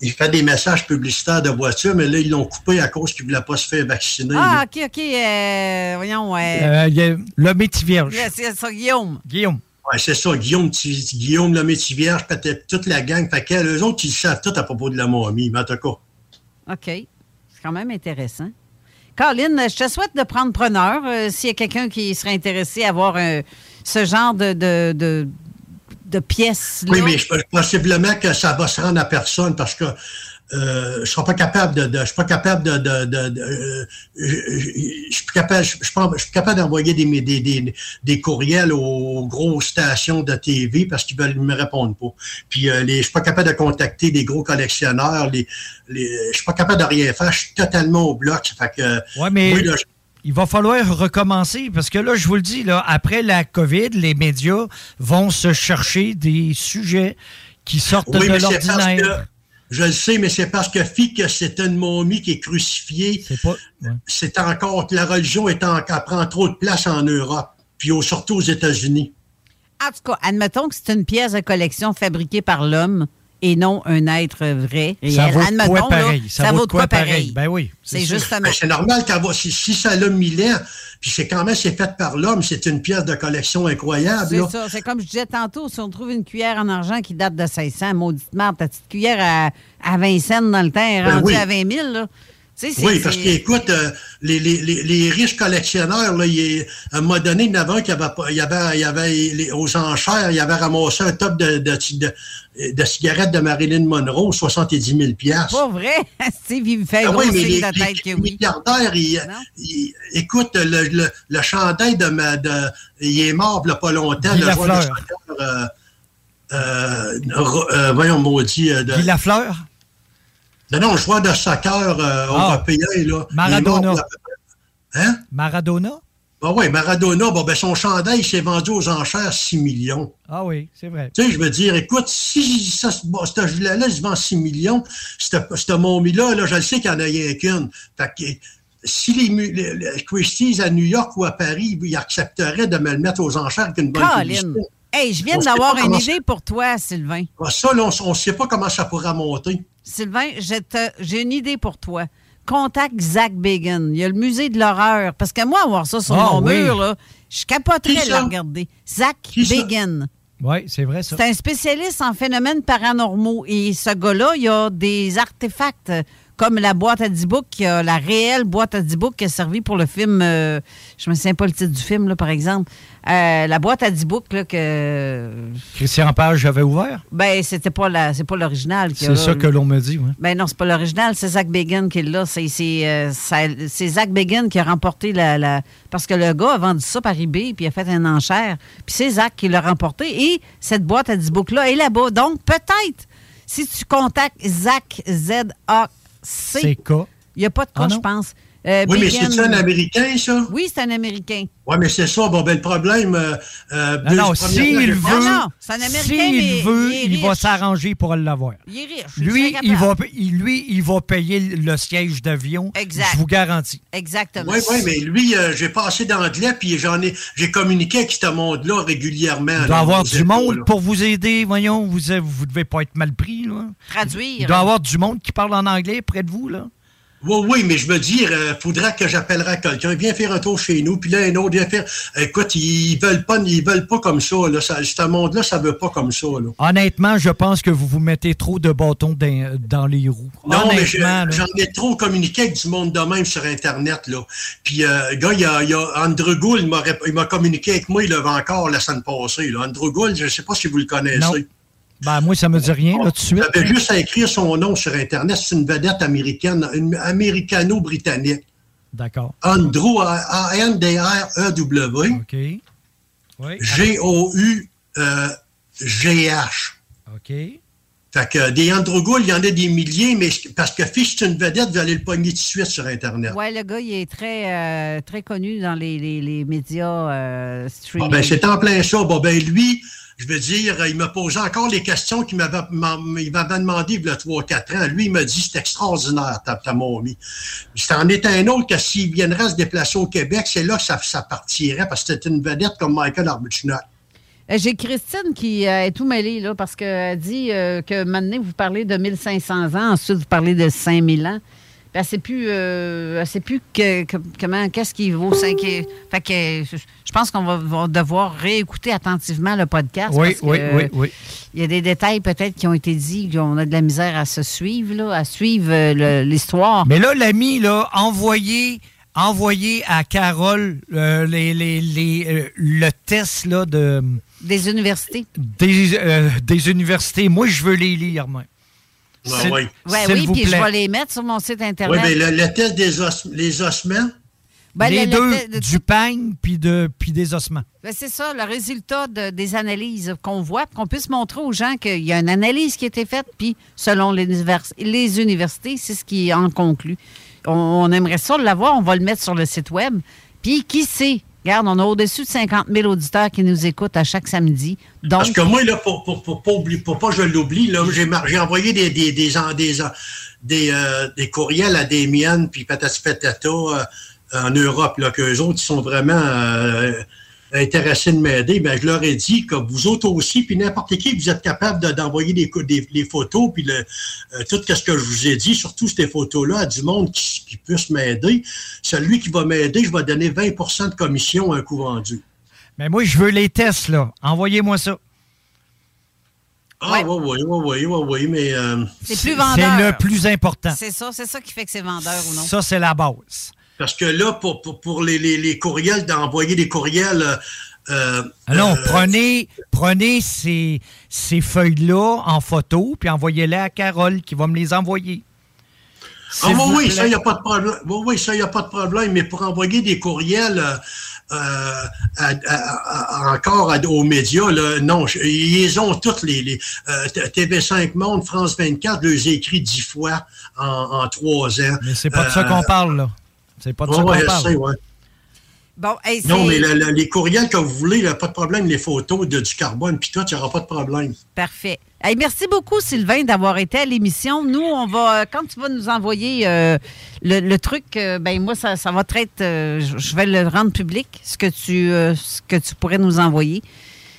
il fait des messages publicitaires de voiture, mais là, ils l'ont coupé à cause qu'il ne voulait pas se faire vacciner. Ah, OK, OK. euh, voyons, ouais. Euh, a le métier vierge. Yeah, c'est ça, Guillaume. Guillaume. Ouais, c'est ça, Guillaume, Guillaume le métier vierge, peut-être toute la gang. Fait qu'eux autres, ils savent tout à propos de la momie, mais en tout cas. OK. C'est quand même intéressant. Caroline, je te souhaite de prendre preneur. euh, S'il y a quelqu'un qui serait intéressé à voir euh, ce genre de, de, de, de pièces-là. Oui, mais je- possiblement que ça va se rendre à personne parce que euh, je serai pas capable de, de je suis pas capable de, de, de, de- euh, je, suis capable je, je pense- je suis capable d'envoyer des, des, des, des courriels aux grosses stations de TV parce qu'ils veulent me répondre pas. Puis euh, les, je suis pas capable de contacter des gros collectionneurs. Les, les, je suis pas capable de rien faire. Je suis totalement au bloc. Ça fait que Ouais, mais moi, là, je- il va falloir recommencer parce que là, je vous le dis, là, après la COVID, les médias vont se chercher des sujets qui sortent Oui, de mais c'est parce l'ordinaire. que, je le sais, mais c'est parce que que c'est une momie qui est crucifiée. C'est encore, la religion est en, elle prend trop de place en Europe, puis surtout aux États-Unis. En tout cas, admettons que c'est une pièce de collection fabriquée par l'homme et non un être vrai, réel. Ça vaut de admettons, quoi là, pareil? Ça vaut de quoi pareil? Ben oui, C'est justement. Ben, c'est normal va, si, si ça a mille ans, puis c'est quand même c'est fait par l'homme, c'est une pièce de collection incroyable. C'est là. ça. C'est comme je disais tantôt, si on trouve une cuillère en argent qui date de 1600, maudite merde, ta petite cuillère à, à 20 cents dans le temps est Ben rendue oui. à 20 000, là. Oui, parce qu'écoute, euh, les, les, les, les riches collectionneurs, là, il à un moment donné, il y en avait un qui avait, pas- il y avait, il y avait les- aux enchères, il avait ramassé un top de, de, de, de cigarettes de Marilyn Monroe, 70 000 piastres. Pas vrai? Steve, il me fait Ah gros oui, mais les, de les- tête que oui. milliardaires, ils- ils- écoute, le, le, le chandail de ma... De, il est mort il y a pas longtemps, Guy le Lafleur. euh, euh, euh, voyons, maudit. euh, de, Guy Lafleur? Non, non, joueur de soccer euh, Ah. européen, là. Maradona. mort. Hein? Maradona? Ben oui, Maradona, bon, ben son chandail s'est vendu aux enchères 6 millions. Ah oui, c'est vrai. Tu sais, je veux dire, écoute, si ça, se- bon, ce gilet-là, il se vend 6 millions, cette, cette momie-là, là, je le sais qu'il n'y en a rien qu'une. Fait que si les, les- les Christie's à New York ou à Paris, ils accepteraient de me le mettre aux enchères avec une bonne Colin. publicité. Hey, je viens d'avoir une idée pour toi, Sylvain. Ah, Ça, là, on ne sait pas comment ça pourra monter. Sylvain, j'ai une idée pour toi. Contacte Zach Bagan. Il y a le musée de l'horreur. Parce que moi, avoir ça sur Ah, mon oui. mur, là, je capoterais de le regarder. Zach Bagan. Oui, c'est vrai, ça. C'est un spécialiste en phénomènes paranormaux. Et ce gars-là, il a des artefacts euh, comme la boîte à 10 books, a la réelle boîte à 10 books qui a servi pour le film. euh, je me souviens pas le titre du film, là, par exemple. Euh, la boîte à 10 books là, que. Christian Page avait ouvert? Ben, c'était pas la, c'est pas l'original. a C'est ça que l'on me dit, oui. ben non, c'est pas l'original, c'est Zach Bagan qui est là. C'est, c'est, euh, c'est Zach Bagan qui a remporté la, la- Parce que le gars a vendu ça par eBay, puis il a fait une enchère. Puis c'est Zach qui l'a remporté. Et cette boîte à 10 books-là est là-bas. Donc, peut-être, si tu contactes Zach Z-A-C, C'est K. il n'y a pas de Ah cas, non? je pense. Euh, Oui, mais c'est un Américain, ça? Oui, c'est un Américain. Oui, mais c'est ça. Bon, ben, le problème. euh, euh, Non, non, s'il veut, j'ai- Non, non, c'est un Américain, s'il veut, il est il, va s'arranger pour l'avoir. Il est riche. Lui, il va, lui, il va payer le siège d'avion. Exact. Je vous garantis. Exactement. Oui, oui, mais lui, euh, j'ai pas assez d'anglais, puis j'en ai, j'ai communiqué avec ce monde-là régulièrement. Il là, doit avoir aux du monde là. pour vous aider. Voyons, vous ne vous devez pas être mal pris. Là. Traduire. Il doit y avoir du monde qui parle en anglais près de vous. Là. Oui, oui, mais je veux dire, il faudra que j'appellerai quelqu'un. Viens faire un tour chez nous, puis là, un autre vient faire. Écoute, ils veulent pas, ils veulent pas comme ça. Là. ça ce monde-là, ça veut pas comme ça. Là. Honnêtement, je pense que vous vous mettez trop de bâtons dans, dans les roues. Non, mais je- j'en ai trop communiqué avec du monde de même sur Internet. Là. Puis, euh, gars, il y a, il y a Andrew Gould, il m'a communiqué avec moi, il levait encore la semaine passée. Là. Andrew Gould, je ne sais pas si vous le connaissez. Non. Ben, moi, ça me dit rien, là, tout de suite. J'avais juste à écrire son nom sur Internet. C'est une vedette américaine, une américano-britannique. D'accord. Andrew, A-N-D-R-E-W. OK. Oui. G-O-U-G-H. OK. Fait que des Andrew Gould, il y en a des milliers, mais parce que Fish, c'est une vedette, vous allez le pogner tout de suite sur Internet. Oui, le gars, il est très, euh, très connu dans les, les- les médias euh, streaming. ben, c'est en plein ça. Bon, ben, lui, je veux dire, il m'a posé encore les questions qu'il m'avait demandé il y a 3-4 ans. Lui, il m'a dit, c'est extraordinaire, ta, ta momie. C'en est un autre que s'il viendrait se déplacer au Québec, c'est là que ça, ça partirait, parce que c'était une vedette comme Michael Arbuthnot. Euh, J'ai Christine qui euh, est tout mêlée, là, parce qu'elle dit euh, que maintenant, vous parlez de 1500 ans, ensuite, vous parlez de 5000 ans. Puis elle ne sait plus, euh, elle sait plus que, que- comment, qu'est-ce qui vaut 5 Fait que je pense qu'on va, devoir réécouter attentivement le podcast. Oui, parce oui, oui, oui. Il y a des détails peut-être qui ont été dits, qu'on a de la misère à se suivre, là, à suivre euh, l'histoire. Mais là, l'ami, là, envoyez, envoyez à Carole euh, les, les- les, euh, le test là, de, Des universités. des, euh, des universités. Moi, je veux les lire, moi. Oui. Ouais, S'il oui, vous puis je vais les mettre sur mon site Oui, Internet. mais le, le test des os, les ossements, Ben, les le- le- deux, le- le- du peigne puis de, puis des ossements. Ben, c'est ça, le résultat de- des analyses qu'on voit, puis qu'on puisse montrer aux gens qu'il y a une analyse qui a été faite, puis selon les, univers- les universités, c'est ce qui en conclut. On, on aimerait ça l'avoir, on va le mettre sur le site web. Puis qui sait? Regarde, on a au-dessus de 50 000 auditeurs qui nous écoutent à chaque samedi. Donc, Parce que moi, là, pour, pour, pour, pour pas je l'oublie, j'ai, envoyé des, des, des, des, des, euh, des courriels à Damien puis Patati Patata euh, en Europe, là, qu'eux autres, ils sont vraiment euh, intéressés de m'aider. Ben, je leur ai dit que vous autres aussi, puis n'importe qui, vous êtes capable de- d'envoyer des, co- des, les photos, puis le, euh, tout ce que je vous ai dit, surtout ces photos-là, à du monde qui, qui puisse m'aider. Celui qui va m'aider, je vais donner 20% de commission à un coup vendu. Mais moi, je veux les tests, là. Envoyez-moi ça. Ah, oui, oui, oui, oui, oui, oui, mais... euh, c'est plus vendeur. C'est le plus important. C'est ça, c'est ça qui fait que c'est vendeur ou non. Ça, c'est la base. Parce que là, pour, pour, pour les, les, les courriels, d'envoyer des courriels... euh, Ah non, euh, prenez, prenez ces, ces feuilles-là en photo, puis envoyez-les à Carole qui va me les envoyer. Ah oui, oui, ça, il n'y a pas de problème. Oui, oui, ça, il n'y a pas de problème. Mais pour envoyer des courriels euh, euh, à- à- à- encore aux médias, là, non, je- ils ont toutes les... les euh, TV5 Monde, France 24, je les ai écrits dix fois en, en trois ans. Mais c'est pas de ça Euh, qu'on parle, là. C'est pas de ça ouais, qu'on ouais, je parle. sais, ouais. Bon, hey, Non, mais le- le- les courriels que vous voulez, là, pas de problème. Les photos de, du carbone, puis tout, il n'y aura pas de problème. Parfait. Hey, merci beaucoup, Sylvain, d'avoir été à l'émission. Nous, on va, euh, quand tu vas nous envoyer euh, le, le truc, euh, ben moi, ça, ça va être, euh, je vais le rendre public, ce que tu, euh, ce que tu pourrais nous envoyer.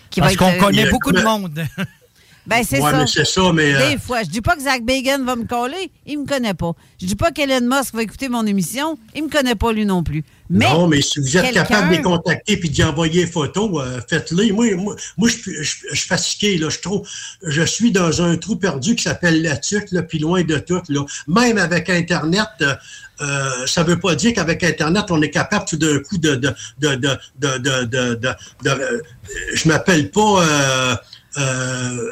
qui Parce qu'on connaît beaucoup de monde. Ben, c'est Ouais, ça. mais c'est ça, mais, euh, Des fois. Je dis pas que Zach Bagan va me coller, il me connaît pas. Je dis pas qu'Elon Musk va écouter mon émission, il me connaît pas lui non plus. Mais non, mais si vous êtes capable de les contacter puis d'y envoyer des photos, euh, faites-les. Moi, moi, moi je, suis- je, je suis fatigué. Là. Je, trouve, je suis dans un trou perdu qui s'appelle la tuque, là, puis loin de tout. Là. Même avec Internet, euh, euh, ça veut pas dire qu'avec Internet, on est capable tout d'un coup de... de, de, de, de, de, de- de- de- je m'appelle pas... euh,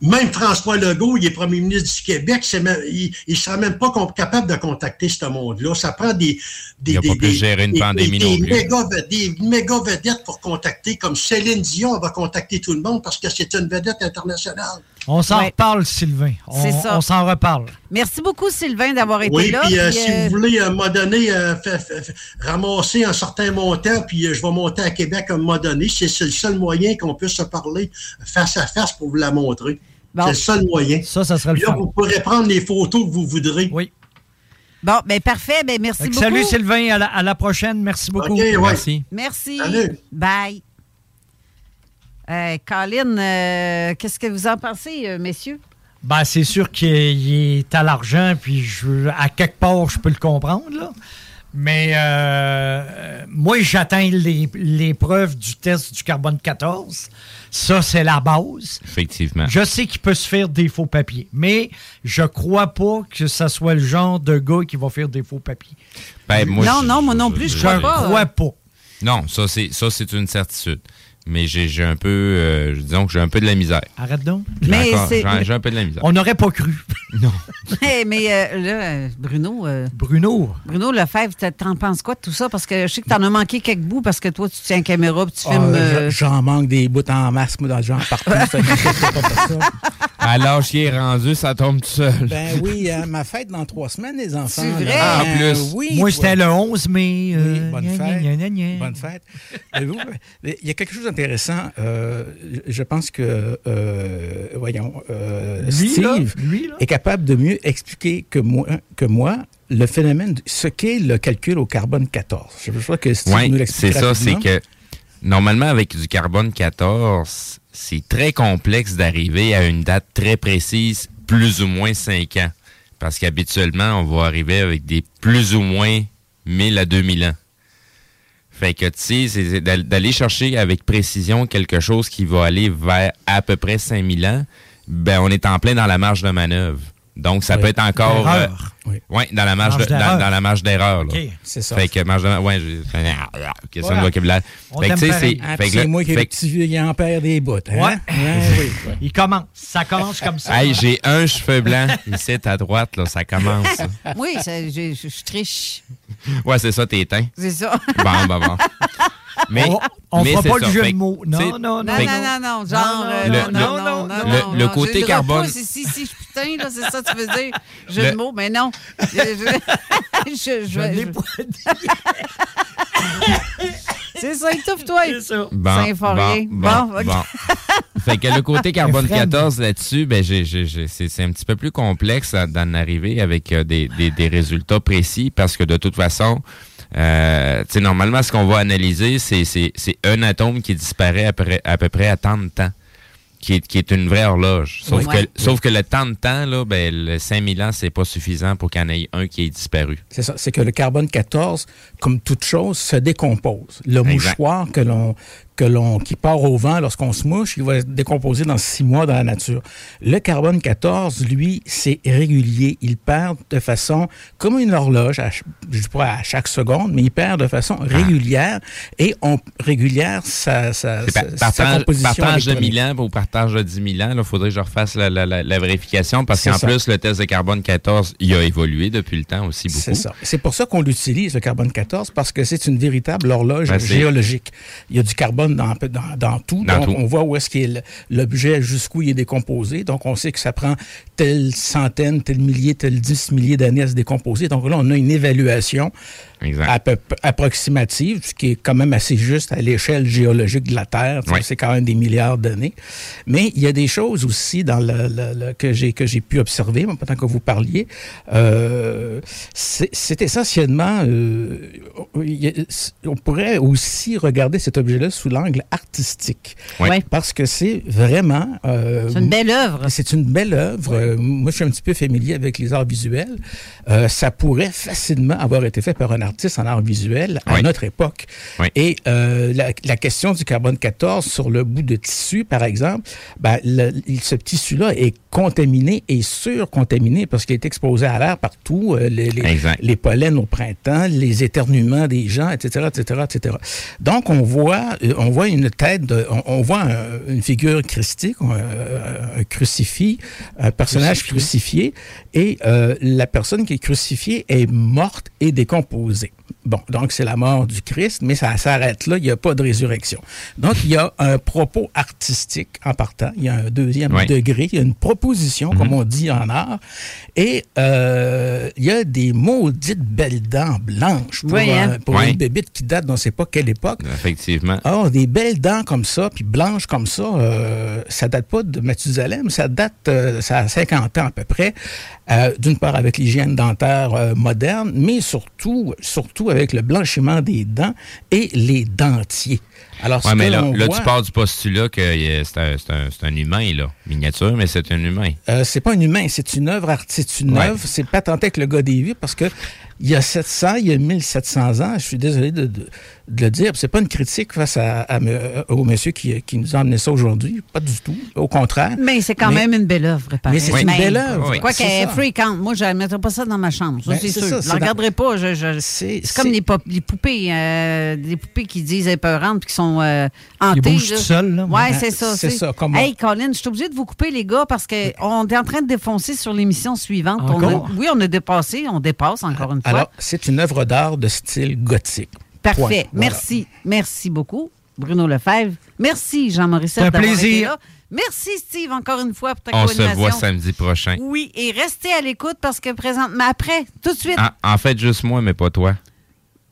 même François Legault, il est premier ministre du Québec, même- il ne sera même pas capable de contacter ce monde-là. Ça prend des... des Il a pas des- pu des- gérer une pandémie non plus. méga des méga vedettes pour contacter, comme Céline Dion va contacter tout le monde parce que c'est une vedette internationale. On s'en Ouais. reparle, Sylvain. On, C'est ça. on s'en reparle. merci beaucoup, Sylvain, d'avoir été Oui, là. puis euh, puis, si euh, vous voulez, à un moment donné, euh, ramasser un certain montant, puis euh, je vais monter à Québec à un moment donné, c'est le seul moyen qu'on puisse se parler face à face pour vous la montrer. Bon. C'est le seul moyen. Ça, ça serait le Puis là, fun. vous pourrez prendre les photos que vous voudrez. Oui. Bon, ben parfait. Ben merci beaucoup. salut, Sylvain. À la, à la prochaine. Merci beaucoup. Ouais. Merci. Merci. Salut. Bye. Colin, euh, qu'est-ce que vous en pensez, euh, messieurs? Ben, c'est sûr qu'il il est à l'argent, puis je, à quelque part, je peux le comprendre, là. Mais euh, moi, j'atteins les, les preuves du test du carbone 14. Ça, c'est la base. Effectivement. Je sais qu'il peut se faire des faux papiers, mais je crois pas que ça soit le genre de gars qui va faire des faux papiers. Ben, moi, non, je- non, moi non plus, je Je crois pas. crois pas. Non, ça c'est ça c'est une certitude. Mais j'ai un peu, euh, disons que j'ai un peu de la misère. Arrête donc. J'ai Mais un peu de la misère. On n'aurait pas cru. Hey, mais euh, là, Bruno, euh, Bruno. Bruno Lefebvre, t'en- t'en penses quoi de tout ça? Parce que je sais que t'en as manqué quelques bouts parce que toi, tu tiens la caméra puis tu Ah, filmes. je- euh, J'en manque des bouts en masse, moi, dans le genre partout. ça n'inquiète pas pour ça. À l'âge qui est rendu, ça tombe tout seul. Ben oui, ma fête dans trois semaines, les enfants. C'est vrai? Ah, en Ben plus. Oui. Moi, c'était le 11 mai. euh, Oui, bonne gna, fête. gna, gna, gna. Bonne fête. Il y a quelque chose d'intéressant. euh, je pense que, euh, voyons, euh, Lui, là, Steve lui, là? est capable de mieux expliquer que moi, que moi le phénomène, de- ce qu'est le calcul au carbone 14. Je veux que Steve Oui, nous c'est l'explique ça, c'est que normalement avec du carbone 14, c'est très complexe d'arriver à une date très précise, plus ou moins 5 ans. Parce qu'habituellement, on va arriver avec des plus ou moins 1000 à 2000 ans. Fait que, tu sais, c'est d'al- d'aller chercher avec précision quelque chose qui va aller vers à peu près 5000 ans, ben, on est en plein dans la marge de manœuvre. Donc, ça Oui. peut être encore... D'erreur. euh, ouais, dans la marge, Marge de- dans, d'erreur. dans la marge d'erreur. là. OK, c'est ça. Fait que marge de... Ouais, j'ai... question Voilà. de vocabulaire. On Fait que, tu sais, c'est... Ah, fait puis que c'est moi qui ai fait petit vieux grand-père des bouts. Hein? Ouais. oui. Il commence. Ça commence comme ça. Hey, j'ai un cheveu blanc ici à droite, là, ça commence. Oui, ça- je, je- je triche. Ouais, c'est ça, tes teints. C'est ça. Bon, bon, bon. Mais, On- mais fera c'est pas le jeu de que, mots. Non, non, non, Non, fait non, que- non, non, genre. non, le- non, non, non, le- non, le non, côté carbone- ici, si, je putain, là, c'est ça, tu veux dire. Jeu Le- de mots, mais non. Je, je, C'est ça, étouffe-toi. Bon, Ça bon, Bon, bon, ok. bon. fait que le côté carbone Fred. 14 là-dessus, ben j'ai, j'ai- j'ai- c'est, c'est un petit peu plus complexe d'en arriver avec euh, des, des- des résultats précis parce que de toute façon, euh, normalement, ce qu'on va analyser, c'est, un atome qui disparaît après, à peu près à tant de temps. Qui est, qui est une vraie horloge. Sauf, Oui. que, Ouais. sauf que le temps de temps, là, ben, le 5000 ans, c'est pas suffisant pour qu'il y en ait un qui ait disparu. C'est ça, c'est que le carbone 14, comme toute chose, se décompose. Le Exact. mouchoir que l'on que l'on qui part au vent lorsqu'on se mouche, il va se décomposer dans six mois dans la nature. Le carbone 14, lui, c'est régulier. Il perd de façon comme une horloge, à, je pas à chaque seconde, mais il perd de façon régulière et on régulière sa, sa, sa, par- sa partage, composition partage de électronique. 1000 ans ou partage de 10 000 ans, il faudrait que je refasse la, la- la- la vérification parce qu'en plus, le test de carbone 14, il a évolué depuis le temps aussi beaucoup. C'est ça. C'est pour ça qu'on l'utilise, le carbone 14, parce que c'est une véritable horloge Ben, géologique. Il y a du carbone dans, dans, dans tout. Dans donc, tout. on voit où est-ce qu'il l'objet, jusqu'où il est décomposé. Donc, on sait que ça prend telle centaine, tel millier, tel dix milliers d'années à se décomposer. Donc là, on a une évaluation à peu- approximative, ce qui est quand même assez juste à l'échelle géologique de la Terre. C'est quand même des milliards d'années. Mais il y a des choses aussi dans le, le- le- que j'ai que j'ai pu observer, pendant que vous parliez. Euh, c'est c'est essentiellement, euh, on pourrait aussi regarder cet objet-là sous l'angle artistique, Ouais. parce que c'est vraiment. euh, C'est une belle œuvre. c'est une belle œuvre. Moi, je suis un petit peu familier avec les arts visuels. Euh, ça pourrait facilement avoir été fait par un artiste en art visuel à Oui. notre époque. Oui. Et euh, la, la question du carbone 14 sur le bout de tissu, par exemple, ben, le- ce tissu-là est contaminé et surcontaminé parce qu'il est exposé à l'air partout, euh, les, les, pollens au printemps, les éternuements des gens, etc., etc., etc. Donc, on voit, euh, on voit une tête, de, on, on voit un- une figure christique, un, un crucifix, un personnage crucifié, et euh, la personne qui est crucifiée est morte et décomposée. Bon, donc c'est la mort du Christ, mais ça s'arrête là, il n'y a pas de résurrection. Donc, il y a un propos artistique en partant, il y a un deuxième degré, il y a une proposition, comme on dit en art, et euh, il y a des maudites belles dents blanches pour, Oui, hein? euh, pour une bébite qui date d'on ne sait pas quelle époque. Effectivement. Ah, des belles dents comme ça, puis blanches comme ça, euh, ça date pas de Mathusalem, ça date, euh, ça a 50 ans à peu près, euh, d'une part avec l'hygiène dentaire euh, moderne, mais surtout, surtout avec le blanchiment des dents et les dentiers. Alors, Ouais, mais là, là voit- tu pars du postulat que c'est un, humain, là. Miniature, mais c'est un humain. Euh, c'est pas un humain, c'est une œuvre art- c'est une Ouais. œuvre, c'est pas tant que le gars des vues parce que il y a 700, il y a 1700 ans, je suis désolé de, de- de le dire, c'est pas une critique face à, à me- au monsieur qui, qui nous a amené ça aujourd'hui, pas du tout, au contraire. Mais c'est quand Mais- même une belle œuvre. pareil. Mais c'est une Même. belle œuvre. Quoi C'est qu'elle fréquente. Moi, je ne mettrais pas ça dans ma chambre. Ça, Ben, c'est sûr. ça, je ne dans- regarderai pas. Je, je- C'est comme les, pop- les poupées. euh, poupées qui disent épeurantes puis qui sont euh, hantées. bougent là. tout seuls, là. Ouais. c'est ça. C'est ça, comme Hey, Colin, je suis obligée de vous couper, les gars, parce qu'on est en train de défoncer sur l'émission suivante. On a- Encore? oui, on a dépassé. On dépasse encore une fois. Alors, c'est une œuvre d'art de style gothique. Parfait. Point. Voilà. Merci. Merci beaucoup, Bruno Lefebvre. Merci, Jean-Maurice. Un d'avoir été plaisir. là. Merci, Steve, encore une fois pour ta On se voit samedi prochain. Oui, et restez à l'écoute parce que présentement, après, tout de suite. Ah, en fait, juste moi, mais pas toi.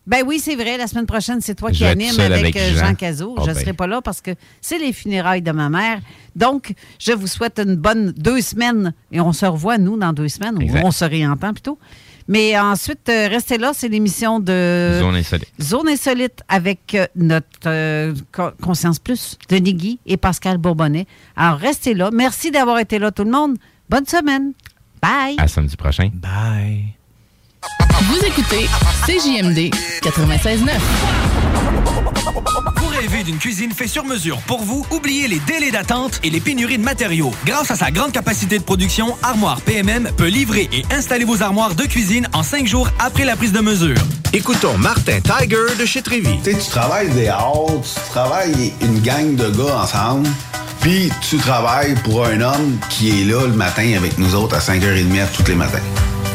Ben oui, c'est vrai, la semaine prochaine, c'est toi Je qui anime avec, avec euh, Jean. Jean Cazot. Ah je ne ben. serai pas là parce que c'est les funérailles de ma mère. Donc, je vous souhaite une bonne deux semaines et on se revoit, nous, dans deux semaines. ou on se réentend plutôt. Mais ensuite, euh, restez là, c'est l'émission de Zone insolite. Zone Insolite avec euh, notre euh, Co- Conscience Plus, Denis Guy et Pascal Bourbonnet. Alors, restez là. Merci d'avoir été là, tout le monde. Bonne semaine. Bye. À samedi prochain. Bye. Vous écoutez CJMD 96.9. Vous rêvez d'une cuisine fait sur mesure pour vous, oubliez les délais d'attente et les pénuries de matériaux. Grâce à sa grande capacité de production, Armoire PMM peut livrer et installer vos armoires de cuisine en cinq jours après la prise de mesure. Écoutons Martin Tiger de chez Trévy. Tu sais, tu travailles des heures, tu travailles une gang de gars ensemble, puis tu travailles pour un homme qui est là le matin avec nous autres à 5h30 tous les matins.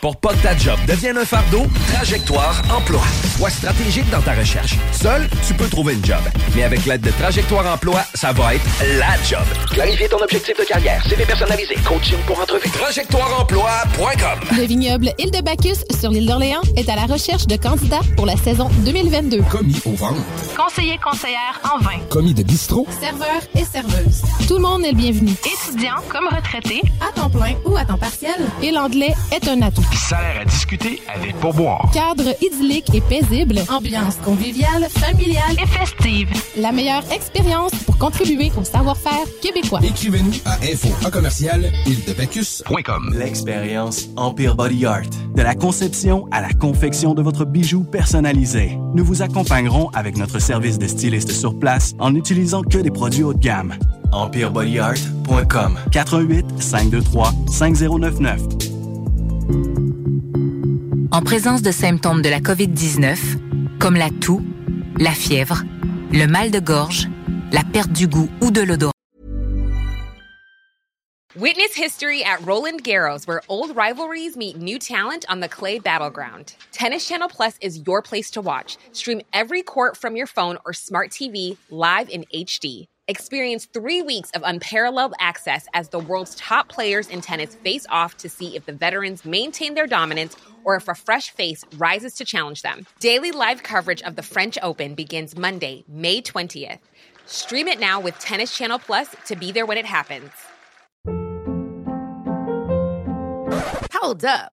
Pour pas que ta job devienne un fardeau, Trajectoire Emploi. Sois stratégique dans ta recherche. Seul, tu peux trouver une job. Mais avec l'aide de Trajectoire Emploi, ça va être la job. Clarifier ton objectif de carrière, CV personnalisé, coaching pour entrevue. TrajectoireEmploi.com Le vignoble Île de Bacchus sur l'île d'Orléans est à la recherche de candidats pour la saison 2022. Commis au ventre. Conseiller conseillère en vin. Commis de bistrot. Serveur et serveuse. Tout le monde est le bienvenu. Étudiant comme retraité, à temps plein ou à temps partiel. Et l'anglais est un atout. Salaire à discuter avec pourboire. Cadre idyllique et paisible. Ambiance conviviale, familiale et festive. La meilleure expérience pour contribuer au savoir-faire québécois. Écrivez-nous à info à commercial. L'expérience Empire Body Art. De la conception à la confection de votre bijou personnalisé. Nous vous accompagnerons avec notre service de styliste sur place en n'utilisant que des produits haut de gamme. EmpireBodyArt.com 88 523 5099 En présence de symptômes de la COVID-19, comme la toux, la fièvre, le mal de gorge, la perte du goût ou de l'odorat. Witness history at Roland Garros, where old rivalries meet new talent on the clay battleground. Tennis Channel Plus is your place to watch. Stream every court from your phone or smart TV live in HD. Experience three weeks of unparalleled access as the world's top players in tennis face off to see if the veterans maintain their dominance or if a fresh face rises to challenge them. Daily live coverage of the French Open begins Monday, May 20th. Stream it now with Tennis Channel Plus to be there when it happens. Hold up.